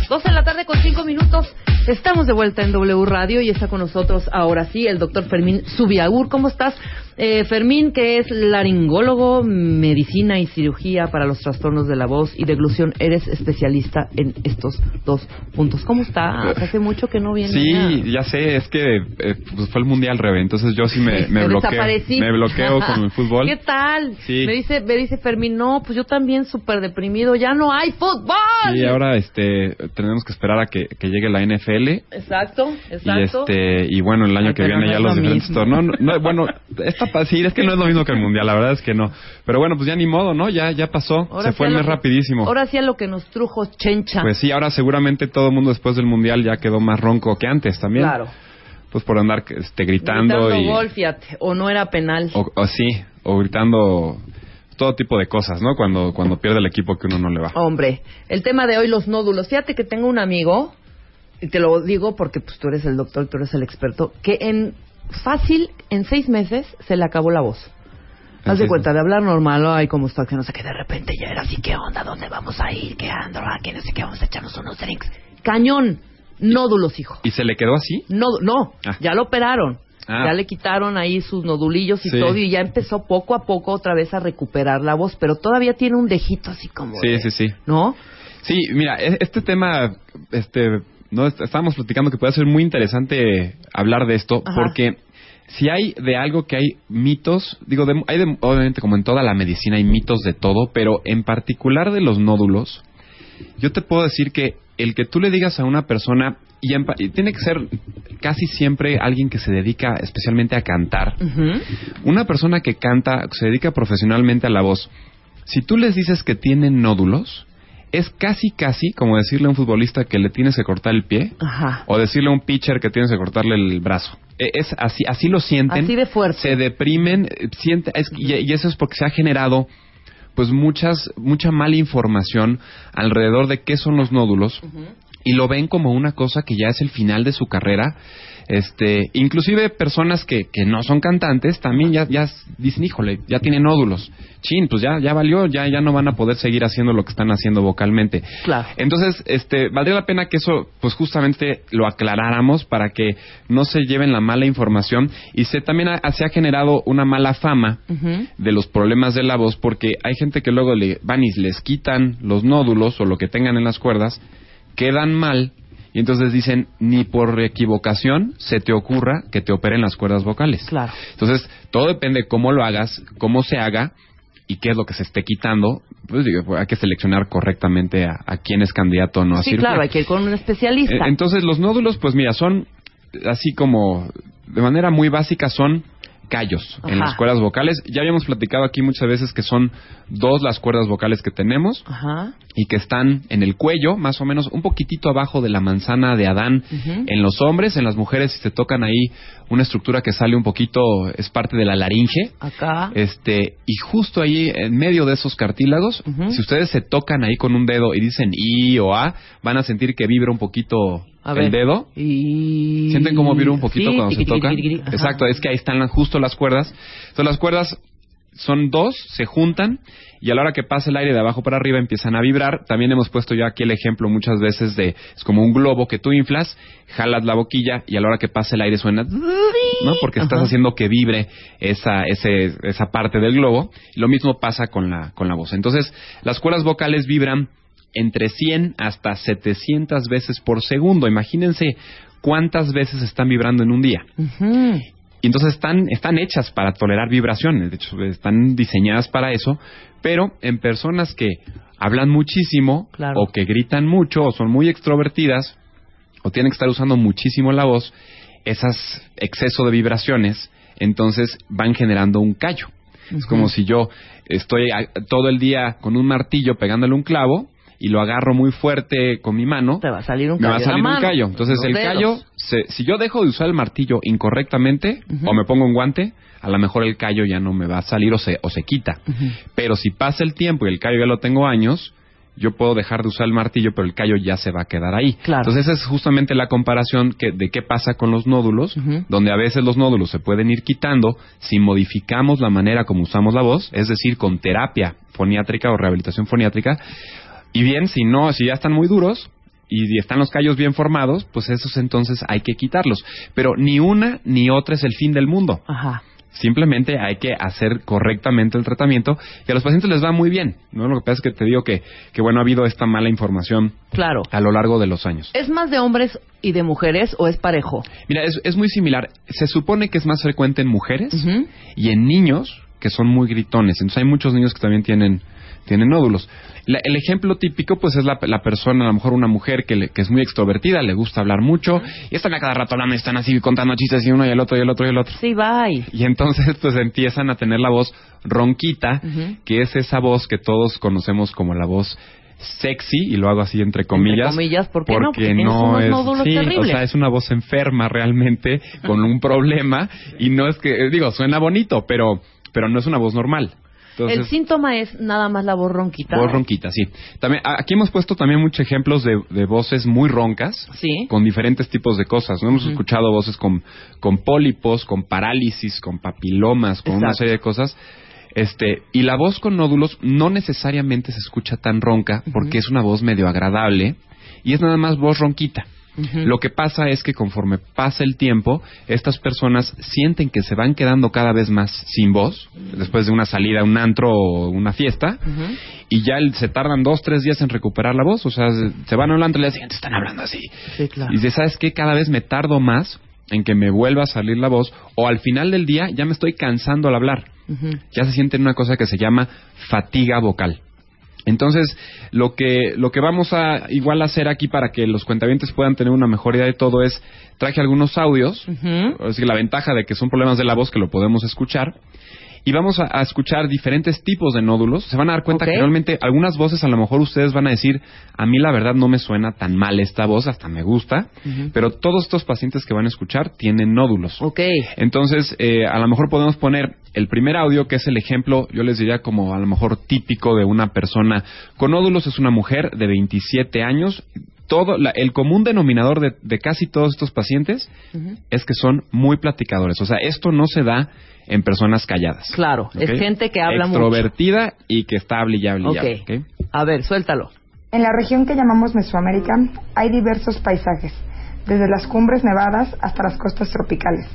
12 de la tarde con 5 minutos. Estamos de vuelta en W Radio y está con nosotros ahora sí el doctor Fermín Subiagur. ¿Cómo estás? Eh, Fermín, que es laringólogo, medicina y cirugía para los trastornos de la voz y deglución. Eres especialista en estos dos puntos. ¿Cómo estás? Hace mucho que no vienes. Sí, ya sé, es que eh, pues fue el mundial revés, entonces yo sí me, me bloqueo. Me bloqueo con el fútbol. ¿Qué tal? Sí. Me dice, me dice Fermín, no, pues yo también súper deprimido. Ya no hay fútbol. Y ahora este tenemos que esperar a que, que llegue la NFL Exacto, y exacto. este y bueno el año que viene no ya los lo diferentes torneos. No, no, bueno, sí, es que no es lo mismo que el mundial, la verdad es que no. Pero bueno, pues ya ni modo, ¿no? Ya ya pasó, Ahora se fue el mes que- rapidísimo. Ahora sí a lo que nos trujo Chencha. Pues sí, ahora seguramente todo el mundo después del mundial ya quedó más ronco que antes también. Claro. Pues por andar este gritando, Gritando y gol, fíjate, o no era penal. o, o sí, o gritando todo tipo de cosas, ¿no? Cuando cuando pierde el equipo que uno no le va. Hombre, el tema de hoy, los nódulos. Fíjate que tengo un amigo, y te lo digo porque pues tú eres el doctor, tú eres el experto, que en fácil, en seis meses, se le acabó la voz. Haz de cuenta, de hablar normal, ay, cómo está, que no sé qué, de repente ya era así, ¿qué onda? ¿Dónde vamos a ir? ¿Qué anda? Ah, ¿Qué no sé qué? Vamos a echarnos unos drinks. Cañón, nódulos, hijo. ¿Y se le quedó así? No, no, Ah. ya lo operaron. Ah. Ya le quitaron ahí sus nodulillos y Sí. todo y ya empezó poco a poco otra vez a recuperar la voz, pero todavía tiene un dejito así como Sí, de- sí, sí. ¿no? Sí, mira, e- este tema, este, no Est- estábamos platicando que puede ser muy interesante hablar de esto, Ajá. porque si hay de algo que hay mitos, digo, de- hay de- obviamente como en toda la medicina hay mitos de todo, pero en particular de los nódulos, yo te puedo decir que el que tú le digas a una persona y, en pa- y tiene que ser casi siempre alguien que se dedica especialmente a cantar, una persona que canta, se dedica profesionalmente a la voz, si tú les dices que tienen nódulos, es casi, casi como decirle a un futbolista que le tienes que cortar el pie Ajá. o decirle a un pitcher que tienes que cortarle el brazo. E- Es así, así lo sienten. Así de fuerte. Se deprimen, eh, siente, es- y, y eso es porque se ha generado pues muchas mucha mala información alrededor de qué son los nódulos y lo ven como una cosa que ya es el final de su carrera. Este, inclusive personas que, que no son cantantes también ya, ya dicen, híjole, ya tienen nódulos. Chin, pues ya, ya valió, ya, ya no van a poder seguir haciendo lo que están haciendo vocalmente. Claro. Entonces, este, valdría la pena que eso, pues justamente lo aclaráramos para que no se lleven la mala información y se también ha- se ha generado una mala fama de los problemas de la voz porque hay gente que luego le van y les quitan los nódulos o lo que tengan en las cuerdas, quedan mal y entonces dicen ni por equivocación se te ocurra que te operen las cuerdas vocales. Claro. Entonces, todo depende cómo lo hagas, cómo se haga y qué es lo que se esté quitando. Pues digo, pues, hay que seleccionar correctamente a, a quién es candidato o no a Sí, cirugía. claro, hay que ir con un especialista. Eh, Entonces, los nódulos, pues mira, son así como de manera muy básica son callos en las cuerdas vocales. Ya habíamos platicado aquí muchas veces que son dos las cuerdas vocales que tenemos Ajá. y que están en el cuello, más o menos un poquitito abajo de la manzana de Adán Ujú. en los hombres, en las mujeres si te tocan ahí una estructura que sale un poquito, es parte de la laringe. Acá. Este, y justo ahí en medio de esos cartílagos, si ustedes se tocan ahí con un dedo y dicen I o A, van a sentir que vibra un poquito A el ver. dedo. Y... ¿Sienten cómo vibra un poquito Sí, cuando se tiqui, tocan? tiqui. Exacto, es que ahí están justo las cuerdas. Entonces las cuerdas son dos, se juntan y a la hora que pasa el aire de abajo para arriba empiezan a vibrar. También hemos puesto ya aquí el ejemplo muchas veces de es como un globo que tú inflas, jalas la boquilla y a la hora que pasa el aire suena ¿no? Porque estás Ajá. haciendo que vibre esa ese, esa parte del globo. Lo mismo pasa con la con la voz. Entonces, las cuerdas vocales vibran entre 100 hasta 700 veces por segundo. Imagínense cuántas veces están vibrando en un día. Y entonces están, están hechas para tolerar vibraciones, de hecho están diseñadas para eso, pero en personas que hablan muchísimo Claro. o que gritan mucho o son muy extrovertidas o tienen que estar usando muchísimo la voz, esas exceso de vibraciones entonces van generando un callo. Es como si yo estoy a- todo el día con un martillo pegándole un clavo y lo agarro muy fuerte con mi mano, Te va a salir un me va a salir un callo. Entonces los el dedos. callo, se- si yo dejo de usar el martillo incorrectamente o me pongo un guante, a lo mejor el callo ya no me va a salir o se, o se quita. Pero si pasa el tiempo y el callo ya lo tengo años, yo puedo dejar de usar el martillo, pero el callo ya se va a quedar ahí. Claro. Entonces esa es justamente la comparación que, de qué pasa con los nódulos, donde a veces los nódulos se pueden ir quitando si modificamos la manera como usamos la voz, es decir, con terapia foniátrica o rehabilitación foniátrica. Y bien, si no, si ya están muy duros y están los callos bien formados, pues esos entonces hay que quitarlos. Pero ni una ni otra es el fin del mundo. Ajá. Simplemente hay que hacer correctamente el tratamiento y a los pacientes les va muy bien. ¿no? Lo que pasa es que te digo que, que bueno, ha habido esta mala información Claro. a lo largo de los años. ¿Es más de hombres y de mujeres o es parejo? Mira, es, es muy similar. Se supone que es más frecuente en mujeres y en niños que son muy gritones. Entonces hay muchos niños que también tienen, tienen nódulos. La- el ejemplo típico pues es la, la persona, a lo mejor una mujer que, le- que es muy extrovertida, le gusta hablar mucho y están a cada rato hablando están así contando chistes y uno y el otro y el otro y el otro. Sí, bye. Y entonces pues empiezan a tener la voz ronquita, que es esa voz que todos conocemos como la voz sexy, y lo hago así entre comillas. comillas, ¿por qué no? porque Porque tienes unos es, sí, o sea, es una voz enferma realmente, con un problema, y no es que, digo, suena bonito, pero, pero no es una voz normal. Entonces, el síntoma es nada más la voz ronquita. Voz ronquita, sí. También, aquí hemos puesto también muchos ejemplos de, de voces muy roncas, Sí. con diferentes tipos de cosas. ¿no? Hemos escuchado voces con, con pólipos, con parálisis, con papilomas, con una serie de cosas. Este, y la voz con nódulos no necesariamente se escucha tan ronca, porque es una voz medio agradable y es nada más voz ronquita. Lo que pasa es que conforme pasa el tiempo, estas personas sienten que se van quedando cada vez más sin voz, después de una salida un antro o una fiesta, y ya se tardan dos, tres días en recuperar la voz. O sea, se- van hablando y al día siguiente están hablando así. Sí, claro. Y dice, ¿sabes qué? Cada vez me tardo más en que me vuelva a salir la voz, o al final del día ya me estoy cansando al hablar. Ya se siente en una cosa que se llama fatiga vocal. Entonces, lo que, lo que vamos a igual hacer aquí para que los cuentavientes puedan tener una mejor idea de todo es, traje algunos audios. Así que la ventaja de que son problemas de la voz que lo podemos escuchar. Y vamos a, a escuchar diferentes tipos de nódulos. Se van a dar cuenta que realmente algunas voces a lo mejor ustedes van a decir, a mí la verdad no me suena tan mal esta voz, hasta me gusta. Pero todos estos pacientes que van a escuchar tienen nódulos. Ok. Entonces, eh, a lo mejor podemos poner el primer audio, que es el ejemplo, yo les diría como a lo mejor típico de una persona con nódulos, es una mujer de 27 años. Todo, la- el común denominador de, de casi todos estos pacientes es que son muy platicadores. O sea, esto no se da en personas calladas. Claro, es gente que habla mucho. Extrovertida y que está hable y hable y Ok. hable, ¿ok? A ver, suéltalo. En la región que llamamos Mesoamérica hay diversos paisajes, desde las cumbres nevadas hasta las costas tropicales.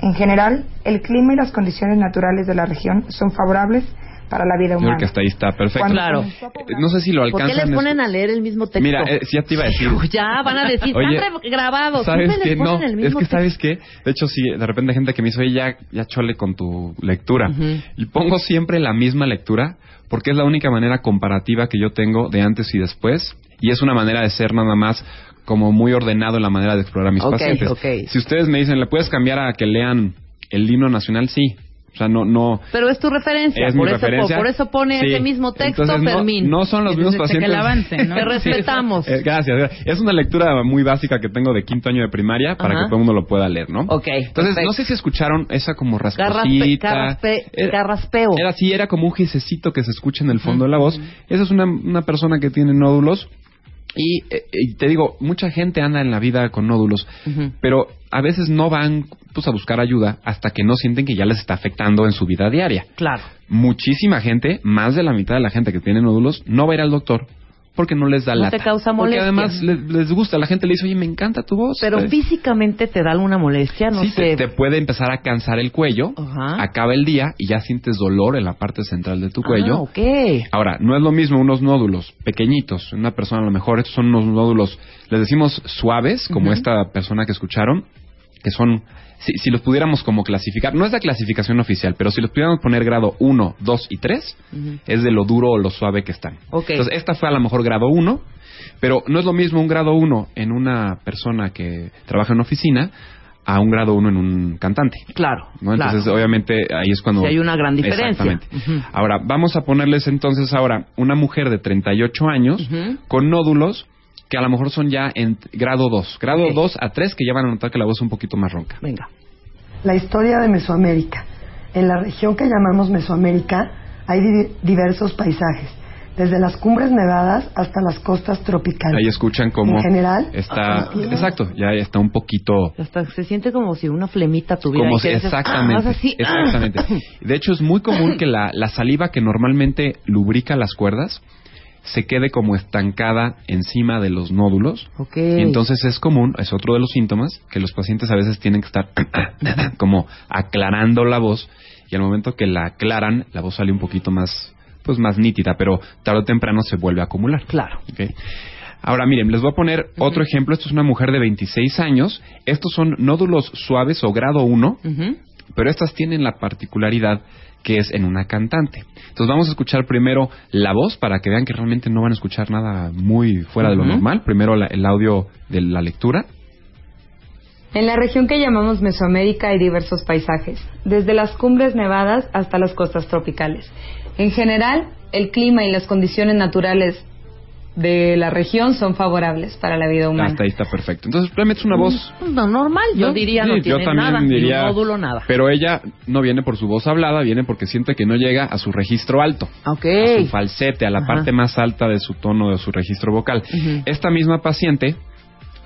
En general, el clima y las condiciones naturales de la región son favorables para la vida Yo creo humana. que hasta ahí está perfecto. Cuando Claro. Eh, No sé si lo ¿Por qué alcanzan. les ponen a leer el mismo texto? Mira, eh, sí, ya te iba a decir. Ya, van a decir, Oye, están grabados. ¿Sabes qué? No, el es mismo que ¿sabes qué? De hecho, sí, de repente hay gente que me dice, oye, ya, ya chole con tu lectura. Ujú. Y pongo siempre la misma lectura porque es la única manera comparativa que yo tengo de antes y después. Y es una manera de ser nada más como muy ordenado en la manera de explorar a mis Ok, pacientes. ok. Si ustedes me dicen, ¿le puedes cambiar a que lean el himno nacional sí. O sea, no, no. Pero es tu referencia, Es por, mi eso, referencia. por eso pone Sí. ese mismo texto, Entonces, no- Fermín. No, son los mismos pacientes. Te respetamos. Eh, gracias. Es una lectura muy básica que tengo de quinto año de primaria para Ajá. que todo el mundo lo pueda leer, ¿no? Ok, Entonces, perfecto. no sé si escucharon esa como rasposita. garraspe- Era- garraspeo. Era así, era como un gisecito que se escucha en el fondo de la voz. Esa es una, una persona que tiene nódulos. Y, eh, y te digo, mucha gente anda en la vida con nódulos, pero a veces no van pues, a buscar ayuda hasta que no sienten que ya les está afectando en su vida diaria. Claro. Muchísima gente, más de la mitad de la gente que tiene nódulos, no va a ir al doctor porque no les da No lata. te causa Porque molestia. además les, les gusta, la gente le dice, oye, me encanta tu voz. Pero Eh, físicamente te da alguna molestia, no sí, sé. te, te puede empezar a cansar el cuello, acaba el día y ya sientes dolor en la parte central de tu cuello. Ah, ok. Ahora, no es lo mismo unos nódulos pequeñitos, una persona a lo mejor, estos son unos nódulos, les decimos suaves, como esta persona que escucharon, que son, si, si los pudiéramos como clasificar, no es la clasificación oficial, pero si los pudiéramos poner grado 1, 2 y 3, es de lo duro o lo suave que están. Ok. Entonces, esta fue a lo mejor grado 1, pero no es lo mismo un grado 1 en una persona que trabaja en oficina a un grado 1 en un cantante. Claro. ¿no? Entonces, claro. obviamente, ahí es cuando... Sí, hay una gran diferencia. Exactamente. Ahora, vamos a ponerles entonces ahora una mujer de 38 años con nódulos que a lo mejor son ya en grado 2. Grado 2 a 3 que ya van a notar que la voz es un poquito más ronca. Venga. La historia de Mesoamérica. En la región que llamamos Mesoamérica hay di- diversos paisajes, desde las cumbres nevadas hasta las costas tropicales. Ahí escuchan cómo En general, está... Exacto, ya está un poquito... Hasta se siente como si una flemita tuviera. Como si- dices, exactamente, ah, así, ah. exactamente. De hecho, es muy común que la, la saliva que normalmente lubrica las cuerdas se quede como estancada encima de los nódulos. Ok. Y entonces es común, es otro de los síntomas, que los pacientes a veces tienen que estar como aclarando la voz y al momento que la aclaran, la voz sale un poquito más, pues más nítida, pero tarde o temprano se vuelve a acumular. Claro. Ok. Ahora miren, les voy a poner otro ejemplo. Esto es una mujer de 26 años. Estos son nódulos suaves o grado 1, pero estas tienen la particularidad que es en una cantante. Entonces vamos a escuchar primero la voz para que vean que realmente no van a escuchar nada muy fuera de lo normal. Primero la- el audio de la lectura. En la región que llamamos Mesoamérica hay diversos paisajes, desde las cumbres nevadas hasta las costas tropicales. En general, el clima y las condiciones naturales de la región son favorables para la vida humana. Hasta ahí está perfecto. Entonces realmente es una voz No, normal, yo ¿no? diría Sí, no yo tiene también nada, ni diría- un nódulo, nada. Pero ella no viene por su voz hablada, viene porque siente que no llega a su registro alto. Ok. A su falsete, a la Ajá. parte más alta de su tono, de su registro vocal. Esta misma paciente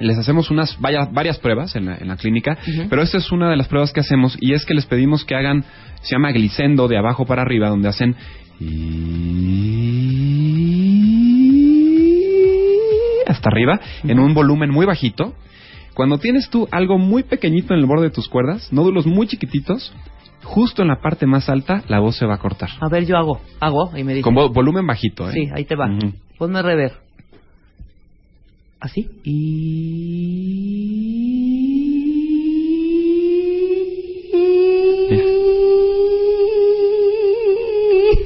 les hacemos unas vaya- varias pruebas en la, en la clínica, pero esta es una de las pruebas que hacemos y es que les pedimos que hagan, se llama glicendo de abajo para arriba, donde hacen hasta arriba en un volumen muy bajito. Cuando tienes tú algo muy pequeñito en el borde de tus cuerdas, nódulos muy chiquititos, justo en la parte más alta, la voz se va a cortar. A ver, yo hago, hago y me dice. Con vo- volumen bajito, ¿eh? Sí, ahí te va. Ponme rever. Así.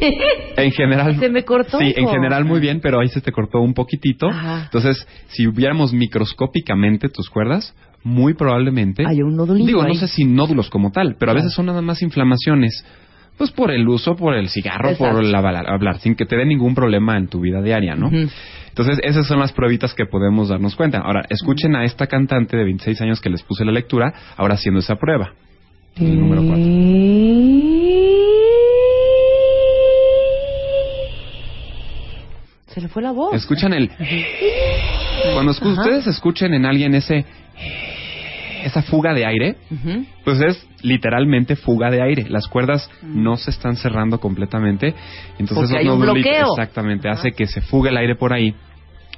En general. Se me cortó. Sí, en general muy bien, pero ahí se te cortó un poquitito. Ajá. Entonces, si viéramos microscópicamente tus cuerdas, muy probablemente. Hay un nódulito Digo, no sé si nódulos como tal, pero a veces son nada más inflamaciones. Pues por el uso, por el cigarro, Exacto. por el hablar, hablar, sin que te dé ningún problema en tu vida diaria, ¿no? Entonces, esas son las pruebitas que podemos darnos cuenta. Ahora, escuchen a esta cantante de 26 años que les puse la lectura, ahora haciendo esa prueba. El número cuatro. Se le fue la voz. Escuchan el... Cuando escu- Ajá. ustedes escuchen en alguien ese... Esa fuga de aire, pues es literalmente fuga de aire. Las cuerdas no se están cerrando completamente. Entonces esos hay un bloqueo. Exactamente, hace que se fugue el aire por ahí.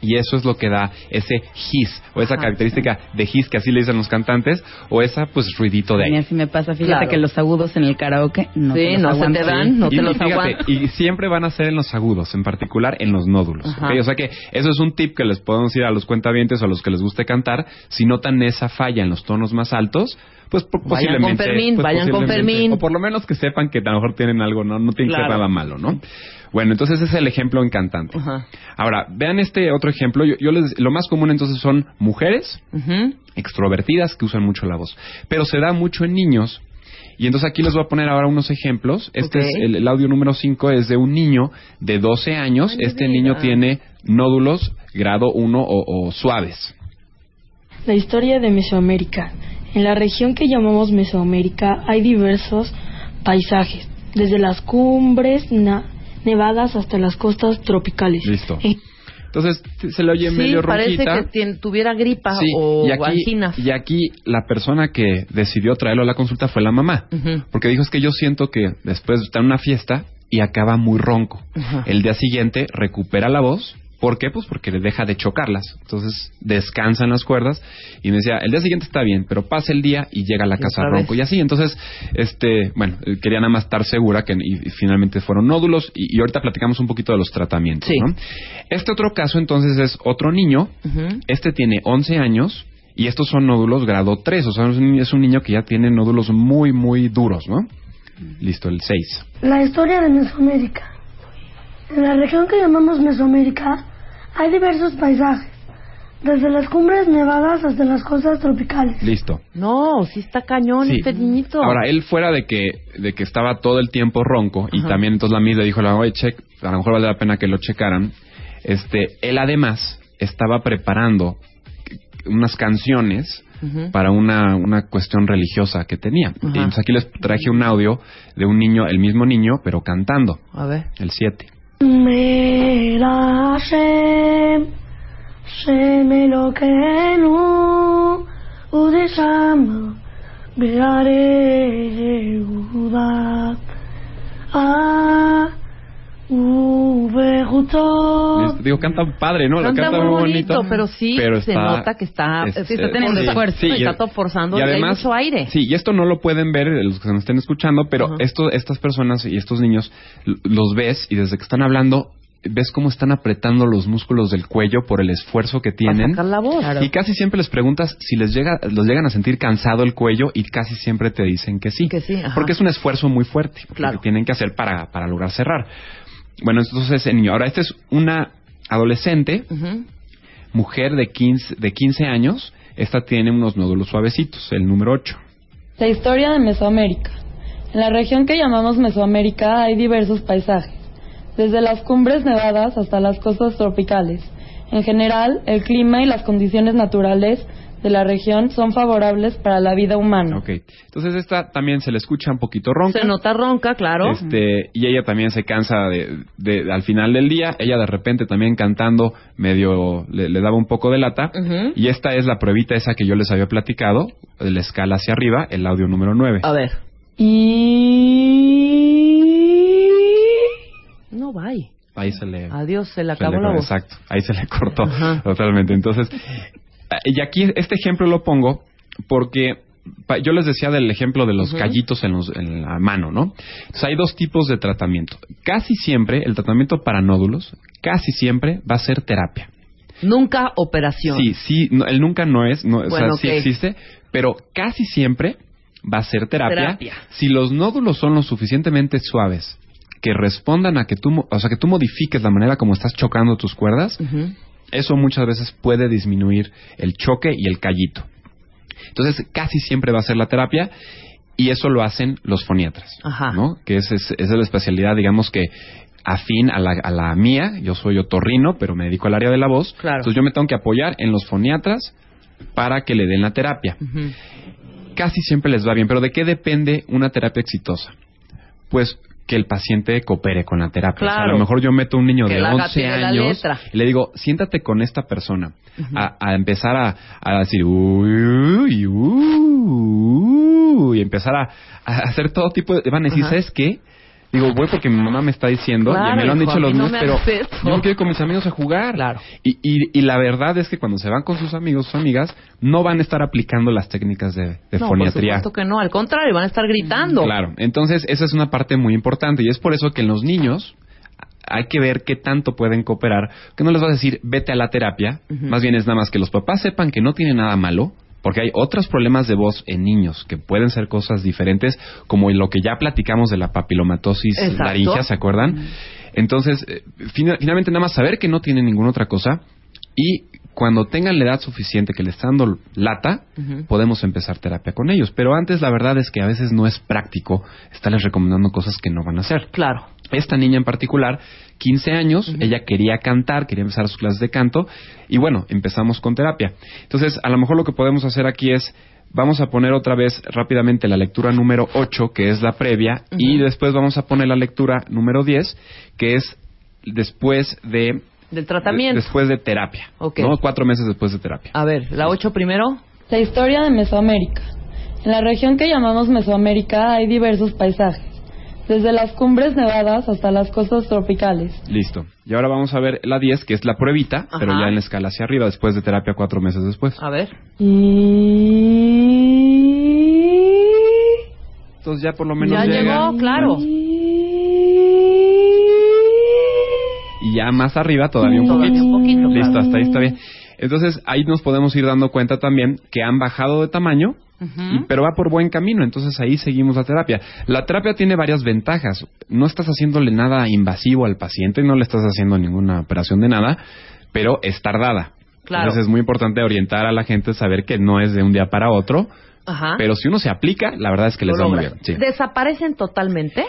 Y eso es lo que da ese hiss, o esa Ajá. característica de hiss que así le dicen los cantantes, o esa pues ruidito de A mí aire. así me pasa. Fíjate Claro. que los agudos en el karaoke no, Sí, te los no se te dan, no y, te los fíjate, y siempre van a ser en los agudos, en particular en los nódulos. O sea que eso es un tip que les podemos ir a los cuentavientes o a los que les guste cantar. Si notan esa falla en los tonos más altos, pues Vayan posiblemente. con Fermín, pues, vayan con Fermín. O por lo menos que sepan que a lo mejor tienen algo, no, no tiene que ser nada malo, ¿no? Bueno, entonces ese es el ejemplo en cantante. Ajá. Ahora, vean este otro ejemplo. Yo, yo les, lo más común entonces son mujeres Ujú. extrovertidas que usan mucho la voz. Pero se da mucho en niños Y entonces aquí les voy a poner ahora unos ejemplos. Este Ok. es el, el audio número 5 es de un niño de 12 años. este niño tiene nódulos grado 1 o, o suaves. La historia de Mesoamérica. En la región que llamamos Mesoamérica hay diversos paisajes, desde las cumbres na- nevadas hasta las costas tropicales. Listo. En- Entonces se le oye Sí, medio parece ronquita. que tuviera gripa Sí, o y aquí, anginas. y aquí la persona que decidió traerlo a la consulta fue la mamá. Porque dijo, es que yo siento que después está en una fiesta y acaba muy ronco. El día siguiente recupera la voz. ¿Por qué? Pues porque le deja de chocarlas. Entonces descansan las cuerdas. Y me decía, el día siguiente está bien, pero pasa el día y llega a la casa ronco. Y así, entonces, este, bueno, eh, quería nada más estar segura que y, y finalmente fueron nódulos. Y, y ahorita platicamos un poquito de los tratamientos. ¿no? Este otro caso entonces es otro niño. Este tiene 11 años. Y estos son nódulos grado 3, o sea, es un, es un niño que ya tiene nódulos muy, muy duros, ¿no? Listo, el 6. La historia de Mesoamérica. En la región que llamamos Mesoamérica hay diversos paisajes, desde las cumbres nevadas hasta las costas tropicales. Listo. No, sí está cañón Sí. este niñito. Ahora, él fuera de que, de que estaba todo el tiempo ronco, y Ajá. también entonces la MIS le dijo, oye, check, a lo mejor vale la pena que lo checaran, este, él además estaba preparando unas canciones Ujú. para una, una cuestión religiosa que tenía. Y entonces aquí les traje un audio de un niño, el mismo niño, pero cantando. A ver. El 7. Mera Hashem, Shem Elokeinu, Udeshama, Beare Yehuda, Ah, Ubehutot. Digo, canta padre, ¿no? Canta canta muy bonito, bonito. pero sí pero se está- nota que está, es- sí está eh, teniendo sí, esfuerzo sí, y está todo forzando y y hay además, mucho aire. Sí, y esto no lo pueden ver eh, los que nos estén escuchando, pero esto, estas personas y estos niños los ves y desde que están hablando ves cómo están apretando los músculos del cuello por el esfuerzo que tienen. sacar la voz. Claro. Y casi siempre les preguntas si les llega, los llegan a sentir cansado el cuello y casi siempre te dicen que sí. Que sí. Porque es un esfuerzo muy fuerte Claro. que tienen que hacer para, para lograr cerrar. Bueno, entonces ese niño. Ahora, esta es una adolescente, mujer de 15, de 15 años. Esta tiene unos nódulos suavecitos, el número 8. La historia de Mesoamérica. En la región que llamamos Mesoamérica hay diversos paisajes, desde las cumbres nevadas hasta las costas tropicales. En general, el clima y las condiciones naturales de la región son favorables para la vida humana. Ok. Entonces esta también se le escucha un poquito ronca. Se nota ronca, claro. Este, y ella también se cansa de, de- al final del día. Ella de repente también cantando medio le, le daba un poco de lata. Y esta es la pruebita esa que yo les había platicado, de la escala hacia arriba, el audio número 9. A ver. Y... No, bye. Ahí se le... Adiós, se le se acabó le- la voz. Exacto, ahí se le cortó totalmente. Entonces, y aquí este ejemplo lo pongo porque pa- yo les decía del ejemplo de los Ujú. callitos en, los- en la mano, ¿no? Entonces hay dos tipos de tratamiento. Casi siempre el tratamiento para nódulos, casi siempre va a ser terapia. Nunca operación. Sí, sí, no, el nunca no es, no, o sea, sí existe, pero casi siempre va a ser terapia. Terapia. Si los nódulos son lo suficientemente suaves que respondan a que tú, o sea, que tú modifiques la manera como estás chocando tus cuerdas, Ujú. Eso muchas veces puede disminuir el choque y el callito. Entonces, casi siempre va a ser la terapia y eso lo hacen los foniatras, Ajá. ¿no? Que es, es, es la especialidad, digamos que afín a la, a la mía. Yo soy otorrino, pero me dedico al área de la voz. Claro. Entonces, yo me tengo que apoyar en los foniatras para que le den la terapia. Casi siempre les va bien, pero ¿de qué depende una terapia exitosa? Pues que el paciente coopere con la terapia. O sea, a Claro. lo mejor yo meto a un niño Que de la haga 11 pie de la años y le digo, siéntate con esta persona a, a empezar a, a decir, uy, uy, uy, y empezar a, a hacer todo tipo de... Van a decir. ¿sabes qué? Digo, voy porque mi mamá me está diciendo, Claro, y me lo han hijo, dicho los no niños, pero yo me quiero ir con mis amigos a jugar. Claro. Y, y, y la verdad es que cuando se van con sus amigos, sus amigas, no van a estar aplicando las técnicas de, de no, por foniatría. supuesto que no. Al contrario, van a estar gritando. Claro, entonces esa es una parte muy importante y es por eso que en los niños hay que ver qué tanto pueden cooperar, que no les vas a decir vete a la terapia, más bien es nada más que los papás sepan que no tiene nada malo, porque hay otros problemas de voz en niños que pueden ser cosas diferentes, como lo que ya platicamos de la papilomatosis Exacto. laringea, ¿se acuerdan? Entonces, eh, fina- finalmente nada más saber que no tiene ninguna otra cosa y cuando tengan la edad suficiente que le está dando lata, podemos empezar terapia con ellos. Pero antes la verdad es que a veces no es práctico estarles recomendando cosas que no van a hacer. Claro. Esta niña en particular, 15 años, ella quería cantar, quería empezar sus clases de canto y bueno, empezamos con terapia. Entonces, a lo mejor lo que podemos hacer aquí es Vamos a poner otra vez rápidamente la lectura número 8, que es la previa, y después vamos a poner la lectura número 10, que es después de Del tratamiento. de- después de terapia. Ok. ¿no? Cuatro meses después de terapia. A ver, la 8 primero. La historia de Mesoamérica. En la región que llamamos Mesoamérica hay diversos paisajes, desde las cumbres nevadas hasta las costas tropicales. Listo. Y ahora vamos a ver la 10, que es la pruebita, pero ya en la escala hacia arriba, después de terapia cuatro meses después. A ver. Entonces ya por lo menos Ya llega. llegó, claro. Y ya más arriba todavía un Todavía poquito. un poquito, Listo, claro. hasta ahí está bien. Entonces ahí nos podemos ir dando cuenta también que han bajado de tamaño, y- pero va por buen camino, entonces ahí seguimos la terapia. La terapia tiene varias ventajas. No estás haciéndole nada invasivo al paciente, no le estás haciendo ninguna operación de nada, pero es tardada. Claro. Entonces es muy importante orientar a la gente, saber que no es de un día para otro, Ajá. pero si uno se aplica, la verdad es que les Lo va muy bien. sí. ¿Desaparecen totalmente?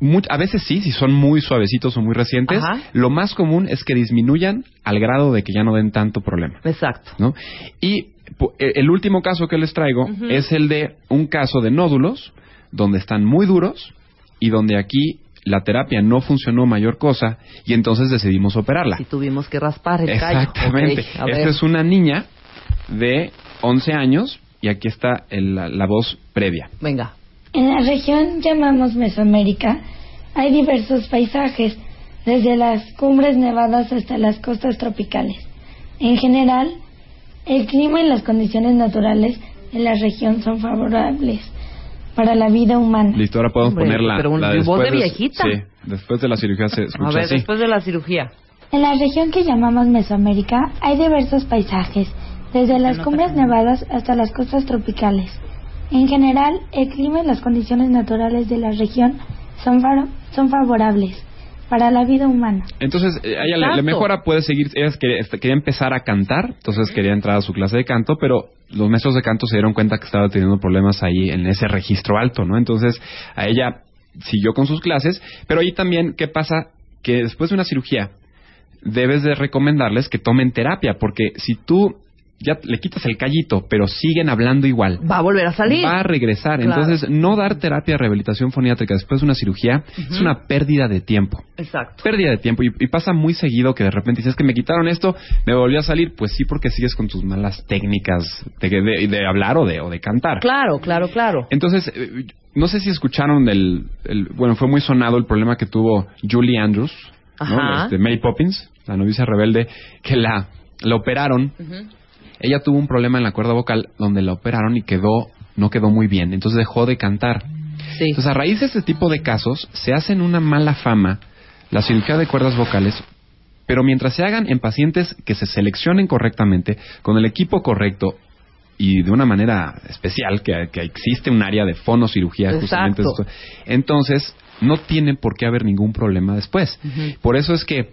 Much- a veces sí, si son muy suavecitos o muy recientes. Ajá. Lo más común es que disminuyan al grado de que ya no den tanto problema. Exacto. ¿no? Y e- el último caso que les traigo es el de un caso de nódulos donde están muy duros y donde aquí la terapia no funcionó mayor cosa y entonces decidimos operarla. Y tuvimos que raspar el. Exactamente. Esta es una niña de 11 años y aquí está el- la, la voz previa. Venga. En la región llamamos Mesoamérica hay diversos paisajes, desde las cumbres nevadas hasta las costas tropicales. En general, el clima y las condiciones naturales en la región son favorables para la vida humana. Listo, ahora podemos Hombre, poner la, pero un- la voz de después viejita. Sí, después de la cirugía se escucha A ver, así. después de la cirugía. En la región que llamamos Mesoamérica hay diversos paisajes, desde las cumbres nevadas hasta las costas tropicales. En general, el clima y las condiciones naturales de la región son, fa- son favorables para la vida humana. Entonces, eh, ella le, le mejora, puede seguir, ella quería, este, quería empezar a cantar, entonces quería entrar a su clase de canto, pero los maestros de canto se dieron cuenta que estaba teniendo problemas ahí en ese registro alto, ¿no? Entonces, a ella siguió con sus clases, pero ahí también, ¿qué pasa? Que después de una cirugía, debes de recomendarles que tomen terapia, porque si tú ya le quitas el callito, pero siguen hablando igual. Va a volver a salir. Va a regresar. Claro. Entonces, no dar terapia de rehabilitación foniátrica después de una cirugía es una pérdida de tiempo Exacto. pérdida de tiempo y, y pasa muy seguido que de repente dices que me quitaron esto, me volvió a salir, pues sí porque sigues con tus malas técnicas de, de- de hablar o de, o de cantar. Claro, claro, claro. Entonces, eh, no sé si escucharon del, el- bueno, fue muy sonado el problema que tuvo Julie Andrews, ¿no? Ajá. Este, Mary Poppins, la novicia rebelde, que la, la operaron. Ella tuvo un problema en la cuerda vocal donde la operaron y quedó, no quedó muy bien, entonces dejó de cantar. Sí. Entonces, a raíz de este tipo de casos, se hacen una mala fama la cirugía de cuerdas vocales, pero mientras se hagan en pacientes que se seleccionen correctamente, con el equipo correcto y de una manera especial, que, que existe un área de fonocirugía, justamente Exacto. esto, entonces no tiene por qué haber ningún problema después. Por eso es que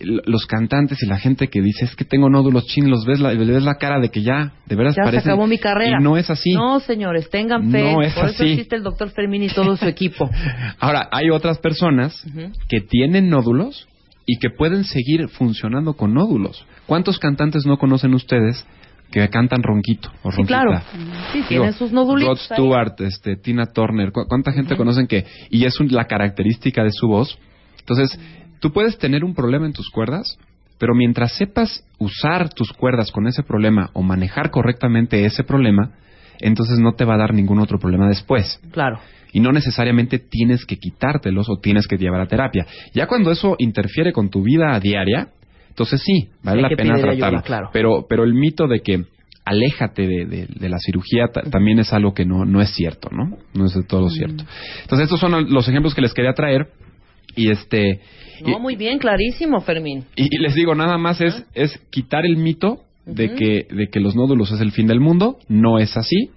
los cantantes y la gente que dice es que tengo nódulos chin, los ves la, le ves la cara de que ya, de veras Ya se acabó mi carrera. Y no es así. No, señores, tengan fe. No es Por eso así. existe el doctor Fermín y todo su equipo. Ahora, hay otras personas que tienen nódulos y que pueden seguir funcionando con nódulos. ¿Cuántos cantantes no conocen ustedes que cantan ronquito o Sí, ronquita? claro. Sí, tienen Digo, sus nodulitos. Rod ahí. Stewart, este, Tina Turner, ¿cu- ¿cuánta gente conocen que y es un- la característica de su voz? Entonces, tú puedes tener un problema en tus cuerdas, pero mientras sepas usar tus cuerdas con ese problema o manejar correctamente ese problema, entonces no te va a dar ningún otro problema después. Claro. Y no necesariamente tienes que quitártelos o tienes que llevar a terapia. Ya cuando eso interfiere con tu vida diaria, entonces sí, vale Hay la pena tratarlo. claro. Pero, pero el mito de que aléjate de, de- de la cirugía ta- también es algo que no, no es cierto, ¿no? No es de todo cierto. Entonces estos son los ejemplos que les quería traer. Y este No, muy bien, clarísimo, Fermín. y, y les digo, nada más es, es quitar el mito de, que, de que los nódulos es el fin del mundo. No es así.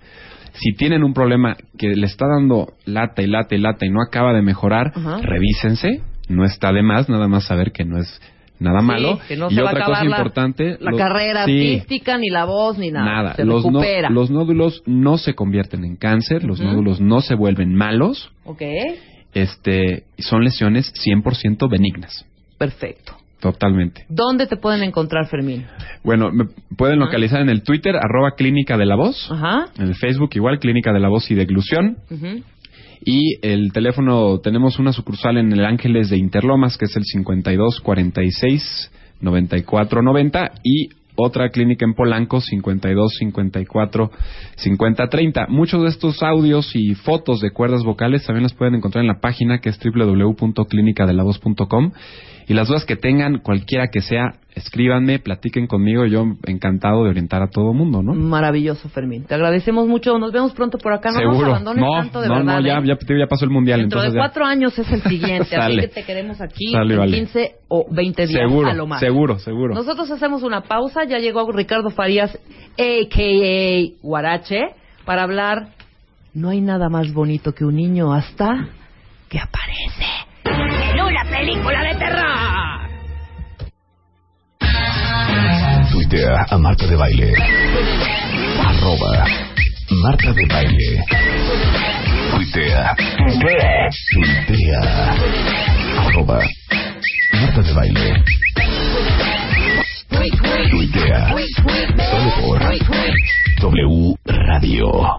Si tienen un problema que le está dando lata y lata y lata y no acaba de mejorar, Ajá. revísense. No está de más nada más saber que no es nada Sí, malo. que no y se va a otra cosa la- importante, La carrera sí, artística, ni la voz, ni nada. Nada. Se Los, no- los nódulos no se convierten en cáncer, los nódulos no se vuelven malos, Ok, este, son lesiones 100% benignas. perfecto. Totalmente. ¿Dónde te pueden encontrar, Fermín? Bueno, me pueden localizar en el Twitter, arroba Clínica de la Voz. Ajá. En el Facebook igual, Clínica de la Voz y Deglución. Ujú. Y el teléfono, tenemos una sucursal en el Ángeles de Interlomas, que es el 52 46 94 90 y otra clínica en Polanco 52 54 50 30. Muchos de estos audios y fotos de cuerdas vocales también las pueden encontrar en la página que es www.clinicadelavoz.com y las dudas que tengan, cualquiera que sea, escríbanme, platiquen conmigo, yo encantado de orientar a todo mundo, ¿no? Maravilloso, Fermín. Te agradecemos mucho. Nos vemos pronto por acá. No nos Seguro. abandones No, tanto, de no, verdad. no, ya, ¿eh? ya, ya pasó el mundial, Dentro de entonces ya. cuatro años es el siguiente, así que te queremos aquí Sale, en vale. 15 o 20 días Seguro, a lo más. seguro, seguro. Nosotros hacemos una pausa, ya llegó Ricardo Farías, a.k.a. Guarache, para hablar, no hay nada más bonito que un niño hasta que aparece película de terror. Tuitea a Marta de Baile. Arroba Marta de Baile. Tuitea. Tuitea. Arroba Marta de Baile. Tuitea. Solo por W Radio.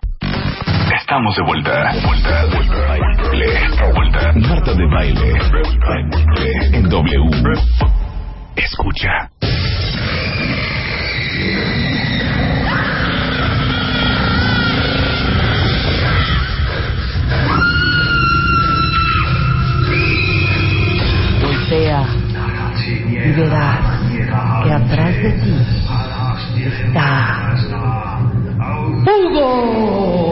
Estamos de vuelta. Vuelta, vuelta. Vuelta. Marta de Baile. En W. Escucha. Voltea y verás que atrás de ti está Hugo.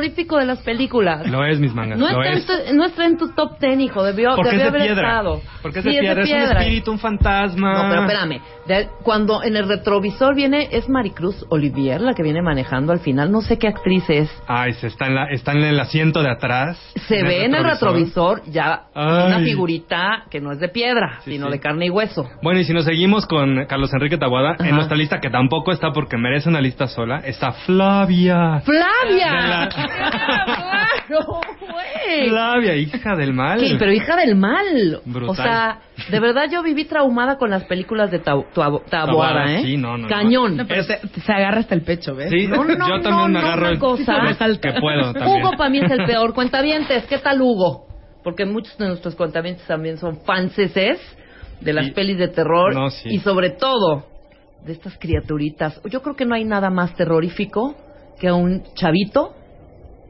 Terrorífico de las películas. Lo es, mis mangas. No lo está, en es. tu, no está en tu top ten, hijo. Debió, Porque debió es de haber piedra. estado. Porque es Sí, de piedra. Es, un piedra. espíritu, un fantasma. No, pero espérame. De- cuando en el retrovisor viene, es Maricruz Olivier la que viene manejando al final. No sé qué actriz es. Ay, se está en, la, está en el asiento de atrás. Se ve en el retrovisor ya Ay. una figurita que no es de piedra, sino sí. de carne y hueso. Bueno, y si nos seguimos con Carlos Enrique Taboada, Ajá. en nuestra lista, que tampoco está porque merece una lista sola, está Flavia. ¡Flavia! De ¡Claro, güey! Flavia, hija del mal. ¿Qué? Pero hija del mal. Brutal. O sea, de verdad yo viví traumada con las películas de Tab- Tab- Taboada, Taboada, ¿eh? sí, no, no, no. Cañón. No, pero se, se agarra hasta el pecho, ¿ves? Sí, No, no, yo no, también me agarro el cosa. que puedo también. Hugo para mí es el peor. Cuentavientes, ¿qué tal Hugo? Porque muchos de nuestros cuentavientes también son fanses de las Y- pelis de terror No, sí. y sobre todo de estas criaturitas. Yo creo que no hay nada más terrorífico que a un chavito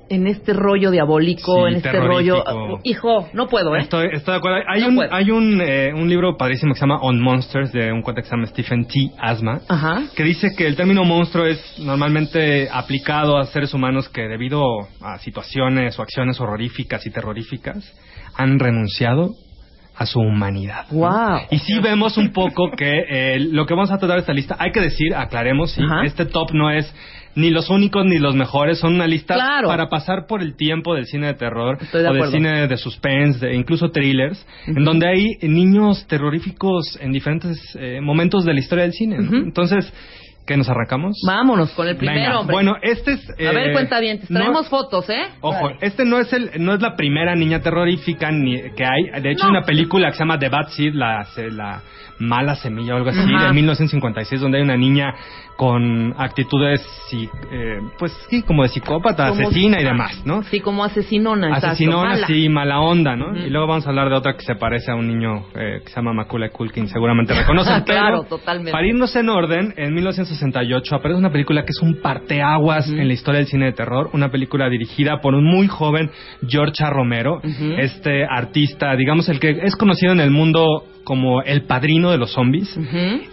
en este rollo diabólico, Sí, en este rollo... Hijo, no puedo, ¿eh? Estoy, estoy de acuerdo. Hay No un, puedo. hay un, eh, un libro padrísimo que se llama On Monsters de un cuate que se llama Stephen T. Asma, Ajá. que dice que el término monstruo es normalmente aplicado a seres humanos que debido a situaciones o acciones horroríficas y terroríficas han renunciado a su humanidad. ¿no? Wow. Y sí vemos un poco que eh, lo que vamos a tratar de esta lista, hay que decir, aclaremos, sí, este top no es ni los únicos ni los mejores, son una lista Claro. para pasar por el tiempo del cine de terror Estoy de o del cine de suspense, de incluso thrillers, en donde hay niños terroríficos en diferentes eh, momentos de la historia del cine. ¿no? Entonces, ¿qué nos arrancamos? Vámonos con el primero, Venga, hombre. Bueno, este es... a ver, eh, cuenta bien. no- Traemos fotos, ¿eh? Ojo, este no es el, no es la primera niña terrorífica ni que hay. De hecho, No. hay una película que se llama The Bad Seed, la, se- la mala semilla o algo así, Ajá. de 1956, donde hay una niña con actitudes, sí, eh, pues sí, como de psicópata, Como- asesina y demás, ¿no? Sí, como asesinona, exacto. Asesinona, mala. sí, mala onda, ¿no? Y luego vamos a hablar de otra que se parece a un niño eh, que se llama Macaulay Culkin, seguramente reconocen. Claro, pero totalmente. Para irnos en orden, en 1968 aparece una película que es un parteaguas en la historia del cine de terror, una película dirigida por un muy joven George A. Romero, este artista, digamos el que es conocido en el mundo como el padrino de los zombies.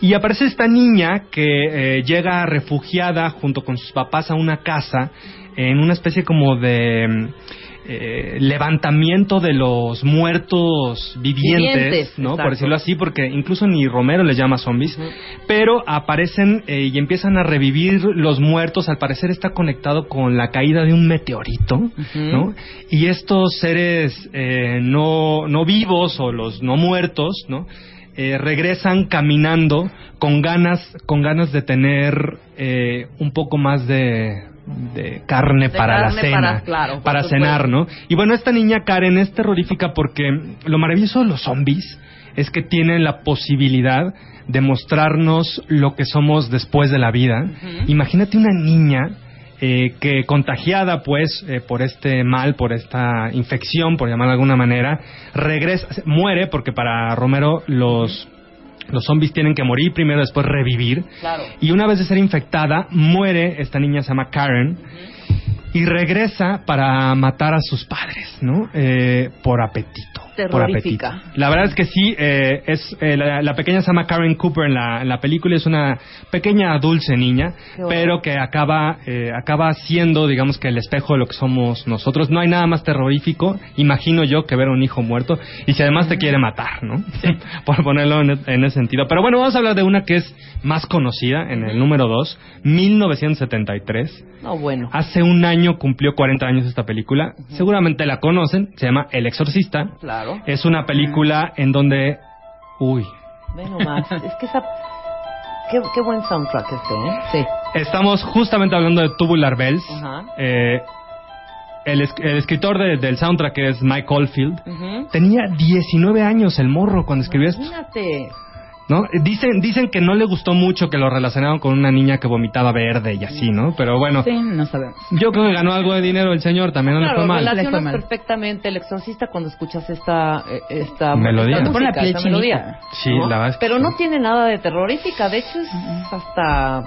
Y aparece esta niña que eh, llega refugiada junto con sus papás a una casa en una especie como de eh, levantamiento de los muertos vivientes, Vivientes, ¿no? exacto. Por decirlo así, porque incluso ni Romero les llama zombies, pero aparecen eh, y empiezan a revivir los muertos. Al parecer está conectado con la caída de un meteorito, ¿no? Y estos seres eh, no, no vivos o los no muertos, ¿no? Eh, regresan caminando con ganas, con ganas de tener eh, un poco más de, de carne De para carne la cena, para- claro, cenar, ¿no? Y bueno, esta niña Karen es terrorífica porque lo maravilloso de los zombies es que tienen la posibilidad de mostrarnos lo que somos después de la vida. Imagínate una niña eh, que contagiada pues eh, por este mal, por esta infección, por llamarla de alguna manera, regresa, muere porque para Romero los los zombies tienen que morir primero, después revivir. Claro. Y una vez de ser infectada, muere, esta niña se llama Karen, y regresa para matar a sus padres, ¿no? Eh, por apetito. Terrorífica. La verdad es que sí, eh, es eh, la, la pequeña se llama Karen Cooper en la, en la película, es una pequeña dulce niña, bueno. pero que acaba, eh, acaba siendo, digamos que el espejo de lo que somos nosotros. No hay nada más terrorífico, imagino yo, que ver a un hijo muerto, y si además te quiere matar, ¿no? Por ponerlo en, en ese sentido. Pero bueno, vamos a hablar de una que es más conocida, en el número 2, 1973. No, bueno. Hace un año cumplió 40 años esta película. Seguramente la conocen. Se llama El Exorcista. Claro. Es una película en donde... Uy. Ve nomás. es que esa... Qué, qué buen soundtrack este, ¿eh? Sí. Estamos justamente hablando de Tubular Bells. Ajá. Eh, el, es- el escritor de- del soundtrack es Mike Oldfield. Tenía 19 años el morro cuando escribió esto. ¿No? Dicen, dicen que no le gustó mucho que lo relacionaron con una niña que vomitaba verde y así, ¿no? Pero bueno, Sí, no sabemos. yo creo que ganó algo de dinero el señor, también no le Claro, fue mal. relacionas Le fue mal. perfectamente el exorcista cuando escuchas esta, eh, esta Melodía. esta Te pone la música, piel esta melodía. Sí, la verdad es que Pero sí. no tiene nada de terrorífica, de hecho es hasta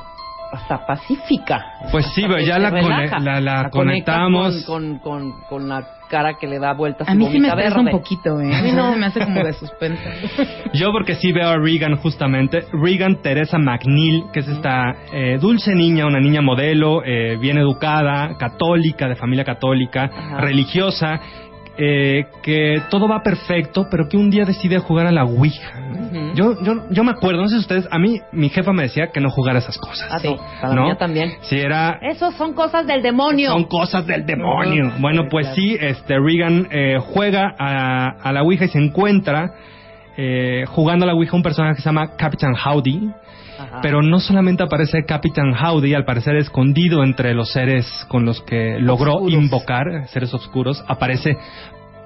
hasta pacífica. Pues sí, pero ya la, la, la conecta conectamos. con, con, con, con la cara que le da vueltas A mí sí me estresa un poquito, ¿eh? A mí no. Se me hace como de suspenso. Yo porque sí veo a Regan justamente. Regan Teresa McNeil, que es esta eh, dulce niña, una niña modelo, eh, bien educada, católica, de familia católica, Ajá. religiosa, eh, que todo va perfecto, pero que un día decide jugar a la Ouija. yo, yo, yo me acuerdo, no sé si ustedes, a mí mi jefa me decía que no jugara esas cosas. Ah, no, para ¿no? mí también. Sí, era Esos son cosas del demonio. son cosas del demonio. Bueno, pues sí, este Regan eh, juega a, a la Ouija y se encuentra eh, jugando a la Ouija un personaje que se llama Captain Howdy. Ajá. Pero no solamente aparece Captain Howdy, al parecer escondido entre los seres con los que logró Oscuros. invocar, seres oscuros, aparece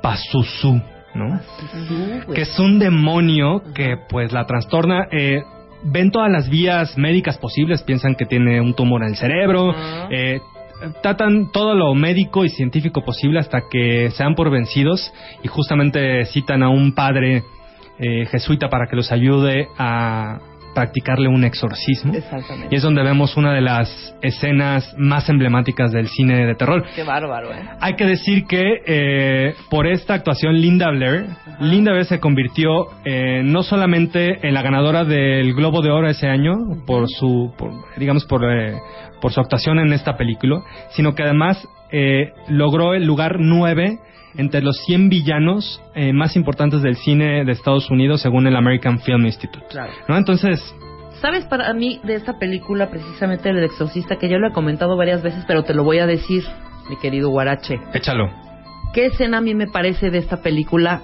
Pazuzu, ¿no? Güey. que es un demonio que pues la trastorna. eh, ven todas las vías médicas posibles, piensan que tiene un tumor en el cerebro, eh, tratan todo lo médico y científico posible hasta que se dan por vencidos y justamente citan a un padre eh, jesuita para que los ayude a practicarle un exorcismo. Exactamente. Y es donde vemos una de las escenas más emblemáticas del cine de terror. Qué bárbaro, ¿eh? Hay que decir que eh, por esta actuación Linda Blair, Linda Blair se convirtió eh, no solamente en la ganadora del Globo de Oro ese año por su, por, digamos por, eh, por su actuación en esta película, sino que además eh, logró el lugar 9 entre los 100 villanos eh, más importantes del cine de Estados Unidos según el American Film Institute. Claro. ¿No? Entonces, ¿Sabes para mí de esta película, precisamente El Exorcista, que ya lo he comentado varias veces, pero te lo voy a decir, mi querido Guarache? échalo. ¿Qué escena a mí me parece de esta película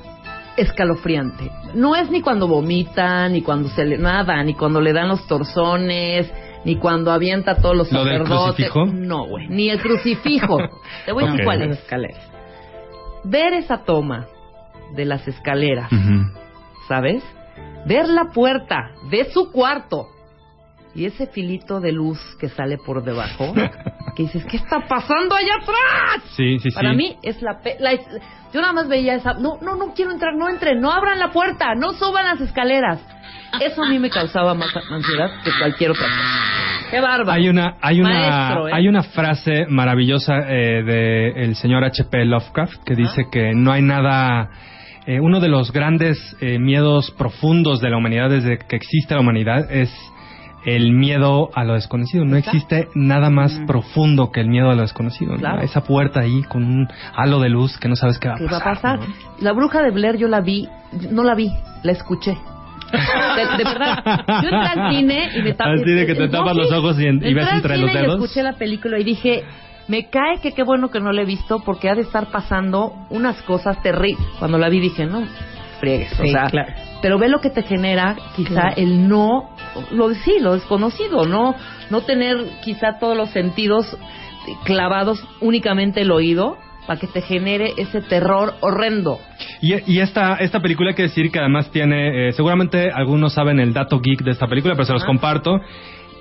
escalofriante? No es ni cuando vomita, ni cuando se le nada, ni cuando le dan los torzones, ni cuando avienta a todos los ¿Lo del sacerdotes. crucifijo? No, güey, ni el crucifijo. Te voy a decir cuál es. Ver esa toma de las escaleras, ¿sabes? Ver la puerta de su cuarto y ese filito de luz que sale por debajo, que dices, ¿qué está pasando allá atrás? Sí, sí, sí. Para mí es la, pe- la- yo nada más veía esa, no, no, no quiero entrar, no entren, no abran la puerta, no suban las escaleras. Eso a mí me causaba más ansiedad que cualquier otra cosa. Qué bárbaro. Hay una, hay una, Maestro, ¿eh? hay una frase maravillosa eh, de el señor H.P. Lovecraft que dice que no hay nada eh, uno de los grandes eh, miedos profundos de la humanidad desde que existe la humanidad es el miedo a lo desconocido. No existe nada más profundo que el miedo a lo desconocido. ¿no? Claro. Esa puerta ahí con un halo de luz que no sabes qué va a ¿Qué va pasar. a pasar? ¿no? La bruja de Blair yo la vi, no la vi, la escuché. De, de verdad, yo entré al cine y me tapé. Así de que te tapas los ojos y, y ves al entre cine los y dedos. escuché la película y dije, me cae que qué bueno que no la he visto porque ha de estar pasando unas cosas terribles. Cuando la vi dije, no, friegues, o sea, claro. pero ve lo que te genera quizá Claro. el no, lo sí, lo desconocido, no, no tener quizá todos los sentidos clavados únicamente el oído para que te genere ese terror horrendo. Y, y esta, esta película hay que decir que además tiene, eh, seguramente algunos saben el dato geek de esta película, pero se los comparto.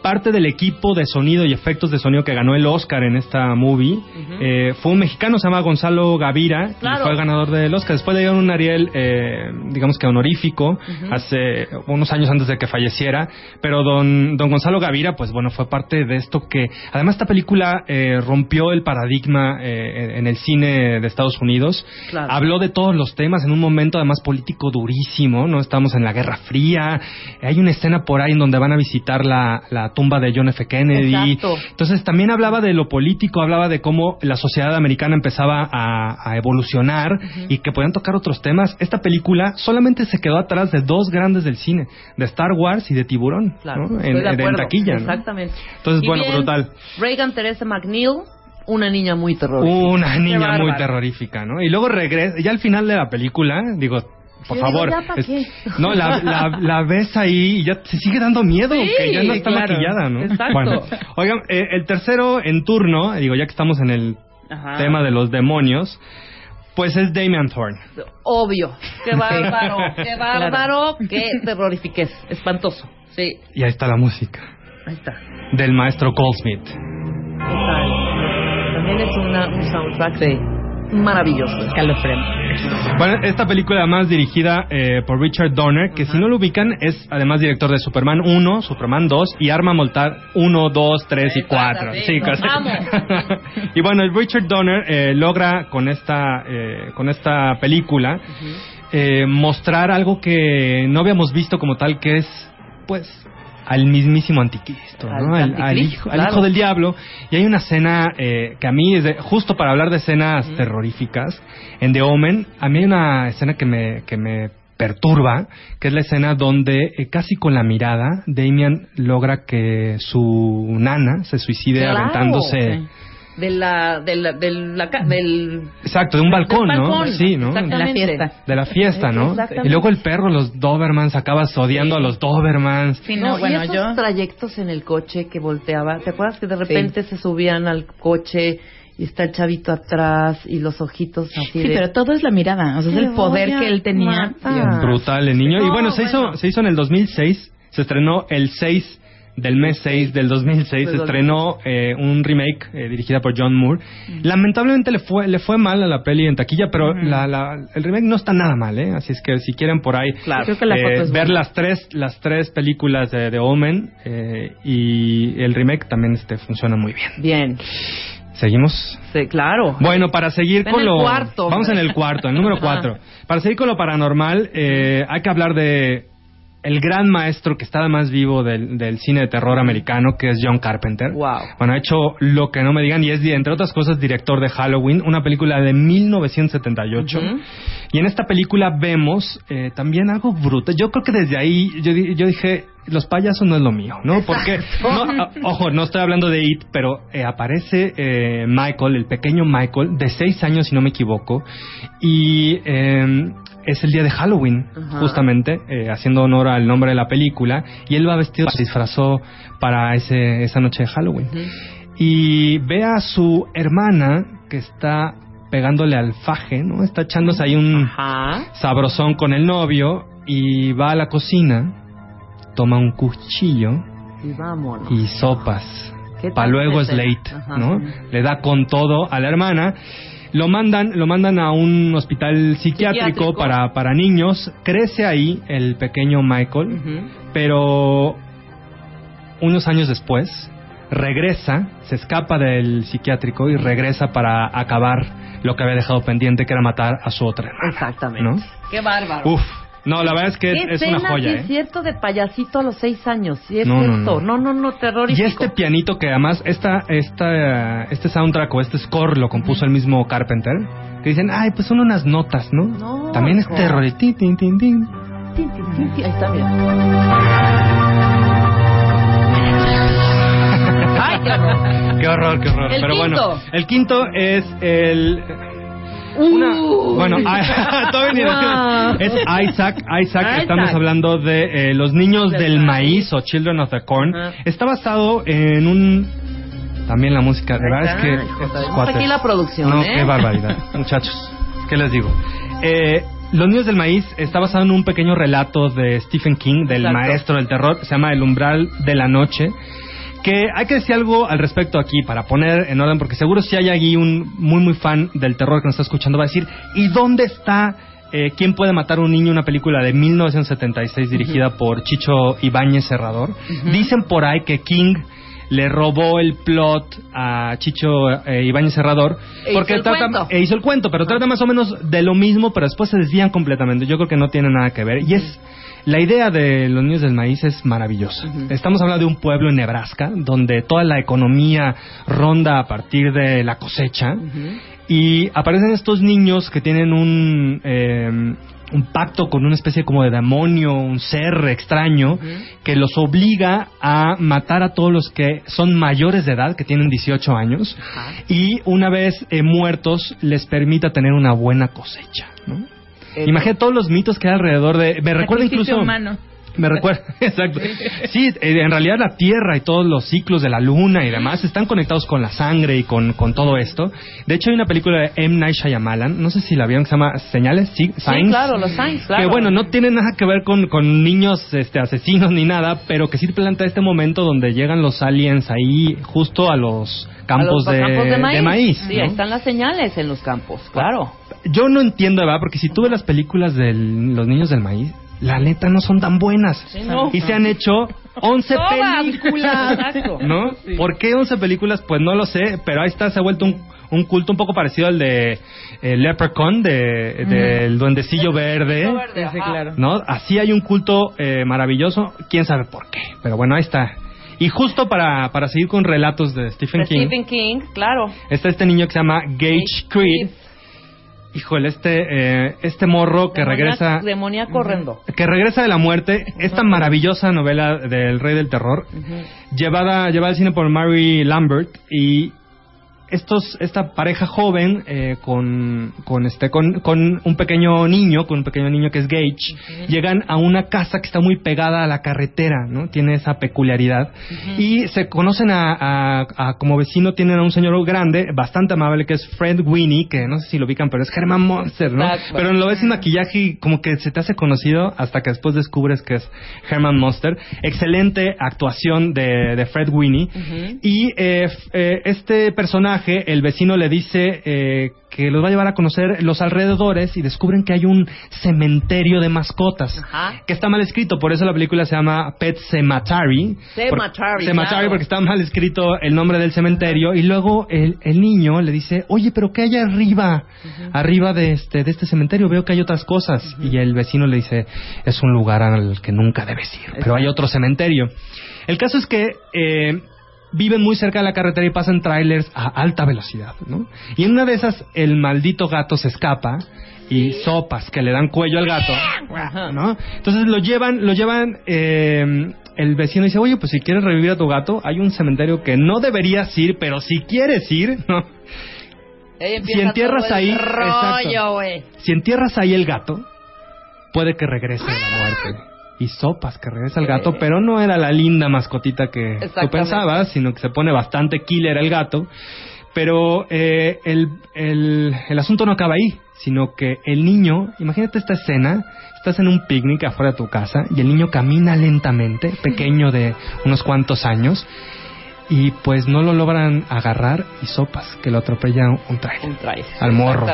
Parte del equipo de sonido y efectos de sonido que ganó el Oscar en esta movie eh, fue un mexicano, se llama Gonzalo Gavira, Claro. y fue el ganador del Oscar. Después le dieron un Ariel, eh, digamos que honorífico, hace unos años antes de que falleciera. Pero don, don Gonzalo Gavira, pues bueno, fue parte de esto que, además, esta película eh, rompió el paradigma eh, en el cine de Estados Unidos. Claro. Habló de todos los temas en un momento además político durísimo, ¿no? Estamos en la Guerra Fría. Hay una escena por ahí en donde van a visitar la, la tumba de John F. Kennedy. Exacto. Entonces también hablaba de lo político, hablaba de cómo la sociedad americana empezaba a, a evolucionar y que podían tocar otros temas. Esta película solamente se quedó atrás de dos grandes del cine, de Star Wars y de Tiburón, Claro, ¿no? En, de en taquilla, ¿no? Exactamente. Entonces, Y bueno, bien, brutal. Reagan Teresa McNeil, una niña muy terrorífica. Una niña muy terrorífica, ¿no? Y luego regresa, ya al final de la película, digo, por favor. ¿ya pa' es- qué? no, la, la, la ves ahí y ya te sigue dando miedo, Sí, que ya no está claro. maquillada, ¿no? Exacto. Bueno, oigan, eh, el tercero en turno, digo, ya que estamos en el Ajá. tema de los demonios, pues es Damian Thorne. Obvio. Qué bárbaro, qué bárbaro, qué terrorífica es. Espantoso. Sí, Y ahí está la música ahí está. del maestro Goldsmith. También es una, un soundtrack de maravilloso. Bueno, esta película además dirigida eh, por Richard Donner, que si no lo ubican es además director de Superman 1, Superman 2 y Arma Mortal 1, 2, 3 y 4. sí, y bueno, el Richard Donner eh, logra con esta, eh, con esta película eh, mostrar algo que no habíamos visto como tal, que es pues al mismísimo anticristo, ¿no? Al hijo, al claro. hijo del diablo. Y hay una escena eh, que a mí, es de- justo para hablar de escenas terroríficas, en The Omen, a mí hay una escena que me, que me perturba, que es la escena donde eh, casi con la mirada Damian logra que su nana se suicide Claro. aventándose... Sí. De la, de la, de la ca- del... Exacto, de un balcón, Del ¿no? Sí, ¿no? De la fiesta. De la fiesta, ¿no? Y luego el perro, los Dobermans, acabas odiando a los Dobermans. Sí, no, bueno, esos yo... trayectos en el coche que volteaba, ¿te acuerdas que de repente se subían al coche y está el chavito atrás y los ojitos así Sí, de... pero todo es la mirada, o sea, es el poder que él tenía. Brutal el niño. y No, bueno, se, bueno. Hizo, se hizo en el 2006, se estrenó el 6 del mes 6 del 2006, se estrenó eh, un remake eh, dirigida por John Moore. Lamentablemente le fue le fue mal a la peli en taquilla, pero la, la- el remake no está nada mal, ¿eh? Así es que si quieren por ahí Claro. La eh, ver buena. las tres las tres películas de, de Omen eh, y el remake también este funciona muy bien. Bien, Seguimos. sí, claro. Bueno, para seguir Ven con el lo... cuarto, Vamos en el cuarto, el número Ajá. cuatro. Para seguir con lo paranormal, eh, hay que hablar de el gran maestro que está más vivo del, del cine de terror americano, que es John Carpenter. Wow. Bueno, ha hecho lo que no me digan y es, entre otras cosas, director de Halloween, una película de 1978. Ujú. Y en esta película vemos eh, también algo bruto. Yo creo que desde ahí yo, yo dije, los payasos no es lo mío, ¿no? Porque, no, ojo, no estoy hablando de It, pero eh, aparece eh, Michael, el pequeño Michael, de seis años, si no me equivoco, y eh, es el día de Halloween, Ajá. justamente, eh, haciendo honor al nombre de la película, y él va vestido, se disfrazó para ese, esa noche de Halloween. Y ve a su hermana que está pegándole al faje, ¿no? Está echándose ahí un Ajá. sabrosón con el novio y va a la cocina, toma un cuchillo Y vámonos. y sopas. ¿Qué Para luego es late. ¿no? Le da con todo a la hermana. Lo mandan, lo mandan a un hospital psiquiátrico, Psiquiátrico. Para, para niños. Crece ahí el pequeño Michael, pero unos años después regresa, se escapa del psiquiátrico y regresa para acabar lo que había dejado pendiente, que era matar a su otra hermana. Exactamente. ¿no? Qué bárbaro. Uf, no, la verdad es que es, es una joya, sí ¿eh? es cierto de payasito a los seis años. Sí es No, no, cierto. No, no, no, Y terrorífico. este pianito que además esta, esta, este soundtrack o este score lo compuso el mismo Carpenter, que dicen, ay, pues son unas notas, ¿no? No, También es hijo. terror. y tin, tin, tin. Ahí está, mira. Ay, qué horror. Qué horror, qué horror. El Pero bueno, quinto. el quinto es el... Una, bueno, ah, Wow. es Isaac. Isaac, Isaac. estamos hablando de eh, los niños Del del maíz. maíz o Children of the Corn. Ajá. Está basado en un también la música, de verdad es que estos cuates- aquí la producción, No, ¿eh? qué barbaridad, muchachos. ¿Qué les digo? Eh, los niños del maíz está basado en un pequeño relato de Stephen King, del Exacto. maestro del terror, se llama El umbral de la noche. Que hay que decir algo al respecto aquí para poner en orden, porque seguro si hay aquí un muy muy fan del terror que nos está escuchando va a decir, ¿y dónde está eh, ¿Quién puede matar a un niño? Una película de 1976 dirigida por Chicho Ibáñez Serrador. Dicen por ahí que King le robó el plot a Chicho eh, Ibáñez Serrador E porque hizo el trata cuento. e hizo el cuento, pero trata más o menos de lo mismo, pero después se desvían completamente. Yo creo que no tiene nada que ver. Y es la idea de los niños del maíz es maravillosa. Estamos hablando de un pueblo en Nebraska donde toda la economía ronda a partir de la cosecha y aparecen estos niños que tienen un eh, un pacto con una especie como de demonio, un ser extraño que los obliga a matar a todos los que son mayores de edad, que tienen 18 años, y una vez eh, muertos les permita tener una buena cosecha. ¿no? Imagina todos los mitos que hay alrededor de... Me recuerda incluso... humano. Me recuerda, exacto. Sí, eh, en realidad la Tierra y todos los ciclos de la Luna y demás están conectados con la sangre y con, con todo esto. De hecho, hay una película de M. Night Shyamalan, no sé si la vieron, que se llama Señales, sí, Sí, Signs. claro, los Signs, claro. Que bueno, no tiene nada que ver con, con niños este, asesinos ni nada, pero que sí plantea este momento donde llegan los aliens ahí justo a los A campos, los de, campos de maíz. de maíz, Sí, ¿no? ahí están las señales en los campos, claro. Yo no entiendo, ¿verdad? Porque si tú ves las películas de los niños del maíz, la neta no son tan buenas. Sí, no. Y se han hecho 11 Todas. películas. ¿No? ¿Por qué 11 películas? Pues no lo sé, pero ahí está, se ha vuelto un, un culto un poco parecido al de eh, Leprechaun, de, del duendecillo verde. Sí, claro. ¿No? Así hay un culto eh, maravilloso, quién sabe por qué. Pero bueno, ahí está. Y justo para, para seguir con relatos de Stephen De King, Stephen King, claro. está este niño que se llama Gage Creed. Híjole, este, eh, este morro que regresa Demoníaco horrendo. que regresa de la muerte, esta maravillosa novela del Rey del Terror, llevada, llevada al cine por Mary Lambert y estos, esta pareja joven eh, con, con este, con, con un pequeño niño, con un pequeño niño que es Gage, llegan a una casa que está muy pegada a la carretera, ¿no? Tiene esa peculiaridad y se conocen a, a- a- como vecino tienen a un señor grande, bastante amable que es Fred Winnie, que no sé si lo ubican, pero es Herman Monster, ¿no? Pero lo ves sin maquillaje y como que se te hace conocido hasta que después descubres que es Herman Monster. Excelente actuación de, de Fred Winnie. Y eh, eh, este personaje, el vecino le dice eh, que los va a llevar a conocer los alrededores y descubren que hay un cementerio de mascotas Ajá. que está mal escrito, por eso la película se llama Pet Cemetery. Cemetery, Por- Cemetery claro. porque está mal escrito el nombre del cementerio y luego el, el niño le dice, oye, pero ¿qué hay arriba? Arriba de este, de este cementerio veo que hay otras cosas. Y el vecino le dice, es un lugar al que nunca debes ir, pero hay otro cementerio. El caso es que eh, viven muy cerca de la carretera y pasan trailers a alta velocidad, ¿no? Y en una de esas el maldito gato se escapa y sopas que le dan cuello al gato, ¿no? Entonces lo llevan, lo llevan, eh, el vecino dice, oye, pues si quieres revivir a tu gato, hay un cementerio que no deberías ir, pero si quieres ir, ¿no? Si entierras ahí, rollo, exacto. güey. Si entierras ahí el gato, puede que regrese de la muerte. Y sopas que regresa el gato, pero no era la linda mascotita que tú pensabas, sino que se pone bastante killer el gato. Pero eh, el, el, el asunto no acaba ahí, sino que el niño, imagínate esta escena, estás en un picnic afuera de tu casa y el niño camina lentamente, pequeño de unos cuantos años, y pues no lo logran agarrar y sopas, que lo atropella un, trailer. Un trailer. Al morro.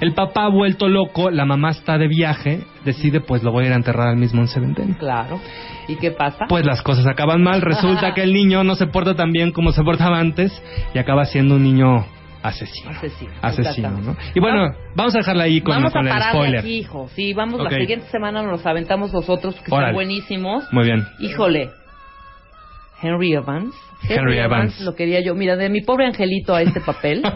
El papá vuelto loco, la mamá está de viaje, decide pues lo voy a ir a enterrar al mismo en cementerio. Claro. ¿Y qué pasa? Pues las cosas acaban mal, resulta que el niño no se porta tan bien como se portaba antes y acaba siendo un niño asesino. Asesino. Asesino. Y bueno, vamos a dejarla ahí con, vamos con a el spoiler. aquí, hijo. Sí, vamos la siguiente semana nos los aventamos nosotros, que Órale. están buenísimos. Muy bien. Híjole. Henry Evans. Henry Evans. Lo quería yo. Mira, de mi pobre angelito a este papel.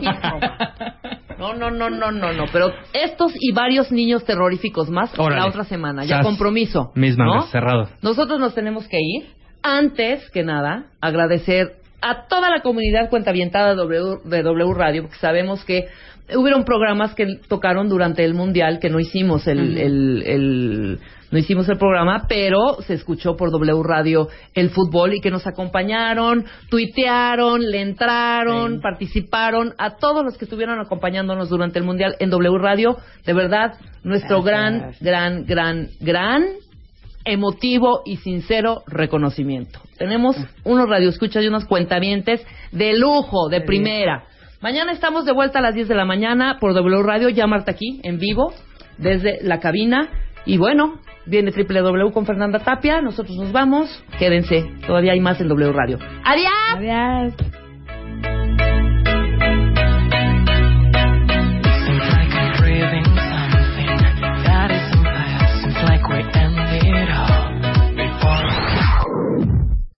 No, no, no, no, no, no. Pero estos y varios niños terroríficos más Órale. la otra semana. Ya Sas. compromiso. Misma, ¿no? cerrado. Nosotros nos tenemos que ir. Antes que nada, agradecer a toda la comunidad cuentavientada de W, de W Radio, porque sabemos que hubieron programas que tocaron durante el Mundial que no hicimos el, el- el- no hicimos el programa, pero se escuchó por W Radio el fútbol y que nos acompañaron, tuitearon, le entraron, participaron, a todos los que estuvieron acompañándonos durante el Mundial en W Radio, de verdad, nuestro gran, gran, gran, gran emotivo y sincero reconocimiento. Tenemos unos radioescuchas y unos cuentavientes de lujo, de primera. Mañana estamos de vuelta a las 10 de la mañana por W Radio, ya Marta aquí, en vivo, desde la cabina. Y bueno, viene W con Fernanda Tapia, nosotros nos vamos, quédense, todavía hay más en W Radio. ¡Adiós! Adiós.